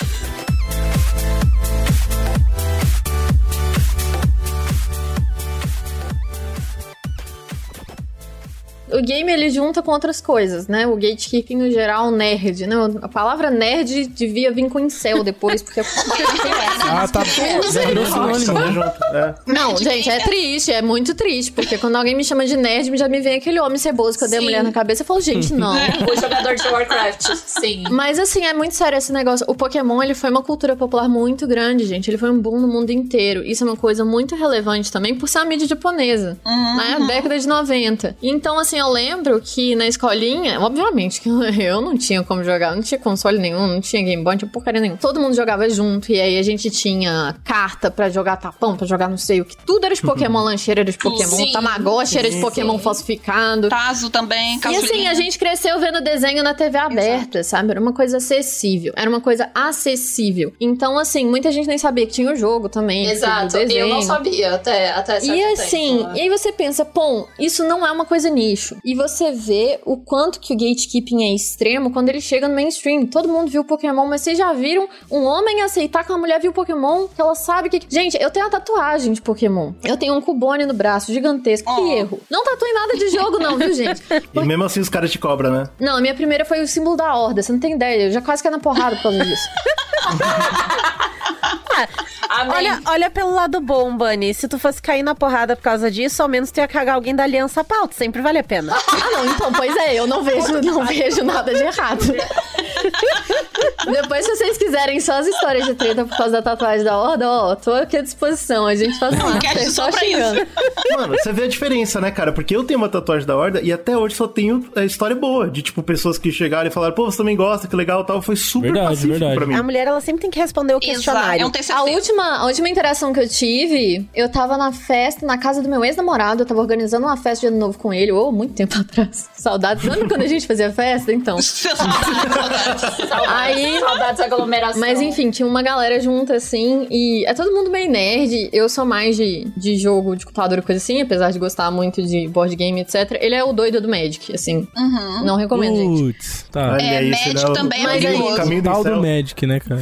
O game ele junta com outras coisas, né? O gatekeeping no geral, nerd, né? A palavra nerd devia vir com incel depois, porque. Ah, tá. Já virou sinônimo, né? É. Não, gente, é triste, é muito triste, porque quando alguém me chama de nerd, já me vem aquele homem ceboso que eu dei a mulher na cabeça. Eu falo, gente, não. O jogador de Warcraft, sim. Mas assim, é muito sério esse negócio. O Pokémon, ele foi uma cultura popular muito grande, gente. Ele foi um boom no mundo inteiro. Isso é uma coisa muito relevante também por ser uma mídia japonesa, né? Década de 90. Então, assim, eu lembro que na escolinha, obviamente que eu não tinha como jogar, não tinha console nenhum, não tinha Game Boy, não tinha porcaria nenhuma. Todo mundo jogava junto, e aí a gente tinha carta pra jogar tapão, pra jogar não sei o que. Tudo era de Pokémon, lancheira era de Pokémon, Sim. Tamagotchi era de Sim, Pokémon sim. falsificado. Tazo também, E assim, caçulinha. a gente cresceu vendo desenho na TV aberta, sabe? Era uma coisa acessível. Era uma coisa acessível. Então, assim, muita gente nem sabia que tinha o jogo também. Exato, eu não sabia até, até certo E assim, tempo, né? e aí você pensa, pô, isso não é uma coisa nicho. E você vê o quanto que o gatekeeping é extremo quando ele chega no mainstream. Todo mundo viu Pokémon, mas vocês já viram um homem aceitar que uma mulher viu Pokémon? Que ela sabe que. Gente, eu tenho uma tatuagem de Pokémon. Eu tenho um Cubone no braço, gigantesco. Que Oh. erro. Não tatue nada de jogo, não, viu, gente? E mesmo assim os caras te cobram, né? Não, a minha primeira foi o símbolo da horda, você não tem ideia. Eu já quase caí na porrada por causa disso. Amém. Olha, olha pelo lado bom, Bunny. Se tu fosse cair na porrada por causa disso, ao menos tu ia cagar alguém da Aliança Pauta. Sempre vale a pena. Ah, não, então, pois é, eu não vejo, não vejo nada de errado. Depois, se vocês quiserem só as histórias de treta por causa da tatuagem da horda, ó, tô aqui à disposição. A gente faz um cast só só pra chegando. Mano, você vê a diferença, né, cara? Porque eu tenho uma tatuagem da Horda e até hoje só tenho a história boa. De, tipo, pessoas que chegaram e falaram, pô, você também gosta, que legal e tal. Foi super Verdade, pacífico verdade. pra mim. A mulher, ela sempre tem que responder o Exato, questionário. é um TCC. A última, a última interação que eu tive, eu tava na festa, na casa do meu ex-namorado, eu tava organizando uma festa de ano novo com ele, ou muito tempo atrás. Saudades. Lembra quando a gente fazia festa? Então. Aí. Saudades aglomeração. Mas enfim, tinha uma galera junta assim, e é todo mundo meio nerd. Eu sou mais de, de jogo de computador e coisa assim, apesar de gostar muito de board game, etc. Ele é o doido do Magic, assim. Uhum. Não recomendo, gente. Putz, tá. Olha É, aí, Magic senão- também é Mas aí- perigoso. Caminho do do. Magic, né, cara?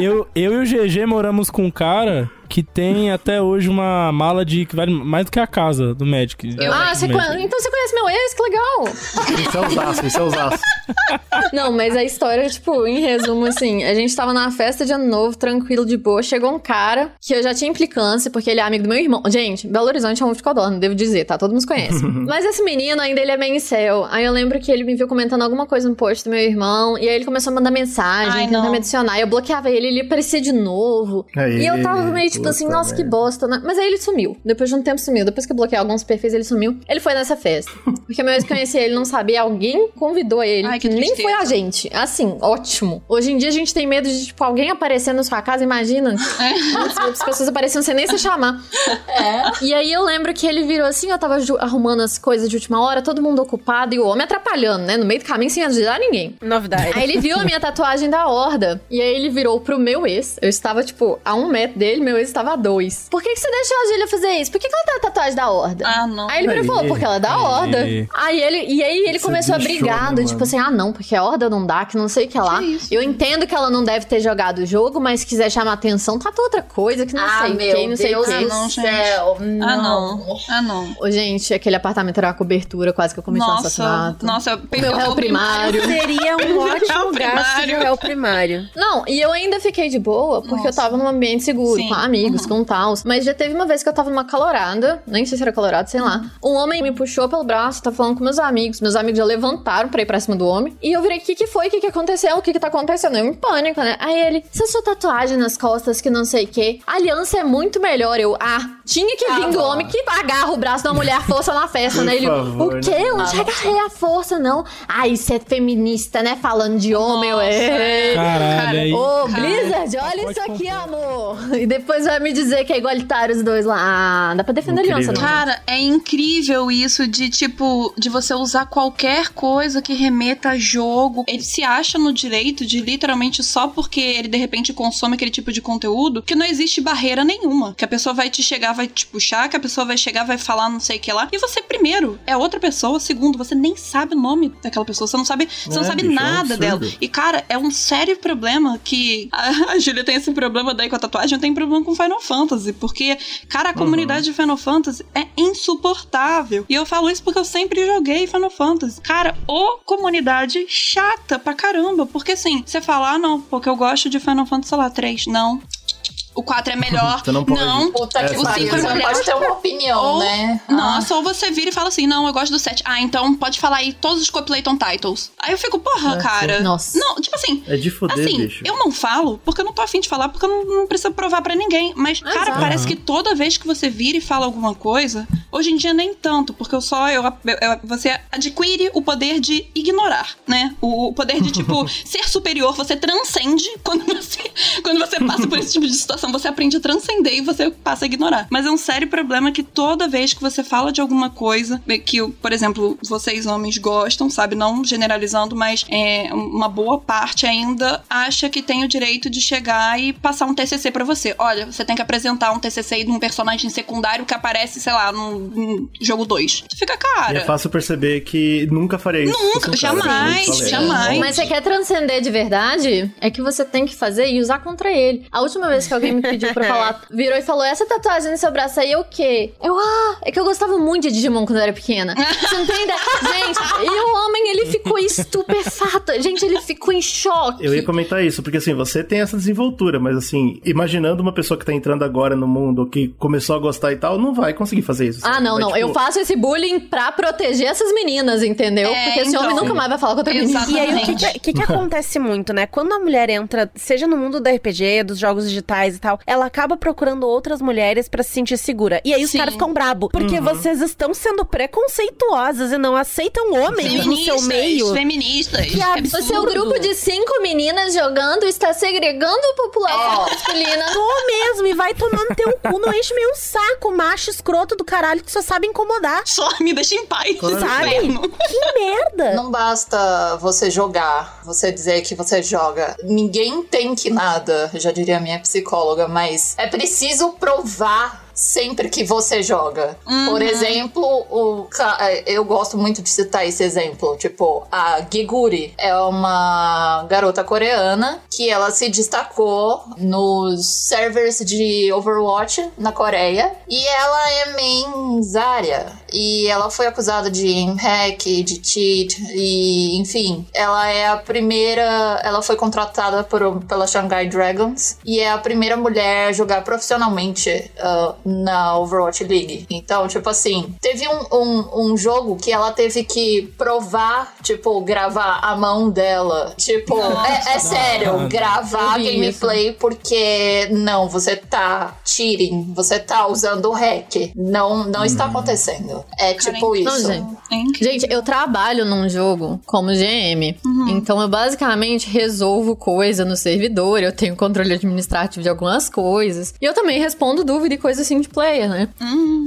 eu, eu e o GG moramos com um cara que tem até hoje uma mala de que vale mais do que a casa do Magic. Ah, você Magic. conhe- então você conhece meu ex? Que legal! Isso é usaço, isso é usaço. Não, mas a história, tipo, em resumo, assim, a gente tava numa festa de ano novo, tranquilo, de boa. Chegou um cara que eu já tinha implicância, porque ele é amigo do meu irmão. Gente, Belo Horizonte é um multicodor, não devo dizer, tá? Todo mundo se conhece. mas esse menino ainda ele é meio incel. Aí eu lembro que ele me viu comentando alguma coisa no post do meu irmão, e aí ele começou a mandar mensagem, Ai, tentar não. me adicionar. Eu bloqueava ele, ele aparecia de novo. Aí, e eu tava meio tipo assim, puta nossa, que merda. bosta, né? Mas aí ele sumiu. Depois de um tempo sumiu. Depois que eu bloqueei alguns perfis, ele sumiu. Ele foi nessa festa. Porque meu ex conhecia ele, não sabia. Alguém convidou ele. Ai, que nem tristeza. foi a gente. Assim, ótimo. Hoje em dia a gente tem medo de, tipo, alguém aparecer na sua casa, imagina. As as pessoas aparecendo sem nem se chamar. É. E aí eu lembro que ele virou assim, eu tava arrumando as coisas de última hora, todo mundo ocupado e o homem atrapalhando, né? No meio do caminho sem avisar ninguém. Novidade. Aí ele viu a minha tatuagem da horda. E aí ele virou pro meu ex. Eu estava, tipo, a um metro dele, meu ex estava a dois. Por que, que você deixou a Júlia fazer isso? Por que, que ela tem a tatuagem da horda? Ah, não. Aí ele virou e falou, porque ela é da horda. Aí. Aí ele, e aí ele Você começou a deixou, brigar, né, do tipo assim, ah, não, porque a horda não dá, que não sei o que lá. Que isso? Eu entendo que ela não deve ter jogado o jogo, mas se quiser chamar atenção, tatua outra coisa, que não Ah, sei meu quem, não sei Deus quem. do não, gente. céu. Ah, não. Ah, não. Gente, aquele apartamento era uma cobertura, quase que eu cometi um Nossa, assassinato. nossa, O meu réu primário. Seria um ótimo gasto de primário. réu primário. Não, e eu ainda fiquei de boa, porque eu Nossa. tava num ambiente seguro, Sim. com amigos, Uhum. com tal. Mas já teve uma vez que eu tava numa calorada, nem sei se era calorada, sei lá. Um homem me puxou pelo braço, tá falando com meus amigos. Meus amigos já levantaram pra ir pra cima do homem. E eu virei, o que que foi? O que que aconteceu? O que que tá acontecendo? Eu em pânico, né? Aí ele, essa sua tatuagem nas costas que não sei o que. A aliança é muito melhor. Eu, ah, tinha que vir Ah, do bom. homem que agarra o braço da mulher à força na festa, né? Ele, favor, o quê? né? Eu não não. agarrei a força, não. Ai, você é feminista, né? Falando de homem, eu é. Caralho. Ô, Cara, Blizzard, olha isso aqui, amor. E depois vai me dizer que é igualitário os dois lá. Ah, dá pra defender a aliança, não. Cara, é incrível isso de tipo, de você usar qualquer coisa que remeta a jogo. Ele se acha no direito de literalmente só porque ele de repente consome aquele tipo de conteúdo, que não existe barreira nenhuma. Que a pessoa vai te chegar, vai te puxar, que a pessoa vai chegar, vai falar não sei o que lá. E você, primeiro, é outra pessoa. Segundo, você nem sabe o nome daquela pessoa. Você não sabe, você não É, sabe bicho, é um nada dela. absurdo. E, cara, é um sério problema que a, a Júlia tem esse problema daí com a tatuagem, eu tenho problema com Final Fantasy, porque, cara, a comunidade de Final Fantasy é insuportável. E eu falo isso porque eu sempre joguei Final Fantasy. Cara, ô comunidade chata pra caramba, porque assim, você fala, ah, não, porque eu gosto de Final Fantasy, sei lá, 3, não. O 4 é melhor. Você não pode- Puta que o pariu, 5 é você não melhor. pode ter uma opinião, ou, né? Nossa, ou você vira e fala assim: não, eu gosto do 7. Ah, então pode falar aí todos os Coplayton titles. Aí eu fico, porra, É, cara. Nossa. Não, tipo assim. É de fuder, assim, bicho. eu não falo porque eu não tô afim de falar, porque eu não, não preciso provar pra ninguém. Mas, cara, Exato. parece que toda vez que você vira e fala alguma coisa, hoje em dia nem tanto, porque eu só. Eu, eu- eu- você adquire o poder de ignorar, né? O, o poder de, tipo, ser superior. Você transcende quando você, quando você passa por esse tipo de situação. Você aprende a transcender e você passa a ignorar. Mas é um sério problema que toda vez que você fala de alguma coisa que, por exemplo, vocês homens gostam, sabe? Não generalizando, mas é, uma boa parte ainda acha que tem o direito de chegar e passar um TCC pra você. Olha, você tem que apresentar um TCC de um personagem secundário que aparece, sei lá, num, num jogo 2. Você fica, E cara. é fácil perceber que nunca faria isso. Nunca, um cara. jamais, Eu falei. jamais. Mas você quer transcender de verdade? É que você tem que fazer e usar contra ele. A última vez que alguém me pediu pra falar, virou e falou: essa tatuagem no seu braço aí é o quê? Eu, ah, é que eu gostava muito de Digimon quando eu era pequena. Você não tem ideia? Gente, e o homem, ele ficou estupefato. Gente, ele ficou em choque. Eu ia comentar isso, porque assim, você tem essa desenvoltura, mas assim, imaginando uma pessoa que tá entrando agora no mundo, que começou a gostar e tal, não vai conseguir fazer isso. Ah, não, Vai, não. tipo, Eu faço esse bullying pra proteger essas meninas, entendeu? É, Porque esse então. homem nunca mais vai falar com outra menina. E aí, o que, que, que acontece muito, né? Quando a mulher entra, seja no mundo do RPG, dos jogos digitais e tal, ela acaba procurando outras mulheres pra se sentir segura. E aí os Sim. caras ficam brabo, porque Uhum. vocês estão sendo preconceituosas e não aceitam homens no seu meio. feministas. Que absurdo. O seu grupo de cinco meninas jogando está segregando a população masculina. Tô mesmo, e vai tomando teu cu, não enche meu saco, macho escroto do caralho que só sabe incomodar. Só me deixa em paz. Sabe? inferno. Que merda. Não basta você jogar, você dizer que você joga. Ninguém tem que nada, já diria a minha psicóloga, mas é preciso provar sempre que você joga. Por exemplo, o é, eu gosto muito de citar esse exemplo, tipo, a Giguri é uma garota coreana que ela se destacou nos servers de Overwatch na Coreia. E ela é Zarya. E ela foi acusada de aim hack, de cheat e enfim, ela é a primeira, ela foi contratada por, pela Shanghai Dragons. E é a primeira mulher a jogar profissionalmente ah, na Overwatch League. Então, tipo assim, teve um, um, um jogo que ela teve que provar, tipo, gravar a mão dela. Tipo, é, é sério, gravar gameplay porque não, você tá cheating, você tá usando o hack. Não, não está acontecendo. É tipo Não, isso. gente. Gente, eu trabalho num jogo como GM. Então eu basicamente resolvo coisa no servidor, eu tenho controle administrativo de algumas coisas. E eu também respondo dúvida e coisa assim de player, né?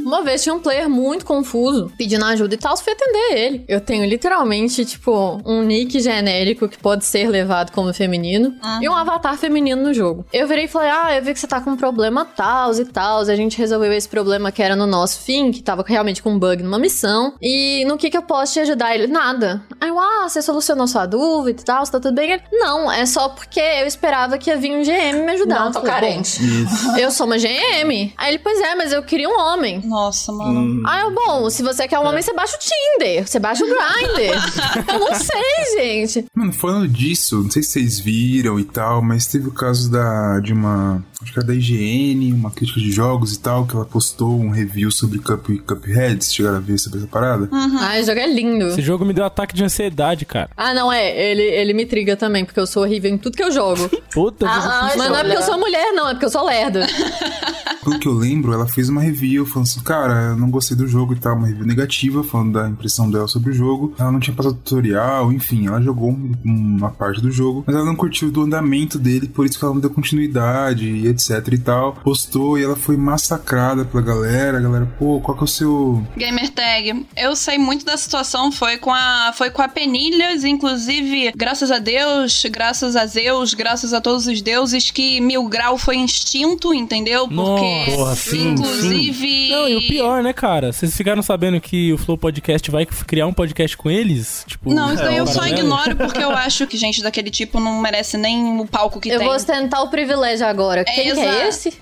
Uma vez tinha um player muito confuso, pedindo ajuda e tal, fui atender ele. Eu tenho literalmente, tipo, um nick genérico que pode ser levado como feminino e um avatar feminino no jogo. Eu virei e falei: Ah, eu vi que você tá com um problema tal e tal. A gente resolveu esse problema que era no nosso fim, que tava realmente com um bug numa missão. E no que que eu posso te ajudar? Ele, nada. Aí eu, ah, você solucionou sua dúvida e tal, tá tudo bem? Ele, não, é só porque eu esperava que ia vir um GM me ajudar. Não, Eu tô falei, "Bom, carente. eu sou uma GM. Aí ele, pois é, mas eu queria um homem. Nossa, mano. Ah, eu, bom, se você quer um homem, você baixa o Tinder, você baixa o Grindr. eu não sei, gente. Mano, falando disso, não sei se vocês viram e tal, mas teve o caso da de uma. Acho que era da IGN, uma crítica de jogos e tal, que ela postou um review sobre Cup, Cuphead. Vocês chegaram a ver sobre essa parada? Ah, esse jogo é lindo. Esse jogo me deu ataque de ansiedade, cara. Ah, não, é. Ele, ele me triga também, porque eu sou horrível em tudo que eu jogo. Puta, Ah, mas não é porque eu sou mulher, não, é porque eu sou lerda. Pelo que eu lembro, ela fez uma review falando assim, cara, eu não gostei do jogo e tal, uma review negativa, falando da impressão dela sobre o jogo. Ela não tinha passado tutorial, enfim, ela jogou um- uma parte do jogo, mas ela não curtiu do andamento dele, por isso que ela não deu continuidade e etc e tal. Postou e ela foi massacrada pela galera. A galera, pô, qual que é o seu. Gamer Tag, eu sei muito da situação, foi com a foi com a Penilhas, inclusive, graças a Deus, graças a Zeus, graças a todos os deuses que Mil Grau foi extinto, entendeu? Porque Porra, sim, inclusive Não, e o pior, né, cara? Vocês ficaram sabendo que o Flow Podcast vai criar um podcast com eles? Tipo, Não, isso daí eu só paralelo? ignoro porque eu acho que gente daquele tipo não merece nem o palco que Eu tem. vou ostentar o privilégio agora. Quem que é esse?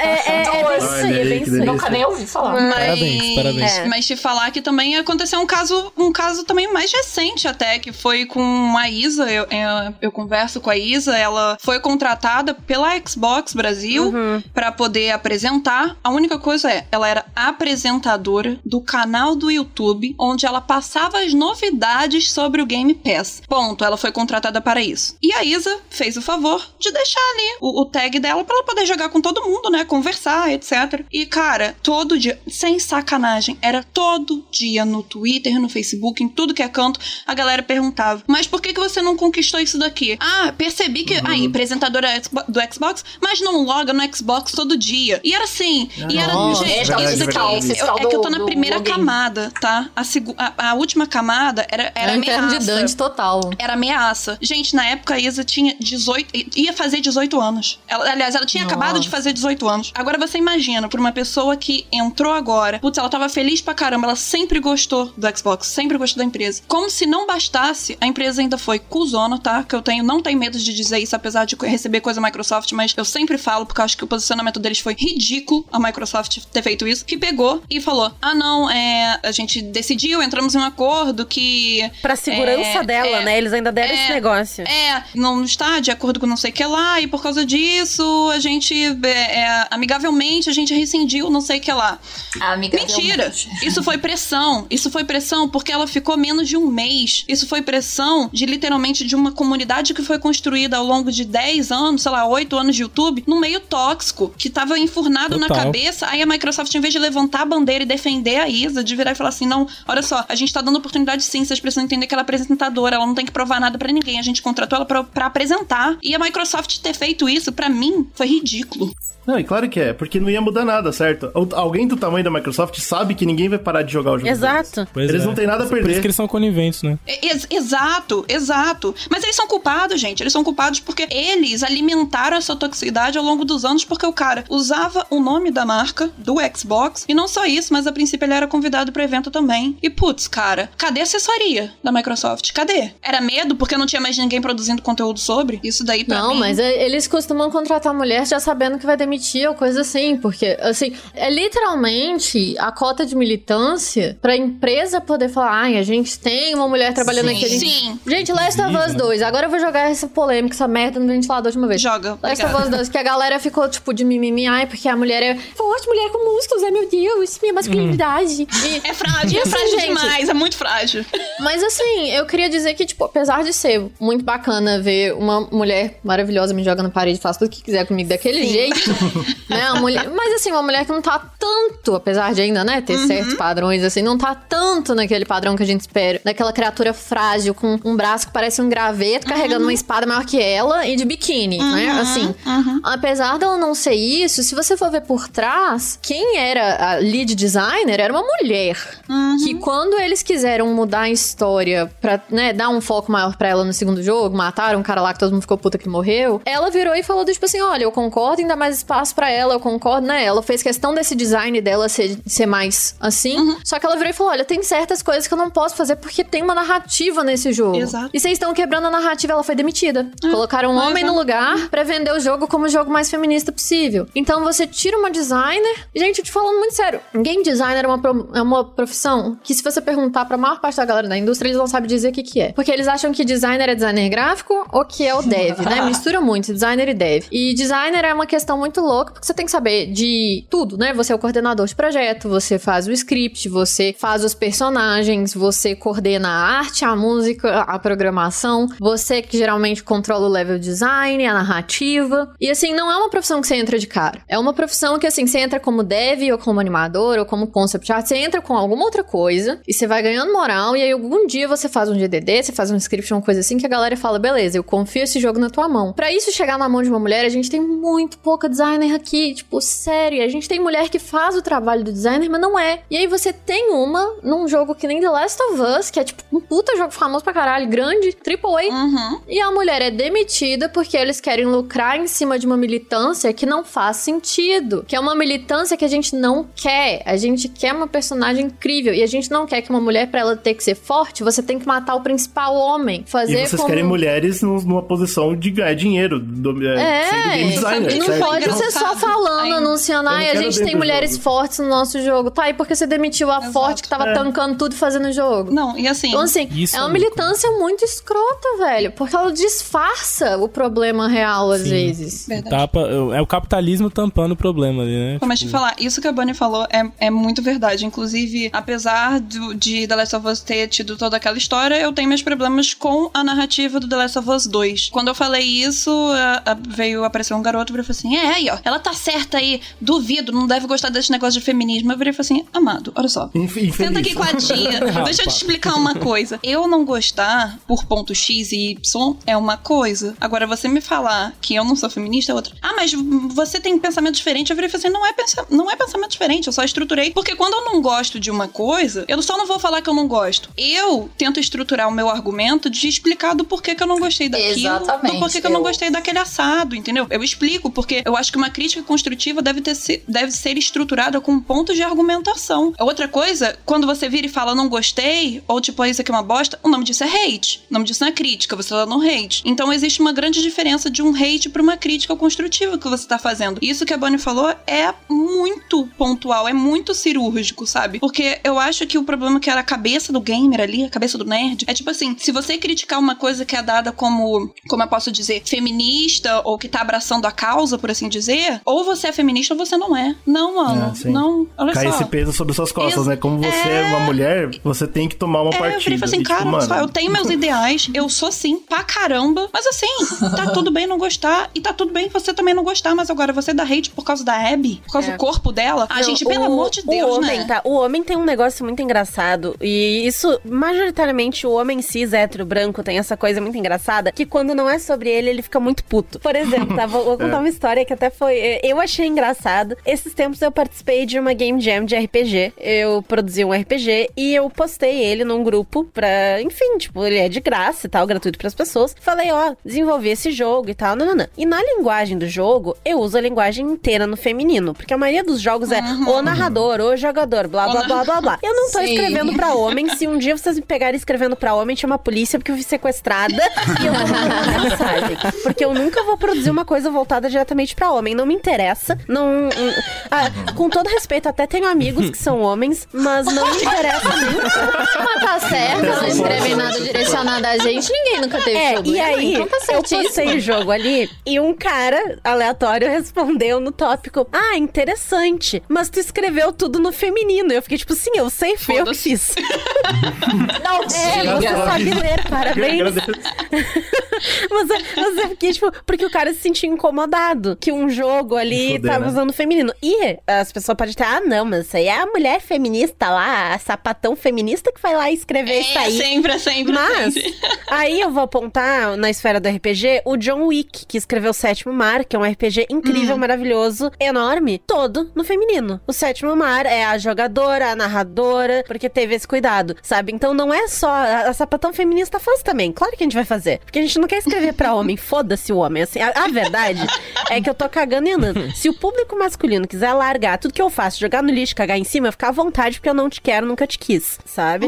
é, é, é bem isso aí, é bem isso aí. Nunca nem ouvi falar. Mas, Parabéns, parabéns. É. Mas te falar que também aconteceu um caso, um caso também mais recente até, que foi com a Isa. Eu, eu, eu converso com a Isa, ela foi contratada pela Xbox Brasil pra poder apresentar. A única coisa é, ela era apresentadora do canal do YouTube, onde ela passava as novidades sobre o Game Pass. Ponto, ela foi contratada para isso. E a Isa fez o favor de deixar ali o, o tag dela pra ela poder jogar com todo mundo, né? Conversar, etc. E, cara, todo dia, sem sacanagem, era todo dia no Twitter, no Facebook, em tudo que é canto, a galera perguntava: Mas por que, que você não conquistou isso daqui? Ah, percebi que. Aí, apresentadora Xbo- do Xbox, mas não loga no Xbox todo dia. E era assim. e era. Gente, é isso daqui. verdade. eu- é que eu tô do- na do primeira camada, tá? A, segu- a, a última camada era, era É um de ameaça. Dante total. Era ameaça. Gente, na época a Isa tinha 18. ia fazer 18 anos. Ela, aliás, ela tinha Nossa. acabado de fazer 18 anos. Agora você imagina, pra uma pessoa que entrou agora, putz, ela tava feliz pra caramba, ela sempre gostou do Xbox, sempre gostou da empresa. Como se não bastasse, a empresa ainda foi cuzona, tá? Que eu tenho, não tenho medo de dizer isso, apesar de receber coisa da Microsoft, mas eu sempre falo, porque eu acho que o posicionamento deles foi ridículo, a Microsoft ter feito isso, que pegou e falou: ah, não, é, a gente decidiu, entramos em um acordo que. Pra segurança é, dela, é, né? Eles ainda deram é, esse negócio. É, não está de acordo com não sei o que lá, e por causa disso, a gente, é, é, amigavelmente, a gente rescindiu não sei o que lá. Mentira! Isso foi pressão. Isso foi pressão porque ela ficou menos de um mês. Isso foi pressão de literalmente de uma comunidade que foi construída ao longo de 10 anos, sei lá, 8 anos de YouTube, num meio tóxico, que tava enfurnado na Total. cabeça. Aí a Microsoft, em vez de levantar a bandeira e defender a Isa, de virar e falar assim: não, olha só, a gente tá dando oportunidade sim, vocês precisam entender que ela é apresentadora, ela não tem que provar nada pra ninguém. A gente contratou ela pra, pra apresentar. E a Microsoft ter feito isso, pra mim, foi ridículo. Não, e claro que é, porque não ia mudar nada, certo? Al- Alguém do tamanho da Microsoft sabe que ninguém vai parar de jogar o jogo. Exato. Pois Eles é. não têm nada a Por isso perder. que eles são coniventes, né? Ex- exato, exato. Mas eles são culpados, gente. Eles são culpados porque eles alimentaram essa toxicidade ao longo dos anos, porque o cara usava o nome da marca, do Xbox, e não só isso, mas a princípio ele era convidado pro evento também. E putz, cara, cadê a assessoria da Microsoft? Cadê? Era medo porque não tinha mais ninguém produzindo conteúdo sobre? Isso daí pra Não, mim. mas é- eles costumam contratar mulher já sabendo que vai demitir ou coisa assim, porque, assim, é literalmente a cota de militância pra empresa poder falar, ai, a gente tem uma mulher trabalhando Sim. aqui. gente- Sim. Gente, Last of Us Inclusive, né? 2, agora eu vou jogar essa polêmica, essa merda no ventilador de uma vez. Joga. Last of. Us 2, que a galera ficou, tipo, de mimimi, ai, porque a mulher é forte, mulher com músculos, ai meu Deus, minha masculinidade. E- É frágil, E é frágil gente, demais, é muito frágil. mas assim, eu queria dizer que, tipo, apesar de ser muito bacana ver uma mulher maravilhosa me joga na parede e faz tudo o que quiser comigo daquele jeito, né? Mulher, mas assim, uma mulher que não tá tanto, apesar de ainda, né, ter certos padrões, assim, não tá tanto naquele padrão que a gente espera. Daquela criatura frágil com um braço que parece um graveto carregando uma espada maior que ela e de biquíni, né? Assim, apesar dela não ser isso, se você for ver por trás, quem era a lead designer era uma mulher. Que quando eles quiseram mudar a história pra, né, dar um foco maior pra ela no segundo jogo, mataram um cara lá que todo mundo ficou puta que morreu, ela virou e falou tipo assim, olha, eu concordo dar mais espaço pra ela, eu concordo, né? Ela fez questão desse design dela ser, ser mais assim, só que ela virou e falou, olha, tem certas coisas que eu não posso fazer porque tem uma narrativa nesse jogo. Exato. E vocês estão quebrando a narrativa, ela foi demitida. Colocaram um homem no lugar pra vender o jogo como o jogo mais feminista possível. Então você tira uma designer. Gente, eu te falando muito sério. Game designer é uma, pro- é uma profissão que, se você perguntar pra maior parte da galera da indústria, eles não sabem dizer o que, que é. Porque eles acham que designer é designer gráfico ou que é o dev, né? Mistura muito designer e dev. E designer é uma questão muito muito porque você tem que saber de tudo, né? Você é o coordenador de projeto, você faz o script, você faz os personagens, você coordena a arte, a música, a programação, você que geralmente controla o level design, a narrativa. E assim, não é uma profissão que você entra de cara. É uma profissão que assim, você entra como dev ou como animador ou como concept art, você entra com alguma outra coisa e você vai ganhando moral e aí algum dia você faz um GDD, você faz um script, uma coisa assim que a galera fala, beleza, eu confio esse jogo na tua mão. Para isso chegar na mão de uma mulher, a gente tem muito pouca designer aqui, tipo, sério, a gente tem mulher que faz o trabalho do designer, mas não é. E aí você tem uma num jogo que nem The Last of Us, que é tipo um puta jogo famoso pra caralho, grande, AAA, Uhum. e a mulher é demitida porque eles querem lucrar em cima de uma militância que não faz sentido. Que é uma militância que a gente não quer. A gente quer uma personagem incrível. E a gente não quer que uma mulher, pra ela ter que ser forte, você tem que matar o principal homem. Fazer E vocês como... querem mulheres num- numa posição de ganhar dinheiro, do, é, sendo game É, designer, não certo? pode Ser só falando, anunciando, ai, a gente tem mulheres jogo." fortes no nosso jogo. Tá, e por que você demitiu a forte que tava É. tancando tudo e fazendo o jogo? Não, e assim. Então, assim, Isso é é uma militância muito escrota, velho. Porque ela disfarça o problema real, às Sim. vezes. Verdade. Tapa, é o capitalismo tampando o problema ali, né? Mas te Tipo, falar, isso que a Bunny falou é, é muito verdade. Inclusive, apesar do- de The Last of Us ter tido toda aquela história, eu tenho meus problemas com a narrativa do The Last of Us 2. Quando eu falei isso, a- a- veio aparecer um garoto e falou assim: É, aí, ó, ela tá certa aí, duvido, não deve gostar desse negócio de feminismo. Eu virei e falei assim: Amado, olha só. Inf- infeliz. Senta aqui com a tia. Deixa eu te explicar uma coisa. Eu não gostar por ponto X e Y é uma coisa. Agora, você me falar que eu não sou feminista é outra. Ah, mas você tem pensamento diferente. Eu virei e falei assim: não é, pensa não é pensamento diferente, eu só estruturei. Porque quando eu não gosto de uma coisa, eu só não vou falar que eu não gosto. Eu tento estruturar o meu argumento de explicar do porquê que eu não gostei daquilo. Exatamente. Do porquê que eu não Eu- gostei daquele assado, entendeu? Eu explico, porque eu acho que uma crítica construtiva deve, ter, deve ser estruturada com pontos de argumentação. Outra coisa, quando você vira e fala não gostei, ou tipo, ah, isso aqui é uma bosta, o nome disso é hate. O nome disso não é crítica, você tá no hate. Então existe uma grande diferença de um hate pra uma crítica construtiva que você tá fazendo. Isso que a Bonnie falou é muito pontual, é muito cirúrgico, sabe? Porque eu acho que o problema que era a cabeça do gamer ali, a cabeça do nerd, é tipo assim, se você criticar uma coisa que é dada como, como eu posso dizer, feminista, ou que tá abraçando a causa, por assim dizer, ou você é feminista ou você não é. Não, mano. É, não, olha Cai só. esse peso sobre suas costas, Ex- né? Como você é... uma mulher, você tem que tomar uma É, eu partida. virei e falei assim, E, tipo, cara, mano, só, eu tenho meus ideais, eu sou sim, pra caramba, mas assim, tá tudo bem não gostar, e tá tudo bem você também não gostar, mas agora você dá hate por causa da Abby, por causa É. do corpo dela. A Não, gente, pelo o- amor de Deus, o homem, né? tá? O homem tem um negócio muito engraçado. E isso, majoritariamente, o homem cis, hétero, branco, tem essa coisa muito engraçada. Que quando não é sobre ele, ele fica muito puto. Por exemplo, tá? Vou, vou contar É. uma história que até foi. Eu achei engraçado. Esses tempos eu participei de uma game jam de RPG. Eu produzi um RPG e eu postei ele num grupo pra. Enfim, tipo, ele é de graça e tal, gratuito pras pessoas. Falei, ó, desenvolvi esse jogo e tal, nananã. E na linguagem do jogo, eu uso a linguagem inteira no feminino. Porque a maioria dos jogos é o narrador, o jogador, blá, blá, blá, blá, blá. Eu não tô Sim. escrevendo pra homem. Se um dia vocês me pegarem escrevendo pra homem, chama a polícia porque eu fui sequestrada e eu vou mandar mensagem. Porque eu nunca vou produzir uma coisa voltada diretamente pra homem. Não me interessa. Não. Ah, com todo respeito, até tenho amigos que são homens, mas não me interessa nem. Mas tá certo, não escrevem nada direcionado a gente, ninguém nunca teve É, problema. e aí, então tá eu postei o jogo ali e um cara aleatório respondeu no tópico: Ah, interessante, mas tu escreveu tudo no feminino. Eu fiquei tipo, sim, eu sei, foi eu que fiz. Não, É, você sabe ler, parabéns. Mas, é- mas eu fiquei, tipo, porque o cara se sentia incomodado que um jogo ali Foder, tava né? usando feminino. E as pessoas podem ter, ah, não, mas isso aí é a mulher feminista lá, a sapatão feminista que vai lá escrever isso aí. sempre, é sempre, Mas, sempre. aí eu vou apontar na esfera do RPG o John Wick, que escreveu o Sétimo Mar, que é um RPG incrível, maravilhoso, enorme, todo no feminino. O Sétimo Mar é a jogadora, a narradora, porque teve esse cuidado, sabe? Então não é só. A, a sapatão feminista faz também. Claro que a gente vai fazer. Porque a gente não quer escrever pra homem, foda-se o homem. Assim, a, a verdade é que eu tô cagando e andando. Se o público masculino quiser largar tudo que eu faço, jogar no lixo, cagar em cima, ficar à vontade, porque eu não te quero, nunca te quis, sabe?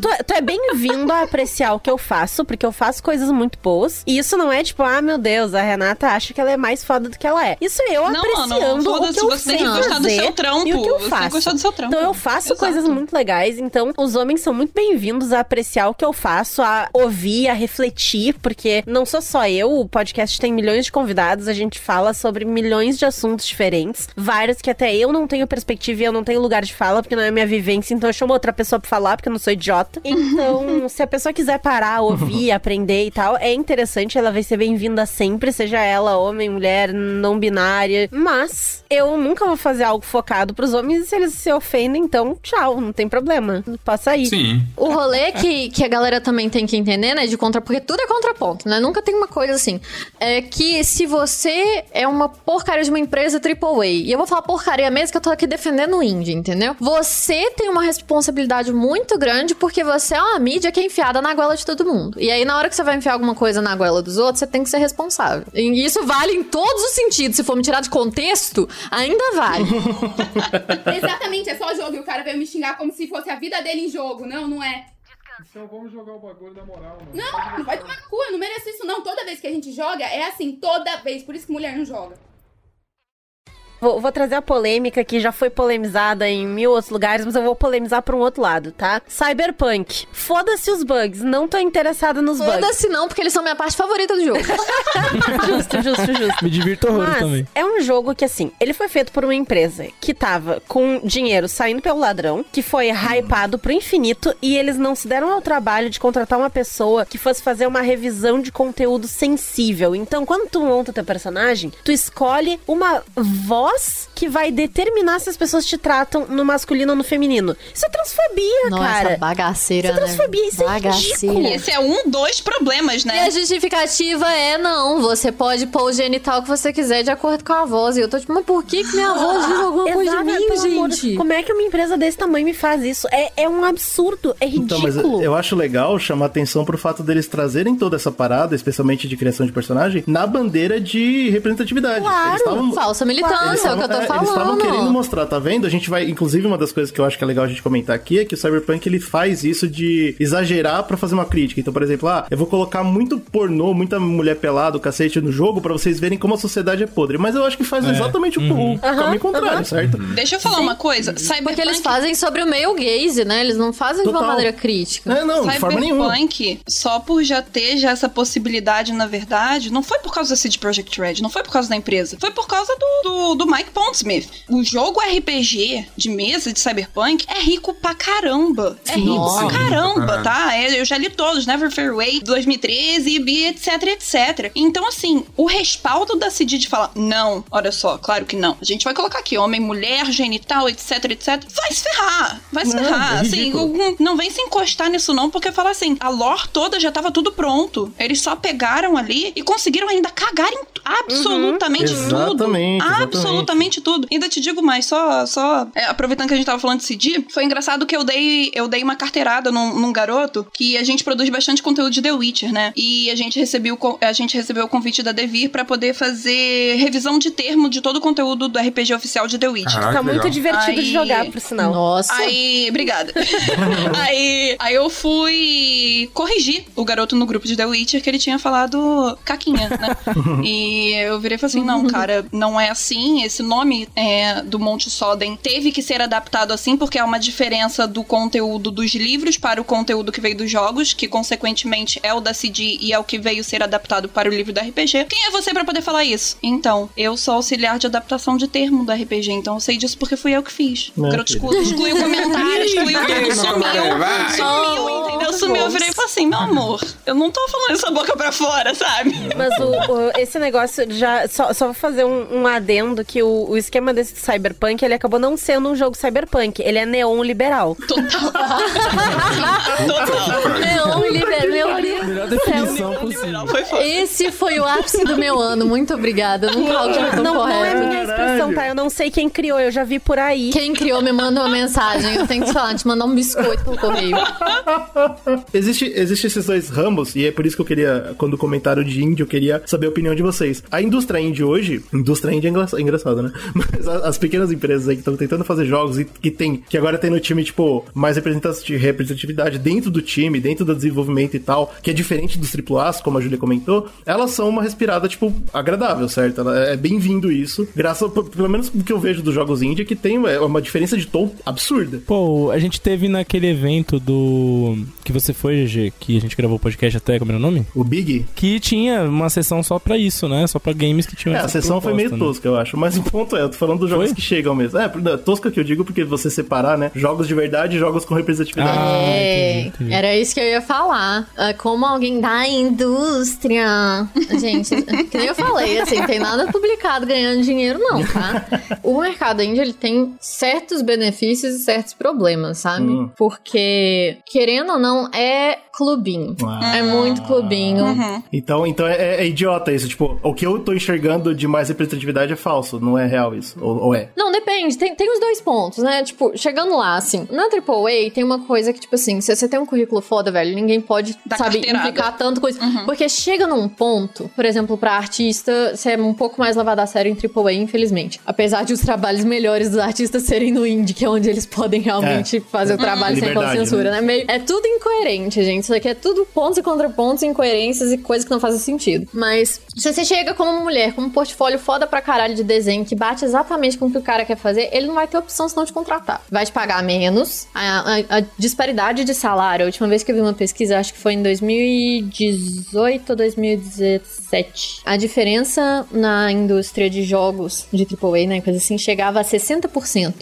tu, tu é bem-vindo a apreciar o que eu faço, porque eu faço coisas muito boas. E isso não é tipo, ah, meu Deus, a Renata acha que ela é mais foda do que ela é. Isso é eu Não, apreciando mano, o que eu você tem sei que gostar do seu trampo, e o que eu você tem faço. do seu trampo. Então eu faço Exato. coisas muito legais, então os homens são muito bem-vindos a apreciar o que eu faço, a ouvir, a refletir, porque não sou só eu, o podcast tem milhões de convidados, a gente fala sobre milhões de assuntos diferentes, vários que até eu não tenho perspectiva e eu não tenho lugar de fala, porque não é minha vivência, então eu chamo outra pessoa pra falar, porque eu não sou idiota. Então, se a pessoa quiser parar, ouvir, aprender e tal, é interessante, ela vai ser bem-vinda sempre, seja ela homem, mulher, não binária, mas eu nunca vou fazer algo focado pros homens e se eles se ofendem, então tchau, não tem problema. Posso sair. Sim. O rolê que, que a galera também tem que entender, né, de contra... Porque tudo é contraponto, né? Nunca tem uma coisa assim. É que se você é uma porcaria de uma empresa AAA, e eu vou falar porcaria mesmo que eu tô aqui defendendo o indie, entendeu? Você tem uma responsabilidade muito grande porque você é uma mídia que é enfiada na goela de todo mundo. E aí, na hora que você vai enfiar alguma coisa na goela dos outros, você tem que ser responsável. E isso vale em todos os sentidos. Se for me tirar de contexto, ainda vale. Exatamente, é só jogo e o cara veio me xingar como se fosse a vida dele em jogo. Não, não é. Então vamos jogar o bagulho da moral, mano. Não, não vai tomar no cu, eu não mereço isso não. Toda vez que a gente joga, é assim, toda vez. Por isso que mulher não joga. Vou, vou trazer a polêmica que já foi polemizada em mil outros lugares, mas eu vou polemizar pra um outro lado, tá? Cyberpunk. Foda-se os bugs, não tô interessada nos bugs. Foda-se não, porque eles são minha parte favorita do jogo. justo, justo, justo. Me divirto horrores Mas também. é um jogo que, assim, ele foi feito por uma empresa que tava com dinheiro saindo pelo ladrão, que foi hypado pro infinito, e eles não se deram ao trabalho de contratar uma pessoa que fosse fazer uma revisão de conteúdo sensível. Então, quando tu monta teu personagem, tu escolhe uma voz que vai determinar se as pessoas te tratam no masculino ou no feminino. Isso é transfobia, Nossa, cara. bagaceira, Isso é né? transfobia, isso é ridículo. E esse é um dos problemas, E né? a justificativa é, não, você pode pôr o genital que você quiser de acordo com a voz. E eu tô tipo, mas por que, que minha voz diz alguma coisa de Exato, mim, pelo amor de- gente? Como é que uma empresa desse tamanho me faz isso? É, é um absurdo, é Então, ridículo. mas eu acho legal chamar atenção pro fato deles trazerem toda essa parada, especialmente de criação de personagem, na bandeira de representatividade. Claro, Eles tavam- falsa militância, eles é o que eu tô é, falando. Eles estavam querendo mostrar, tá vendo? A gente vai, inclusive, uma das coisas que eu acho que é legal a gente comentar aqui é que o Cyberpunk ele faz isso de exagerar pra fazer uma crítica. Então, por exemplo, ah, eu vou colocar muito pornô, muita mulher pelada, o cacete no jogo pra vocês verem como a sociedade é podre. Mas eu acho que faz É. exatamente o- Uhum. o, caminho contrário, certo? Deixa eu falar uma coisa. Cyberpunk... Porque eles fazem sobre o meio gaze, né? Eles não fazem de uma Total. maneira crítica. É, não, de forma nenhuma. Cyberpunk, só por já ter já essa possibilidade, na verdade, não foi por causa da CD Projekt Red, não foi por causa da empresa, foi por causa do, do, do Mike Pondsmith. O jogo RPG de mesa de Cyberpunk é rico pra caramba. É rico Nossa. pra caramba, tá? Eu já li todos, Never Fair Way, 2013, e etc, etc. Então, assim, o respaldo da CD de falar, não, olha só, claro que não. A gente vai colocar aqui homem, mulher, genital, etc, etc. Vai se ferrar, vai se Não, ferrar. é assim, não, não vem se encostar nisso não, porque fala assim, a lore toda já tava tudo pronto. Eles só pegaram ali e conseguiram ainda cagar em absolutamente Uhum. tudo. Exatamente, exatamente. Absolutamente tudo. Ainda te digo mais, só, só é, aproveitando que a gente tava falando de CD, foi engraçado que eu dei, eu dei uma carteirada num, num garoto que a gente produz bastante conteúdo de The Witcher, né? E a gente recebeu, a gente recebeu o convite da Devir pra poder fazer revisão de termo de todo o conteúdo do RPG oficial de The Witcher. tá muito divertido de jogar, por sinal. Nossa. Aí, obrigada. aí, aí eu fui corrigir o garoto no grupo de The Witcher que ele tinha falado caquinha, né? e eu virei e falei assim: não, cara, não é assim. Esse nome é, do Monte Soden teve que ser adaptado assim, porque é uma diferença do conteúdo dos livros para o conteúdo que veio dos jogos, que consequentemente é o da CD e é o que veio ser adaptado para o livro do RPG. Quem é você pra poder falar isso? Então, eu sou auxiliar de adaptação de termo do RPG, então eu sei disso porque fui eu que fiz. O excluiu, excluiu o comentário, excluiu tudo, Vai, sumiu. vai. Sumiu, entendeu? Sumiu. Eu virei e falei assim, meu amor, eu não tô falando essa boca pra fora, sabe? Mas o, o- esse negócio já. Só, só vou fazer um, um adendo que o, o esquema desse Cyberpunk ele acabou não sendo um jogo Cyberpunk. Ele é neon liberal. Total. Neon liberal. Melhor definição foda. Esse foi o ápice do meu ano. Muito obrigada. Eu nunca alguém tão Não, não é correto. minha expressão, tá? Eu não sei quem criou, eu já vi por aí. Quem criou me manda uma mensagem. Eu tenho que te falar, te mandar um biscoito pelo correio. Existe, existe esses dois ramos, e é por isso que eu queria, quando comentaram de indie, eu queria saber a opinião de vocês. A indústria indie hoje, indústria indie é engra- é engraçado, né? Mas as pequenas empresas aí que estão tentando fazer jogos e que tem, que agora tem no time, tipo, mais representati- representatividade dentro do time, dentro do desenvolvimento e tal, que é diferente dos AAAs, como a Julia comentou, elas são uma respirada, tipo, agradável, certo? É bem-vindo isso, graças, pelo menos do que eu vejo dos jogos indie, que tem é, uma diferença de tom absurda. Pô, a gente teve naquele evento do. que você foi, GG, que a gente gravou o podcast até, como era o nome? O Big? Que tinha uma sessão só pra isso, né? Só pra games que tinham É, a sessão foi meio proposta, né? tosca, eu acho. Mas o ponto é, eu tô falando dos jogos que chegam mesmo. É, não, tosca que eu digo porque você separar, né? Jogos de verdade e jogos com representatividade. Ah, É, era isso que eu ia falar. Ah, Como alguém da indústria. Gente, que nem eu falei, assim, tem nada publicado ganhando dinheiro, não, tá? O mercado indie, ele tem certos benefícios e certos problemas, sabe? Hum. Porque, querendo ou não, é clubinho. Ah. É muito clubinho. Então, então é, é idiota isso. Tipo, o que eu tô enxergando de mais representatividade é falso, não é real isso. Ou, ou é? Não, depende. Tem, tem os dois pontos, né? Tipo, chegando lá, assim, na AAA tem uma coisa que, tipo assim, se você tem um currículo foda, velho, ninguém pode, sabe, carteirada. implicar tanto coisa. Porque chega num ponto, por exemplo, pra artista, você é um pouco mais levado a sério em AAA, infelizmente. Apesar de os trabalhos melhores dos artistas serem no indie, que é onde eles podem realmente É. fazer o trabalho sem Liberdade, censura, né? né? Meio- é tudo incoerente, gente. Isso aqui é tudo pontos e contrapontos, incoerências e coisas que não fazem sentido. Mas se você chega como mulher, com um portfólio foda pra caralho de desenho, que bate exatamente com o que o cara quer fazer, ele não vai ter opção senão te contratar. Vai te pagar menos. A, a- a disparidade de salário, a última vez que eu vi uma pesquisa, acho que foi em 2018 ou 2017. A diferença na indústria de jogos de AAA, né, coisa assim, chegava a 60%.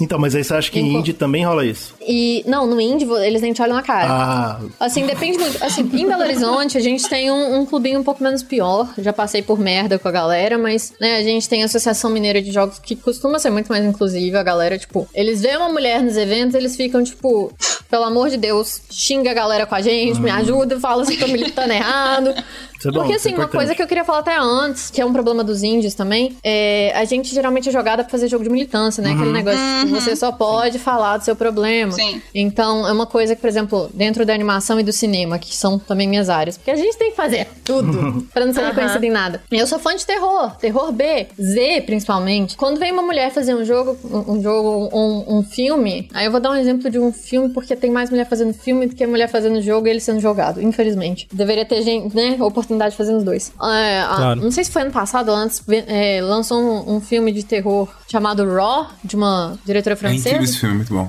Então, mas aí você acha que em indie também rola isso? E, não, no indie eles nem te olham na cara. Ah, Assim, depende muito. Assim, em Belo Horizonte, a gente tem um, um clubinho um pouco menos pior. Já passei por merda com a galera, mas, né, a gente tem a Associação Mineira de Jogos que costuma ser muito mais inclusiva. A galera, tipo, eles veem uma mulher nos eventos, eles ficam, tipo, pelo amor de Deus, xinga a galera com a gente, me ajuda, fala se eu tô militando errado. Isso é bom, Porque, é assim, uma importante. coisa que eu queria falar até antes, que é um problema dos índios também, é a gente geralmente é jogada pra fazer jogo de militância, né? Aquele Uhum. negócio de Uhum. você só pode falar do seu problema. Sim. Então, é uma coisa que, por exemplo, dentro da animação e do cinema, que são também minhas áreas, porque a gente tem que fazer tudo pra não ser Aham. reconhecido em nada. Eu sou fã de terror, terror B, Z principalmente. Quando vem uma mulher fazer um jogo, um, um jogo, um, um filme, aí eu vou dar um exemplo de um filme porque tem mais mulher fazendo filme do que mulher fazendo jogo e ele sendo jogado, infelizmente. Deveria ter gente, né, oportunidade de fazer os dois. É, a- Claro. Não sei se foi ano passado ou antes, é, lançou um, um filme de terror chamado Raw, de uma diretora É francesa. incrível esse filme, muito bom.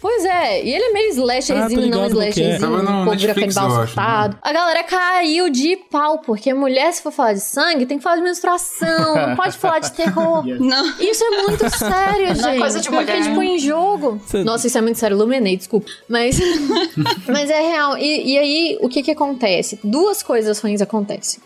Pois é, e ele é meio Ah, slasherzinho, tô não é. slasherzinho, um povo vira canibal né? surtado. A galera caiu de pau, porque mulher, se for falar de sangue, tem que falar de menstruação, não pode falar de terror. Não. Isso é muito sério, gente. Não é coisa de porque, mulher. tipo, em jogo... Nossa, isso é muito sério, Lumenei, desculpa. Mas, mas é real. E, e aí, o que que acontece? Duas coisas ruins acontecem.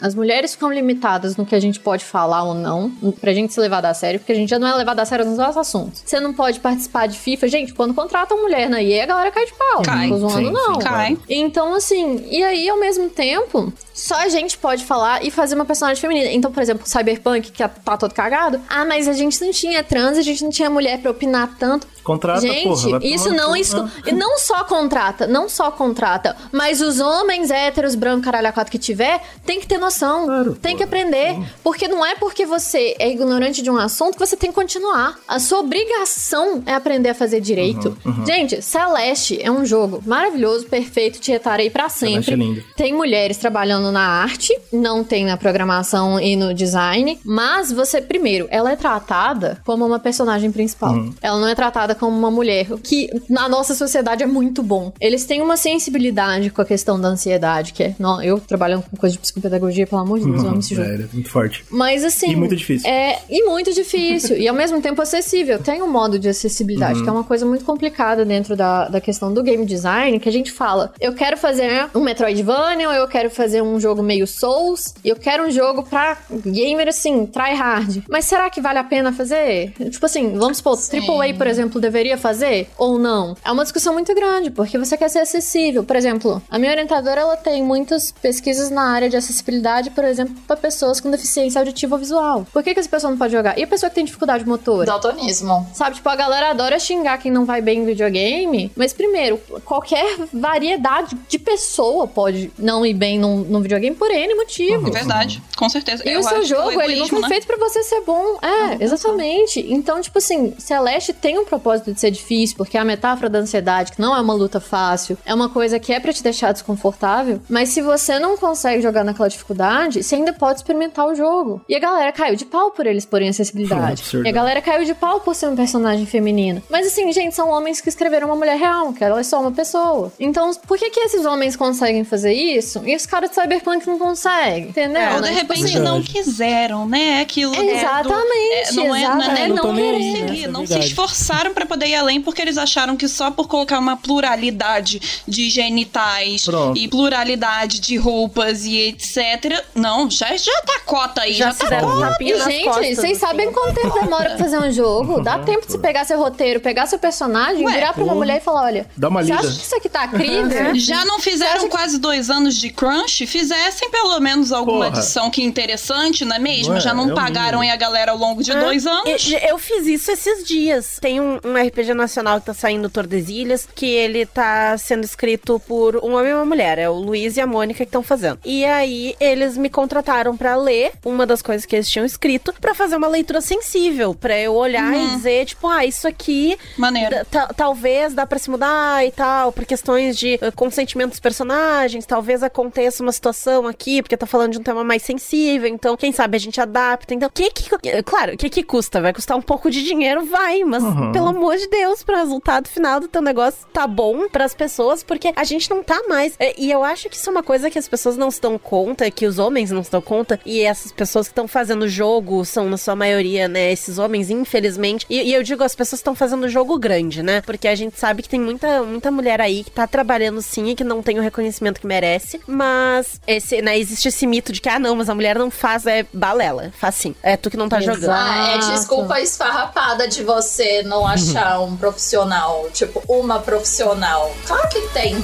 As mulheres ficam limitadas no que a gente pode falar ou não, pra gente ser levada a sério, porque a gente já não é levada a sério nos nossos assuntos. Você não pode participar de FIFA. Gente, quando contratam mulher na EA, a galera cai de pau. Cai. Não tô zoando, Sim, não. sim, Cai. Então, assim, e aí, ao mesmo tempo, só a gente pode falar e fazer uma personagem feminina. Então, por exemplo, Cyberpunk, que tá todo cagado. Ah, mas a gente não tinha trans, a gente não tinha mulher pra opinar tanto. Contrata, gente, porra, isso não isso e não só contrata, não só contrata, mas os homens héteros, branco, caralho, a quatro que tiver, tem que ter noção, tem que aprender, porque não é porque você é ignorante de um assunto que você tem que continuar. A sua obrigação é aprender a fazer direito. Uhum, uhum. Gente, Celeste é um jogo maravilhoso, perfeito, te retarei pra Celeste sempre. é lindo. Tem mulheres trabalhando na arte, não tem na programação e no design, mas você, primeiro, ela é tratada como uma personagem principal. Uhum. Ela não é tratada como uma mulher, o que na nossa sociedade é muito bom. Eles têm uma sensibilidade com a questão da ansiedade, que é. Não, eu trabalhando com coisa de psicopedagogia, pelo amor de Deus, eu amo esse jogo. É, é muito forte. Mas assim. E muito difícil. É, e muito difícil. e ao mesmo tempo acessível. Tem um modo de acessibilidade, Uhum. que é uma coisa muito complicada dentro da, da questão do game design, que a gente fala, eu quero fazer um Metroidvania, ou eu quero fazer um um jogo meio Souls e eu quero um jogo pra gamer assim, try hard. Mas será que vale a pena fazer? Tipo assim, vamos supor, AAA, por exemplo, deveria fazer ou não? É uma discussão muito grande, porque você quer ser acessível. Por exemplo, a minha orientadora ela tem muitas pesquisas na área de acessibilidade, por exemplo, para pessoas com deficiência auditiva ou visual. Por que, que essa pessoa não pode jogar? E a pessoa que tem dificuldade motora? Daltonismo. Sabe, tipo, a galera adora xingar quem não vai bem em videogame, mas primeiro, qualquer variedade de pessoa pode não ir bem num, num videogame por N motivo. É verdade, com certeza. E Eu o seu jogo, ele não foi né? feito pra você ser bom. É, exatamente. Então, tipo assim, Celeste tem um propósito de ser difícil, porque é a metáfora da ansiedade, que não é uma luta fácil, é uma coisa que é pra te deixar desconfortável, mas se você não consegue jogar naquela dificuldade, você ainda pode experimentar o jogo. E a galera caiu de pau por eles porem acessibilidade. E a galera caiu de pau por ser um personagem feminino. Mas assim, gente, são homens que escreveram uma mulher real, que ela é só uma pessoa. Então, por que que esses homens conseguem fazer isso e os caras de Cyberpunk não conseguem? Entendeu? Ou né? de Tipo repente assim, não quiseram, né? É Aquilo. né, do- Exatamente, é, não é, não é exatamente. não Não conseguir, né? É não se verdade. esforçaram pra poder ir além porque eles acharam que só por colocar uma pluralidade de genitais Pronto. e pluralidade de roupas e etc. Não, já, já tá cota aí, já, Já tá fizeram cota. gente, vocês sabem quanto tempo demora pra fazer um jogo? Dá tempo de você pegar seu roteiro, pegar seu personagem, Ué, virar pra uma mulher e falar: olha, Dá uma você lida. acha que isso aqui tá crível? Já não fizeram quase dois anos de crunch? Fizessem pelo menos alguma Porra. edição que é interessante, não é mesmo? Não é, Já não é pagaram mínimo. aí a galera ao longo de dois Ah, anos? e- Eu fiz isso esses dias. Tem um, um RPG nacional que tá saindo Tordesilhas, que ele tá sendo escrito por um homem e uma mulher. É o Luiz e a Mônica que estão fazendo. E aí eles me contrataram pra ler uma das coisas que eles tinham escrito pra fazer uma leitura sensível, pra eu olhar e dizer, tipo, ah, isso aqui Maneiro. talvez dá pra se mudar e tal, por questões de eh, consentimento dos personagens, talvez aconteça uma situação aqui, porque tá falando de um tema mais sensível, então quem sabe a gente adapta. Então, que que claro, o que que custa? Vai custar um pouco de dinheiro, vai, mas Uhum. pelo amor de Deus, pro resultado final do teu negócio tá bom pras pessoas, porque a gente não tá mais. eh, E eu acho que isso é uma coisa que as pessoas não se dão conta, que os homens não se dão conta, e essas pessoas que estão fazendo jogo são, na sua maioria, né, esses homens, infelizmente. E, e eu digo, as pessoas estão fazendo jogo grande, né? Porque a gente sabe que tem muita, muita mulher aí que tá trabalhando sim e que não tem o reconhecimento que merece. Mas esse, né, existe esse mito de que, ah, não, mas a mulher não faz, é balela. Faz sim. É tu que não tá jogando. Ah, é desculpa esfarrapada de você não achar um profissional, tipo, uma profissional. Claro que tem.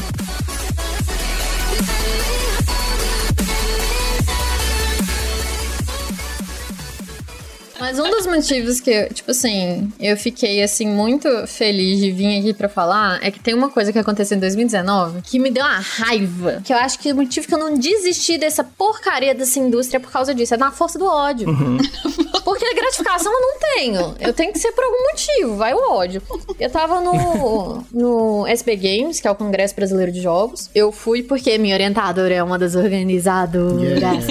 Mas um dos motivos que, eu, tipo assim, eu fiquei, assim, muito feliz de vir aqui pra falar é que tem uma coisa que aconteceu em 2019 que me deu uma raiva. Que eu acho que o motivo que eu não desisti dessa porcaria dessa indústria é por causa disso. É na força do ódio. Porque gratificação eu não tenho. Eu tenho que ser por algum motivo. Vai o ódio. Eu tava no, no SB Games, que é o Congresso Brasileiro de Jogos. Eu fui porque minha orientadora é uma das organizadoras.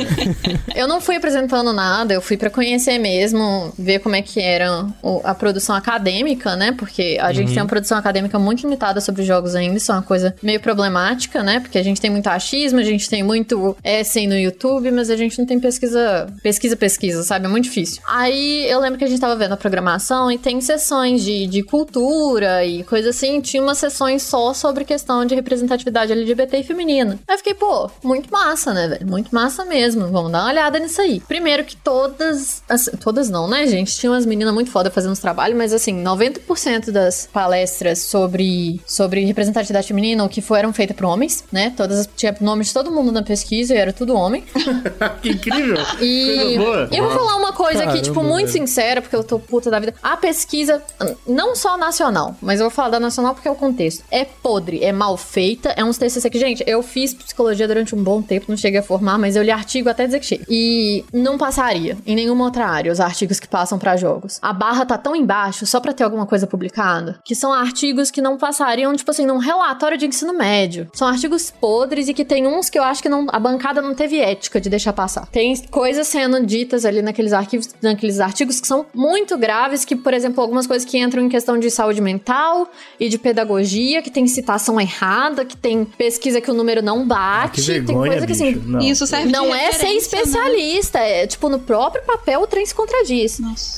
Eu não fui apresentando nada, eu fui pra conhecer mesmo, ver como é que era a produção acadêmica, né? Porque a gente Uhum. tem uma produção acadêmica muito limitada sobre jogos ainda, isso é uma coisa meio problemática, né? Porque a gente tem muito achismo, a gente tem muito essay no YouTube, mas a gente não tem pesquisa, pesquisa, pesquisa, sabe? É muito difícil. Aí eu lembro que a gente tava vendo a programação e tem sessões de, de cultura e coisa assim, tinha umas sessões só sobre questão de representatividade LGBT e feminina. Aí eu fiquei, pô, muito massa, né, velho? Muito massa mesmo. Vamos dar uma olhada nisso aí. Primeiro que todas. as- todas não, né, gente? Tinha umas meninas muito foda fazendo os trabalhos, mas assim, 90% das palestras sobre, sobre representatividade feminina, o que foram feitas por homens, né? Todas as- tinha nome de todo mundo na pesquisa e era tudo homem. que incrível! E eu vou falar uma coisa aqui, tipo, muito sincera, porque eu tô puta da vida. A pesquisa, não só nacional, mas eu vou falar da nacional porque é o contexto. É podre, é mal feita, é uns TCC que, gente, eu fiz psicologia durante um bom tempo, não cheguei a formar, mas eu li artigo até dizer que chega. E não passaria em nenhuma outra área os artigos que passam pra jogos. A barra tá tão embaixo só pra ter alguma coisa publicada, que são artigos que não passariam, tipo assim, num relatório de ensino médio. São artigos podres e que tem uns que eu acho que não, a bancada não teve ética de deixar passar. Tem coisas sendo ditas ali naqueles arquivos, naqueles artigos que são muito graves, que, por exemplo, algumas coisas que entram em questão de saúde mental e de pedagogia, que tem citação errada, que tem pesquisa que o número não bate, tem vergonha, coisa que assim. bicho. Não. Isso serve Não de é ser né? especialista, é tipo no próprio papel o trem se contradiz.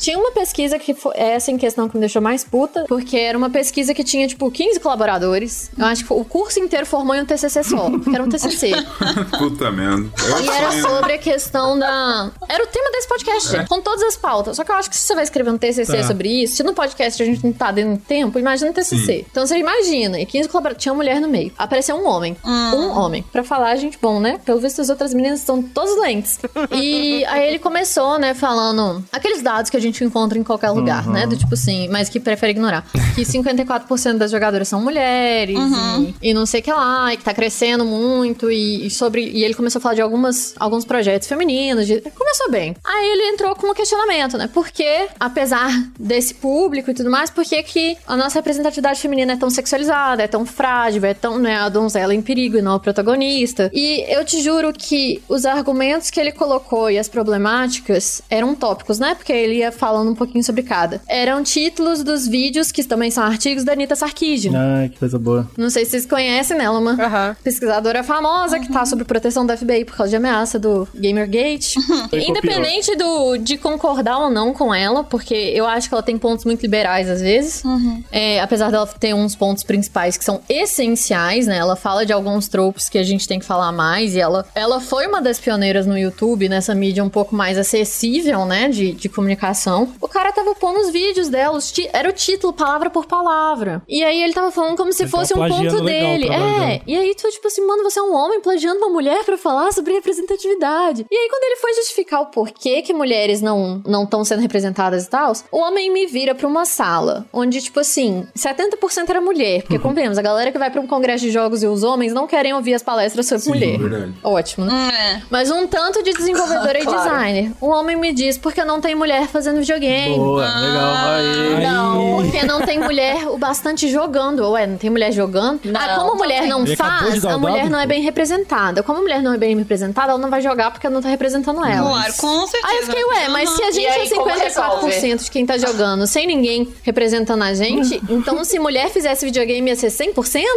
Tinha uma pesquisa que foi essa em questão que me deixou mais puta, porque era uma pesquisa que tinha tipo 15 colaboradores. Eu acho que o curso inteiro formou em um TCC só, que era um TCC. Puta merda. E era sobre a questão da. Era o tema desse podcast, É. com todas as pautas. Só que eu acho que se você vai escrever um TCC Tá. sobre isso, se no podcast a gente não tá dando tempo, imagina um TCC. Sim. Então você imagina, e 15 colaboradores, tinha uma mulher no meio. Apareceu um homem. Um homem. Pra falar, gente, bom, né? Pelo visto, as outras meninas estão todas lentes. E aí ele começou, né, falando aqueles dados que a gente encontra em qualquer lugar, Uhum. né? Do tipo assim, mas que prefere ignorar. Que 54% das jogadoras são mulheres Uhum. e, e não sei o que lá, e que tá crescendo muito, e, e sobre. E ele começou a falar de algumas, alguns projetos femininos. de- começou bem. Aí ele entrou com um questionamento, né? Por que, apesar desse público e tudo mais, por que, que a nossa representatividade feminina é tão sexualizada, é tão frágil, é tão, né, a donzela em perigo e não a protagonista? E eu te juro que os argumentos que ele colocou e as problemáticas eram tópicos, né? Porque ele ia falando um pouquinho sobre cada. Eram títulos dos vídeos, que também são artigos da Anitta Sarkeesian. Ai, que coisa boa. Não sei se vocês conhecem, né? Ela é uma pesquisadora famosa que tá sob proteção da FBI por causa de ameaça do Gamergate. Independente do, de concordar ou não com ela, porque eu acho que ela tem pontos muito liberais às vezes. É, apesar dela ter uns pontos principais que são essenciais, né? Ela fala de alguns tropos que a gente tem que falar mais. E ela, ela foi uma das pioneiras no YouTube, nessa mídia um pouco mais acessível, né? De, de comunicação. O cara tava pondo os vídeos dela, os era o título, palavra por palavra. E aí ele tava falando como se Ele fosse um ponto legal o dele. É, e aí tu, tipo assim, mano, você é um homem plagiando uma mulher pra falar sobre representatividade. E aí quando ele foi justificar o porquê que mulheres não não estão sendo representadas e tal, o homem me vira pra uma sala onde, tipo assim, 70% era mulher. Porque, convenhamos, a galera que vai pra um congresso de jogos e os homens não querem ouvir as palestras sobre mulher. verdade. Ótimo, né? Mas um tanto de desenvolvedor e Claro. designer. Um homem me diz porque não tem mulher fazendo videogame. Boa, legal. Aí. Não, porque não tem mulher o bastante jogando. Ué, não tem mulher jogando? ah, como a mulher não faz, a mulher dado, não é bem representada. Como a mulher não é bem representada, ela não vai jogar porque não tá representando ela. Claro, com certeza. Aí eu fiquei, ué, mas se a gente aí, é como 54% de quem tá jogando sem ninguém representando a gente, então se mulher fizesse videogame ia ser 100%?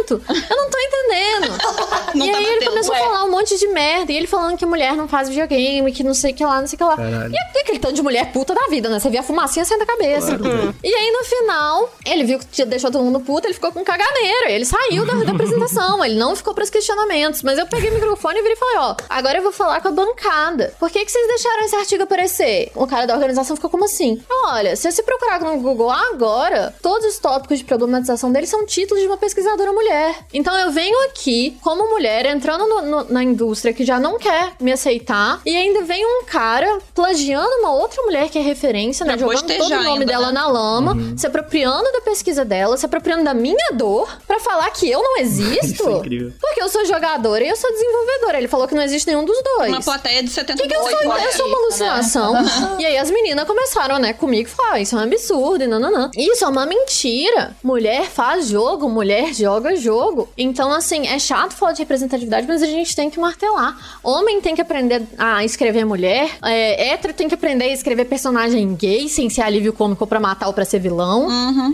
Eu não tô entendendo. Não e tá aí ele começou ué. a falar um monte de merda. E ele falando que mulher não faz videogame, que não sei o que lá, não sei o que lá. Caralho. E aquele tanto de mulher puta da vida, né? Você via a fumacinha saindo da cabeça. Claro. E aí, no final, ele viu que tinha- deixou todo mundo puto, ele ficou com caganeira. Ele saiu da, da apresentação, ele não ficou pros questionamentos. Mas eu peguei o microfone e virei e falei, ó, agora eu vou falar com a bancada. Por que, que vocês deixaram esse artigo aparecer? O cara da organização ficou como assim? Olha, se você procurar no Google agora, todos os tópicos de problematização dele são títulos de uma pesquisadora mulher. Então eu venho aqui, como mulher, entrando no- no- na indústria que já não quer me aceitar, e ainda vem um cara plagiando uma outra mulher que é referência, né? Pra Jogando todo o nome ainda, dela né? na lama, Uhum. se apropriando da pesquisa dela, se apropriando da minha dor, pra falar que eu não existo. Isso é incrível. Porque eu sou jogadora e eu sou desenvolvedora. Ele falou que não existe nenhum dos dois. Uma plateia de 70 Que que eu sou? Eu sou uma alucinação. e aí as meninas começaram, né, comigo, falar, ah, isso é um absurdo, e nananã. Isso é uma mentira. Mulher faz jogo, mulher joga jogo. Então, assim, é chato falar de representatividade, mas a gente tem que martelar. Homem tem que aprender a escrever mulher. É, hétero tem que aprender a escrever personagem gay, sem ser alívio cômico pra matar ou pra ser vilão.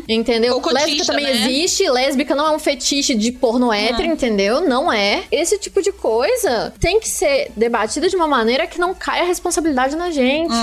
Entendeu? Ou cotista, Lésbica também né? existe. Lésbica não é um fetiche de porno hétero, entendeu? Não é. Esse tipo de coisa tem que ser debatida de uma maneira que não caia a responsabilidade na gente.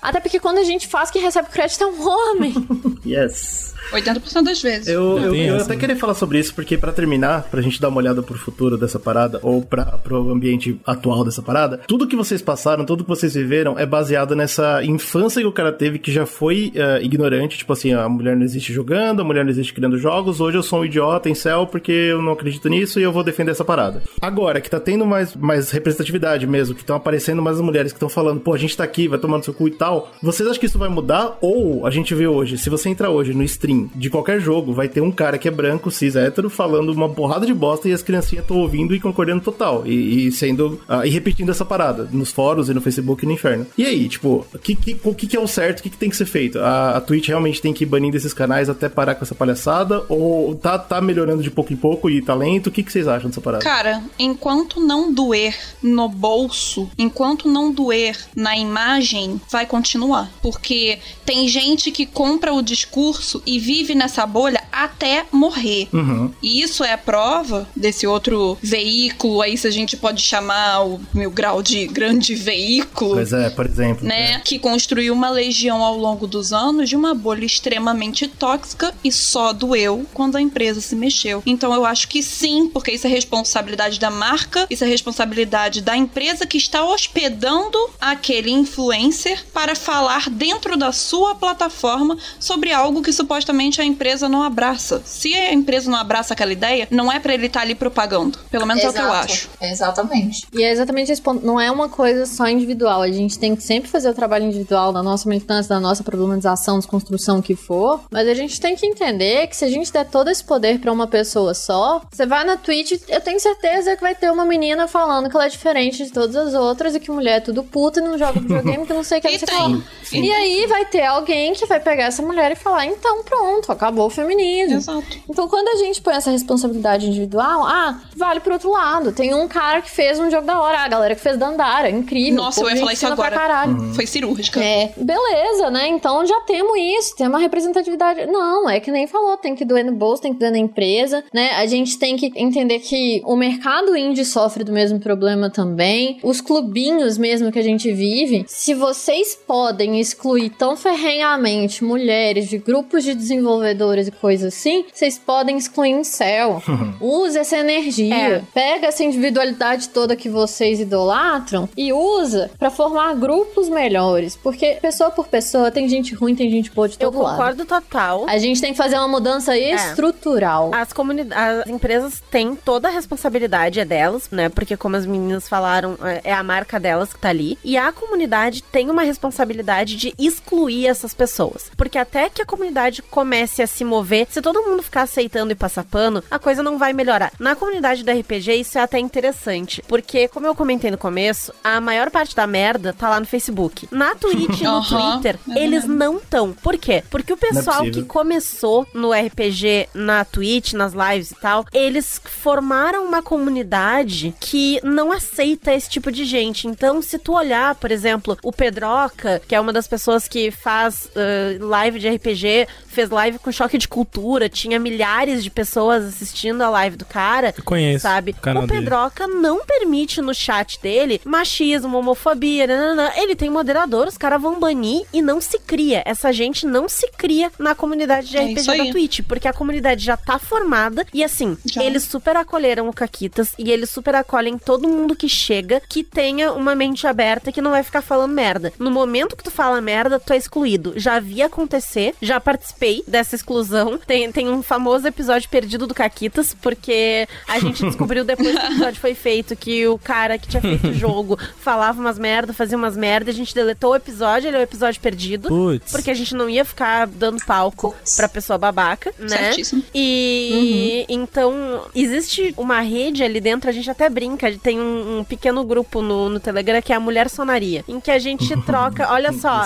Até porque quando a gente faz, quem recebe o crédito é um homem. Yes. 80% das vezes. Eu, eu, eu até né? queria falar sobre isso, porque pra terminar, pra gente dar uma olhada pro futuro dessa parada, ou pra, pro ambiente atual dessa parada, tudo que vocês passaram, tudo que vocês viveram é baseado nessa infância que o cara teve que já foi eh, ignorante, tipo assim, a mulher não existe jogando, a mulher não existe criando jogos, hoje eu sou um idiota em céu porque eu não acredito nisso e eu vou defender essa parada. Agora, que tá tendo mais, mais representatividade mesmo, que estão aparecendo mais as mulheres que estão falando, pô, a gente tá aqui, vai tomando seu cu e tal, vocês acham que isso vai mudar? Ou a gente vê hoje, se você entrar hoje no stream de qualquer jogo, vai ter um cara que é branco, cis, hétero, falando uma porrada de bosta e as criancinhas estão ouvindo e concordando total. E, e sendo. ah, e repetindo essa parada nos fóruns e no Facebook e no inferno. E aí, tipo, o que, que, o que, que é o certo? O que, que tem que ser feito? A, a Twitch realmente tem que ir banindo esses canais até parar com essa palhaçada? Ou tá, tá melhorando de pouco em pouco e tá lento? O que, que vocês acham dessa parada? Cara, enquanto não doer no bolso, enquanto não doer na imagem, vai continuar. Porque tem gente que compra o discurso e vive nessa bolha até morrer. Uhum. E isso é a prova desse outro veículo aí, se a gente pode chamar o meu grau de grande veículo. Pois é, por exemplo. Né, que construiu uma legião ao longo dos anos de uma bolha extremamente tóxica e só doeu quando a empresa se mexeu. Então eu acho que sim, porque isso é responsabilidade da marca, isso é responsabilidade da empresa que está hospedando aquele influencer para falar dentro da sua plataforma sobre algo que supostamente a empresa não abraça. Se a empresa não abraça aquela ideia, não é para ele estar ali propagando. Pelo menos é o que eu Exato. acho. Exatamente. E é exatamente esse ponto. Não é uma coisa só individual. A gente tem que sempre fazer o trabalho individual da nossa militância, da nossa problematização, desconstrução, o que for. Mas a gente tem que entender que se a gente der todo esse poder pra uma pessoa só, você vai na Twitch, eu tenho certeza que vai ter uma menina falando que ela é diferente de todas as outras e que mulher é tudo puta e não joga videogame, que não sei o que, o que lá. Sim. E aí vai ter alguém que vai pegar essa mulher e falar: então pronto, acabou o feminismo. Exato. Então quando a gente põe essa responsabilidade individual, ah, vale pro outro lado. Tem um cara que fez um jogo da hora, a galera que fez Dandara, incrível. Nossa, Pô, eu ia falar isso agora. caralho. Foi cirúrgica. É, beleza, né? Então já temos isso, tem uma representatividade. Não, é que nem falou, tem que doer no bolso, tem que doer na empresa, né? A gente tem que entender que o mercado indie sofre do mesmo problema também. Os clubinhos mesmo que a gente vive, se vocês podem excluir tão ferrenhamente mulheres de grupos de desenvolvedores e coisas assim, vocês podem excluir em céu. Use essa energia. É. Pega essa individualidade toda que vocês idolatram e usa pra formar grupos melhores. Porque pessoa por pessoa tem gente ruim, tem gente boa de Eu todo lado. concordo total. A gente tem que fazer uma mudança estrutural. As, comuni- as empresas têm toda a responsabilidade, é delas, né? Porque, como as meninas falaram, é é a marca delas que tá ali. E a comunidade tem uma responsabilidade de excluir essas pessoas. Porque até que a comunidade comece a se mover, se todo mundo ficar aceitando e passar pano, a coisa não vai melhorar. Na comunidade do RPG, isso é até interessante. Porque, como eu comentei no começo, a maior parte da merda tá lá no Facebook. Na Twitch e no Aham, Twitter, é eles não estão. Por quê? Porque o pessoal que possível. começou no RPG, na Twitch, nas lives e tal, eles formaram uma comunidade que não aceita esse tipo de gente. Então, se tu olhar, por exemplo, o Pedroca, que é uma das pessoas que faz uh, live de RPG, fez live com choque de cultura, tinha milhares de pessoas assistindo a live do cara. Eu conheço Sabe? o canal o dele. Pedroca não permite no chat dele machismo, homofobia, nananã. ele tem moderador, os caras vão banir e não se cria. Essa gente não se cria na comunidade de É RPG da Twitch, porque a comunidade já tá formada e assim, Já. eles super acolheram o Caquitas e eles super acolhem todo mundo que chega que tenha uma mente aberta que não vai ficar falando merda. No momento que tu fala merda, tu é excluído. Já vi acontecer, já participei dessa exclusão. Tem, tem um famoso episódio perdido do Caquitas, porque a gente descobriu depois que o episódio foi feito que o cara que tinha feito o jogo falava umas merda, fazia umas merda, a gente deletou o episódio, ele é o episódio perdido. Putz. Porque a gente não ia ficar dando palco pra pessoa babaca, né? Certíssimo. E então existe uma rede ali dentro, a gente até brinca, tem um, um pequeno grupo no, no Telegram que é a Mulher Sonaria, em que a gente troca, olha só.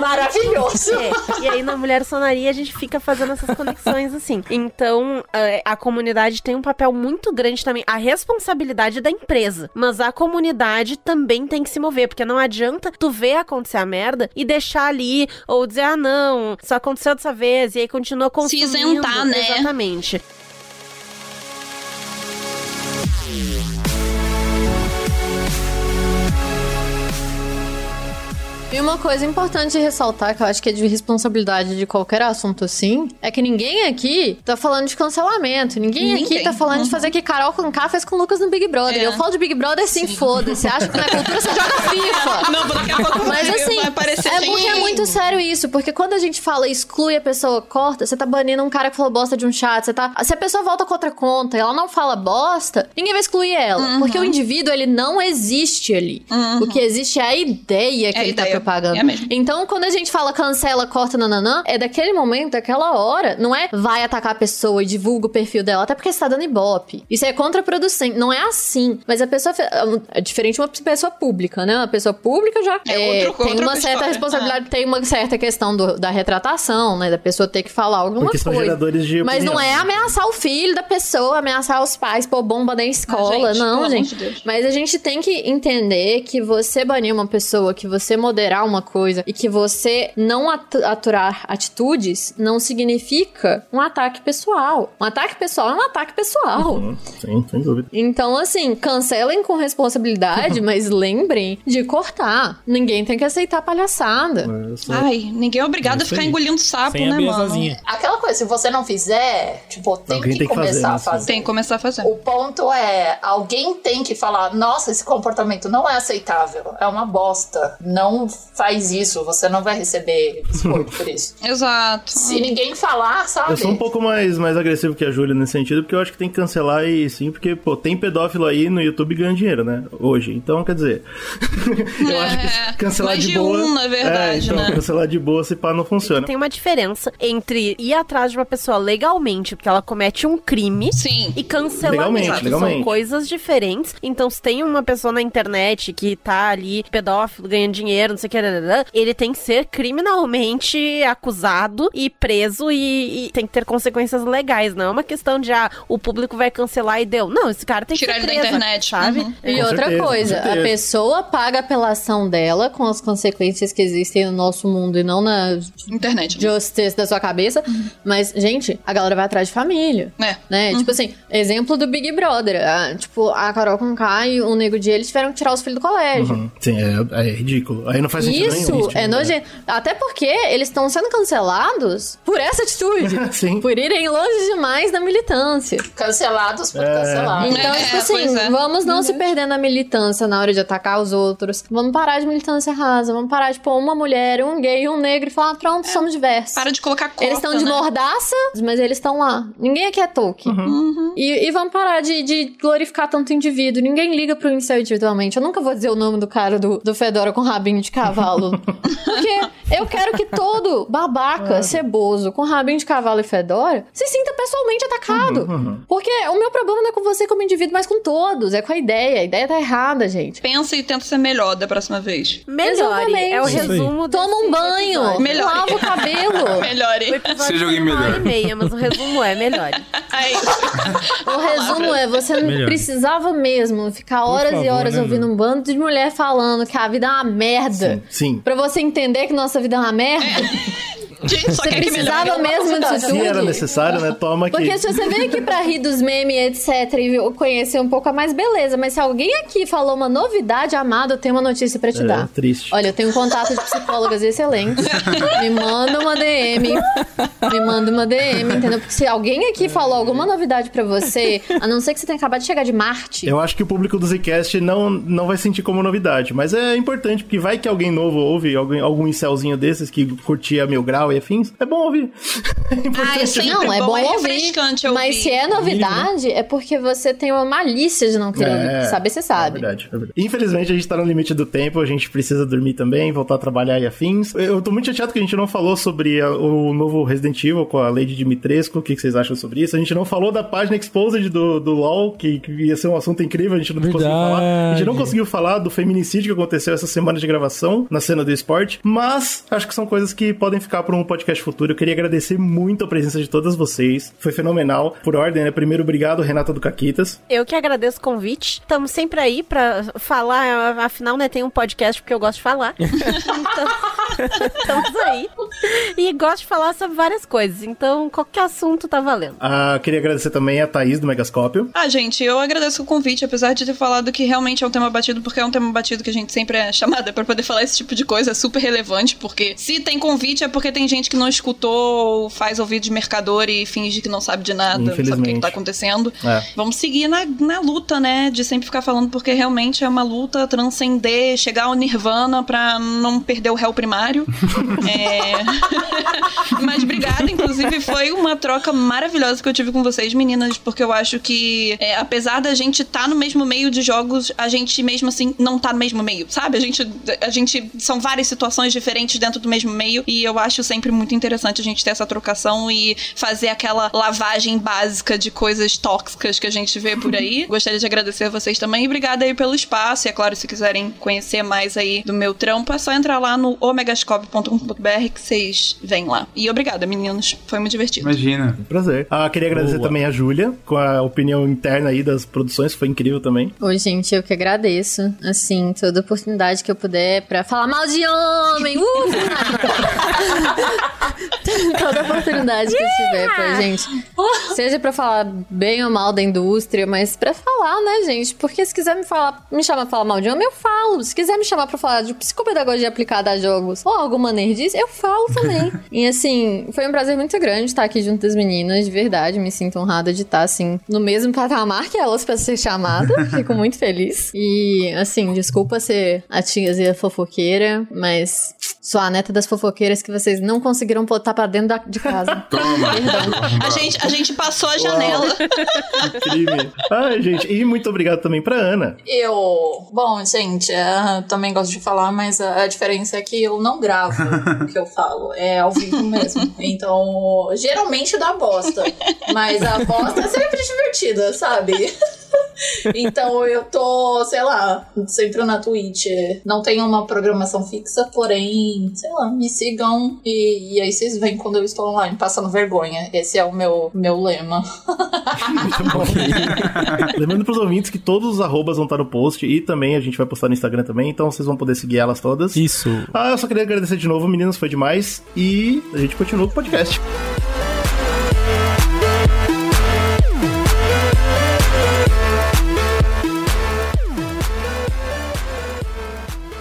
Maravilhoso. É, e aí na Mulher Sonaria a gente fica fazendo essas conexões assim. Então é, a comunidade tem um papel muito grande também. A responsabilidade da empresa. Mas a comunidade também tem que se mover. Porque não adianta tu ver acontecer a merda e deixar ali. Ou dizer, ah, não, só aconteceu dessa vez. E aí continua consumindo. isentar, né? Exatamente. E uma coisa importante de ressaltar, que eu acho que é de responsabilidade de qualquer assunto assim, é que ninguém aqui tá falando de cancelamento. Ninguém, aqui Ninguém. tá falando de Uhum. fazer que Carol com K fez com o Lucas no Big Brother. É. Eu falo de Big Brother sim, foda-se. Você acha que na cultura você joga FIFA. Não, daqui a pouco Mas assim, é porque é muito sério isso. Porque quando a gente fala exclui a pessoa, corta, você tá banindo um cara que falou bosta de um chat. Você tá... Se a pessoa volta com outra conta e ela não fala bosta, ninguém vai excluir ela. Uhum. Porque o indivíduo, ele não existe ali. O que existe é a ideia que É ele tá pagando. É mesmo. Então, quando a gente fala cancela, corta, nananã, é daquele momento, daquela hora. Não é vai atacar a pessoa e divulga o perfil dela, até porque você tá dando ibope. Isso é contraproducente. Não é assim. Mas a pessoa. fe- É diferente de uma pessoa pública, né? Uma pessoa pública já É é, outro- tem outra uma certa história. responsabilidade, tem uma certa questão do- da retratação, né? Da pessoa ter que falar alguma Porque são coisa. geradores de Mas não é ameaçar o filho da pessoa, ameaçar os pais, pôr bomba na escola. Ah, gente, não, gente. de. Mas a gente tem que entender que você banir uma pessoa, que você moderar uma coisa e que você não atu- aturar atitudes não significa um ataque pessoal. Um ataque pessoal é um ataque pessoal. Hum, Sim, sem dúvida. Então, assim, cancelem com responsabilidade, mas lembrem de cortar. Ninguém tem que aceitar palhaçada. Ai, ninguém é obrigado É a ficar aí. engolindo sapo, Sem né, mano? sozinha. Aquela coisa, se você não fizer, tipo, tem Alguém que tem que fazer, começar a fazer. Tem que começar a fazer. O ponto é, alguém tem que falar, nossa, esse comportamento não é aceitável, é uma bosta. Não faz isso, você não vai receber biscoito por isso. Exato. Se ninguém falar, sabe? Eu sou um pouco mais, mais agressivo que a Júlia nesse sentido, porque eu acho que tem que cancelar e sim, porque, pô, tem pedófilo aí no YouTube ganhando dinheiro, né? Hoje. Então, quer dizer. eu acho que cancelar mais de de boa. um, na verdade, é, então, né? cancelar de boa se pá não funciona. Tem uma diferença entre ir atrás de uma pessoa legalmente, porque ela comete um crime, Sim. e cancelamento. Legalmente, legalmente. São coisas diferentes. Então, se tem uma pessoa na internet que tá ali, pedófilo, ganhando dinheiro, não sei o que, ele tem que ser criminalmente acusado e preso e, e tem que ter consequências legais. Não é uma questão de, ah, o público vai cancelar e deu. Não, esse cara tem Tirar que ser ele da preso, internet. sabe? Uhum. E Com outra certeza, coisa, a pessoa paga pela ação dela com as consequências que existem no nosso mundo e não na Internet. justice da sua cabeça. Mas, gente, a galera vai atrás de família. É. Né? Tipo assim, exemplo do Big Brother. Ah, tipo, a Carol com e o Nego de eles tiveram que tirar os filhos do colégio. Uhum. Sim, é, é ridículo. Aí não faz sentido Isso nenhum. tipo, é nojento. Até porque eles estão sendo cancelados por essa atitude. Sim. Por irem longe demais da militância. Cancelados por É. cancelar. Então, É, tipo assim, é. vamos não se perder na militância na hora de atacar os outros. Vamos parar de militância rasa. Vamos parar de pôr uma mulher, um gay, um negro e falar, pronto, somos diversos. Para de colocar cota, Eles estão de né? mordaça, mas eles estão lá. Ninguém aqui é Tolkien. Uhum. E, e vamos parar de, de glorificar tanto indivíduo. Ninguém liga pro incel individualmente. Eu nunca vou dizer o nome do cara do, do Fedora com rabinho de cavalo. Porque eu quero que todo babaca, ceboso, com rabinho de cavalo e Fedora, se sinta pessoalmente atacado. Uhum, Porque o meu problema não é com você como indivíduo, mas com todos. É com a ideia. A ideia tá errada, gente. Pensa e tenta ser melhor da próxima vez. Melhore. É o resumo Toma um banho. Melhore. Lava o cabelo. Melhore. Seja alguém tem uma hora melhor. e meia, mas o resumo é melhore. É isso. O resumo é, você não Melhor. precisava mesmo ficar horas e favor, horas né, ouvindo um bando de mulher falando que a vida é uma merda. Sim. Pra você entender que nossa vida é uma merda, Gente, só você quer que melhore. precisava mesmo disso Se era tudo. necessário, né? Toma aqui. Porque se você veio aqui pra rir dos memes, etc, e conhecer um pouco a mais, beleza. Mas se alguém aqui falou uma novidade, amado, eu tenho uma notícia pra te É, dar. triste. Olha, eu tenho um contato de psicólogas excelentes. Me manda uma DM. Me manda uma DM, entendeu? Porque se alguém aqui falou alguma novidade pra você, a não ser que você tenha acabado de chegar de Marte, Eu acho que o público do Zcast não, não vai sentir como novidade, mas é importante, porque vai que alguém novo ouve, alguém, algum incelzinho desses que curtia Mil Grau e afins, é bom ouvir. É importante. Ah, é sempre Não, é bom, bom é ouvir. refrescante ouvir. Mas se é novidade, é porque você tem uma malícia de não querer É, saber, você É sabe. verdade, é verdade. Infelizmente a gente tá no limite do tempo, a gente precisa dormir também, voltar a trabalhar e afins. Eu tô muito chateado que a gente não falou sobre a- o novo Resident Evil com a Lady Dimitrescu, o que, que vocês acham sobre isso? A gente não falou da página Exposed do, do LoL, que, que ia ser um assunto incrível, a gente não conseguiu falar. A gente não Verdade. conseguiu falar do feminicídio que aconteceu essa semana de gravação na cena do esporte, mas acho que são coisas que podem ficar para um podcast futuro. Eu queria agradecer muito a presença de todas vocês, foi fenomenal. Por ordem, né? Primeiro, obrigado, Renata do Caquitas. Eu que agradeço o convite. Estamos sempre aí pra falar. Afinal, né, tem um podcast porque eu gosto de falar. então, estamos aí. E gosto de falar sobre várias coisas. Então, qualquer assunto tá valendo. Ah, queria agradecer também a Thaís do Megascópio. Ah, gente, eu agradeço o convite, apesar de ter falado que realmente é um tema batido, porque é um tema batido que a gente sempre é chamada pra poder falar esse tipo de coisa, é super relevante, porque se tem convite é porque tem gente que não escutou ou faz ouvido de mercador e finge que não sabe de nada, não sabe o que, que tá acontecendo. É. Vamos seguir na, na luta, né? De sempre ficar falando, porque realmente é uma luta transcender, chegar ao nirvana pra não perder o réu primário. É... Mas obrigada, inclusive foi uma troca maravilhosa que eu tive com vocês, meninas, porque eu acho que, é, apesar da gente estar tá no mesmo meio de jogos, a gente mesmo assim não tá no mesmo meio, sabe? A gente, a gente são várias situações diferentes dentro do mesmo meio e eu acho sempre muito interessante a gente ter essa trocação e fazer aquela lavagem básica de coisas tóxicas que a gente vê por aí. Gostaria de agradecer a vocês também e obrigada aí pelo espaço. E é claro, se quiserem conhecer mais aí do meu trampo, é só entrar lá no omegascope.com.br que vocês vêm lá. E obrigada, meninos. Foi muito divertido. Imagina. Prazer. Ah, queria agradecer Boa. também a Júlia, com a opinião interna aí das produções, foi incrível também. Oi, gente, eu que agradeço. Assim, toda oportunidade que eu puder pra falar mal de homem. Uh! toda oportunidade que eu tiver pra gente. Seja pra falar bem ou mal da indústria, mas pra falar, né, gente? Porque se quiser me falar, me chamar pra falar mal de homem, eu falo. Se quiser me chamar pra falar de psicopedagogia aplicada a jogos ou alguma nerdice, eu falo também. e assim, foi um prazer muito grande estar aqui junto das meninas, de verdade. Me sinto honrada de estar, assim, no mesmo patamar que elas pra ser chamada. Fico muito feliz. E, assim, desculpa ser a tiazinha fofoqueira, mas sou a neta das fofoqueiras que vocês não conseguiram botar pra dentro da- de casa. Toma! A gente, a gente passou a janela. Crime. Ai, gente, e muito obrigado também pra Ana. Eu. Bom, gente, é, também gosto de falar, mas a, a diferença é que eu não gravo o que eu falo. É ao vivo mesmo. Então, geralmente dá bosta. Mas a bosta é sempre divertida, sabe? Então eu tô, sei lá, sempre na Twitch. Não tenho uma programação fixa, porém, sei lá, me sigam e, e aí vocês veem quando eu estou online, passando vergonha. Esse é o meu, meu lema. Lembrando pros ouvintes que todos os arrobas vão estar no post e também a gente vai postar no Instagram também, então vocês vão poder seguir elas todas. Isso. Ah, eu só queria agradecer de novo, meninas, foi demais. E a gente continua com o podcast.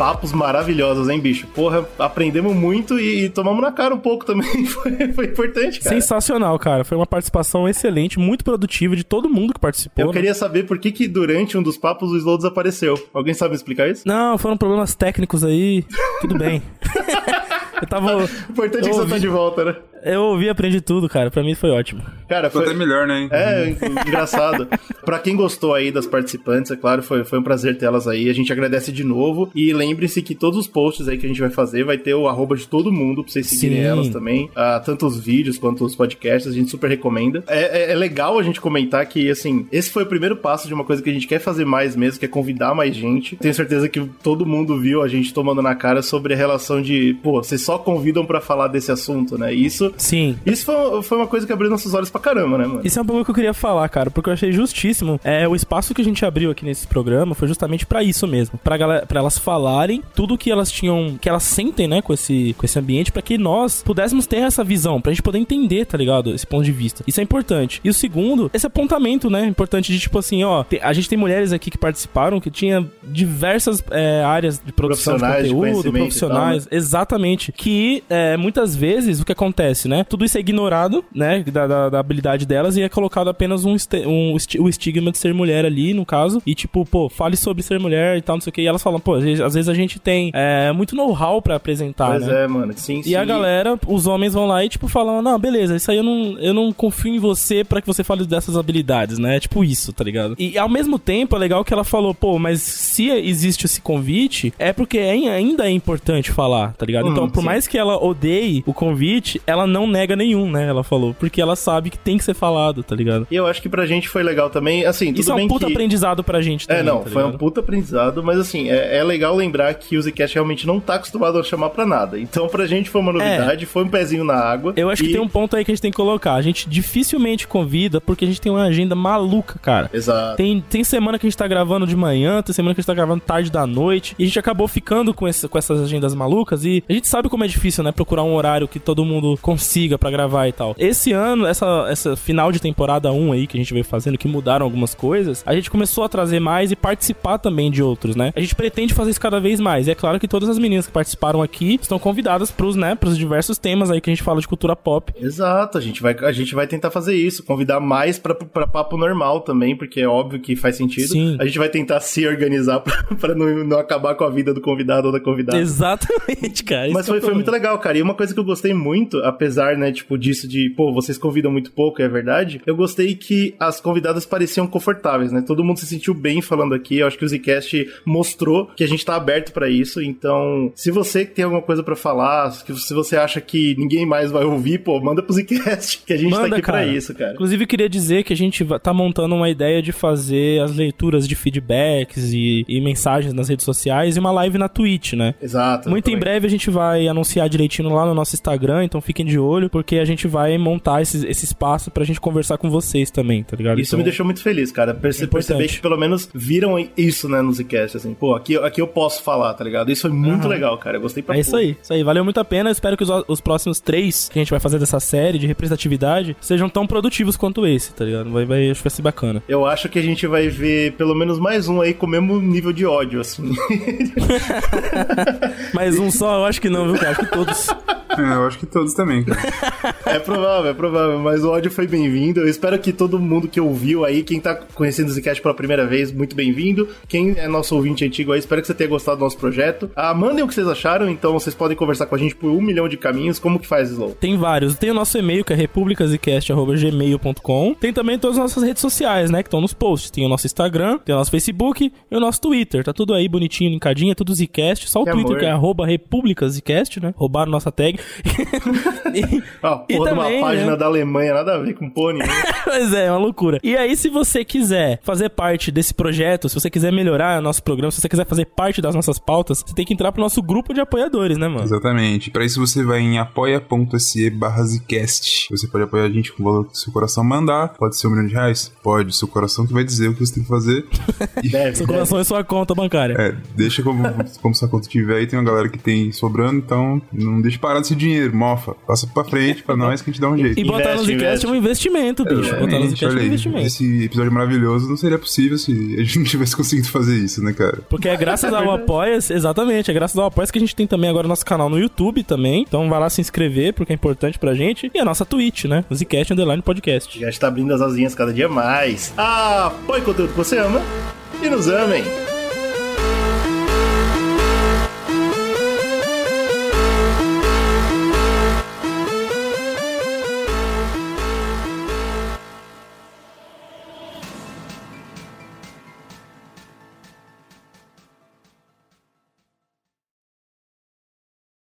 Papos maravilhosos, hein, bicho? Porra, aprendemos muito e, e tomamos na cara um pouco também. Foi, foi importante, cara. Sensacional, cara. Foi uma participação excelente, muito produtiva de todo mundo que participou. Eu né? queria saber por que, que durante um dos papos o Slow desapareceu. Alguém sabe me explicar isso? Não, foram problemas técnicos aí. Tudo bem. eu tava. O importante é que você tá de volta, né? Eu ouvi e aprendi tudo, cara. Pra mim foi ótimo. Cara, foi até melhor, né? É, engraçado. pra quem gostou aí das participantes, é claro, foi, foi um prazer tê-las aí. A gente agradece de novo. E lembre-se que todos os posts aí que a gente vai fazer vai ter o arroba de todo mundo pra vocês seguirem Sim. elas também. Ah, tanto os vídeos quanto os podcasts, a gente super recomenda. É, é- é legal a gente comentar que, assim, esse foi o primeiro passo de uma coisa que a gente quer fazer mais mesmo, que é convidar mais gente. Tenho certeza que todo mundo viu a gente tomando na cara sobre a relação de, pô, vocês só convidam pra falar desse assunto, né? E Sim. isso foi, foi uma coisa que abriu nossos olhos pra caramba, né, mano? Isso é um pouco que eu queria falar, cara, porque eu achei justíssimo. É, o espaço que a gente abriu aqui nesse programa foi justamente pra isso mesmo, pra galera, para elas falarem tudo que elas tinham, que elas sentem, né, com esse com esse ambiente pra que nós pudéssemos ter essa visão, pra gente poder entender, tá ligado? Esse ponto de vista. Isso é importante. E o segundo, esse apontamento, né, importante de tipo assim, ó, a gente tem mulheres aqui que participaram que tinha diversas é, áreas de produção de de conteúdo, conhecimento e profissionais, tal, né? exatamente, que é, muitas vezes o que acontece, né? Tudo isso é ignorado, né, da, da- da habilidade delas e é colocado apenas um, este- um esti- o estigma de ser mulher ali, no caso, e tipo, pô, fale sobre ser mulher e tal, não sei o que, e elas falam, pô, às vezes, às vezes a gente tem é, muito know-how pra apresentar, Pois né? é, mano. Sim, E a galera, os homens vão lá e, tipo, falam, não, beleza, isso aí eu não, eu não confio em você pra que você fale dessas habilidades, né? Tipo isso, tá ligado? E ao mesmo tempo é legal que ela falou, pô, mas se existe esse convite, é porque é- ainda é importante falar, tá ligado? Hum, então, por sim. mais que ela odeie o convite, ela não nega nenhum, né? Ela falou, porque ela sabe que tem que ser falado, tá ligado? E eu acho que pra gente foi legal também, assim, Isso é um puta que... aprendizado pra gente também, É, não, tá foi um puta aprendizado, mas assim, é, é legal lembrar que o Zcast realmente não tá acostumado a chamar pra nada. Então pra gente foi uma novidade, foi um pezinho na água. É. Eu acho que e- tem um ponto aí que a gente tem que colocar. A gente dificilmente convida porque a gente tem uma agenda maluca, cara. Exato. Tem, tem semana que a gente tá gravando de manhã, tem semana que a gente tá gravando tarde da noite. E a gente acabou ficando com, esse, com essas agendas malucas. E a gente sabe como é difícil, né? Procurar um horário que todo mundo consiga pra gravar e tal. Esse ano, essa, essa final de temporada 1 aí que a gente veio fazendo, que mudaram algumas coisas, a gente começou a trazer mais e participar também de outros, né? A gente pretende fazer isso cada vez mais. E é claro que todas as meninas que participaram aqui estão convidadas pros, né, pros diversos temas aí que a gente fala de cultura pop. Exato, a gente vai, a gente vai tentar fazer isso, convidar mais pra, pra papo normal também, porque é óbvio que faz sentido. Sim. A gente vai tentar se organizar pra, pra não, não acabar com a vida do convidado ou da convidada. Exatamente, cara. Mas é foi, foi muito legal, cara. E uma coisa que eu gostei muito, apesar, né, tipo, disso de, pô, vocês convidam muito pouco, é verdade. Eu gostei que as convidadas pareciam confortáveis, né? Todo mundo se sentiu bem falando aqui. Eu acho que o Zcast mostrou que a gente tá aberto pra isso. Então, se você tem alguma coisa pra falar, se você acha que ninguém mais vai ouvir, pô, manda pro Zcast, que a gente tá Manda, aqui pra cara. isso, cara. Inclusive, eu queria dizer que a gente tá montando uma ideia de fazer as leituras de feedbacks e, e mensagens nas redes sociais e uma live na Twitch, né? Exato. Muito em também. breve a gente vai anunciar direitinho lá no nosso Instagram, então fiquem de olho, porque a gente vai montar esse, esse espaço pra gente conversar com vocês também, tá ligado? Isso Então, me deixou muito feliz, cara. Perce Importante. perceber que pelo menos viram isso, né, no Zcast, assim. Pô, aqui, aqui eu posso falar, tá ligado? Isso foi muito legal, cara. Eu gostei pra É isso porra. aí, isso aí. Valeu muito a pena. Eu espero que os, os próximos três que a gente vai fazer dessa série de representatividade sejam tão produtivos quanto esse, tá ligado? Vai, vai, acho que vai ser bacana. Eu acho que a gente vai ver pelo menos mais um aí com o mesmo nível de ódio, assim. Mas um só, eu acho que não, viu, cara? Acho que todos. É, eu acho que todos também, cara. é provável, é provável, mas o ódio foi bem-vindo. Eu espero que todo mundo que ouviu aí, quem tá conhecendo o Zcast pela primeira vez, muito bem-vindo. Quem é nosso ouvinte antigo aí, espero que você tenha gostado do nosso projeto. Ah, mandem o que vocês acharam, então vocês podem conversar com a gente por um milhão de caminhos. Como que faz, Slow? Tem vários. Tem o nosso e-mail, que é republicasicast.gmail.com. Tem também todas as nossas redes sociais, né? Que estão nos posts. Tem o nosso Instagram, tem o nosso Facebook e o nosso Twitter. Tá tudo aí bonitinho, linkadinho, é tudo Zcast. Só o Que Twitter, amor. que é arroba republicasicast, né? Roubaram nossa tag. Ah, porra de uma também, página né? da Alemanha, nada a ver com pônei. né? Pois é, é uma loucura. E aí, se você quiser fazer parte desse projeto, se você quiser melhorar o nosso programa, se você quiser fazer parte das nossas pautas, você tem que entrar pro nosso grupo de apoiadores, né, mano? Exatamente. Pra isso você vai em apoia.se barra Zcast. Você pode apoiar a gente com o valor que seu coração mandar. Pode ser um milhão de reais? Pode. Seu coração que vai dizer o que você tem que fazer. Deve, Seu coração é sua conta bancária. É, deixa como, como sua conta tiver aí. Tem uma galera que tem sobrando, então não deixe parar dinheiro, mofa. Passa pra frente pra nós que a gente dá um jeito. E botar no Zcast é um investimento, bicho. Botar no Zcast é um investimento. Esse episódio maravilhoso não seria possível se a gente não tivesse conseguido fazer isso, né, cara? Porque é graças ao apoia exatamente, é graças ao apoia que a gente tem também agora nosso canal no YouTube também. Então vai lá se inscrever, porque é importante pra gente. E a nossa Twitch, né? Zcast Underline Podcast. Já está abrindo as asinhas cada dia mais. Ah, apoie conteúdo que você ama e nos amem.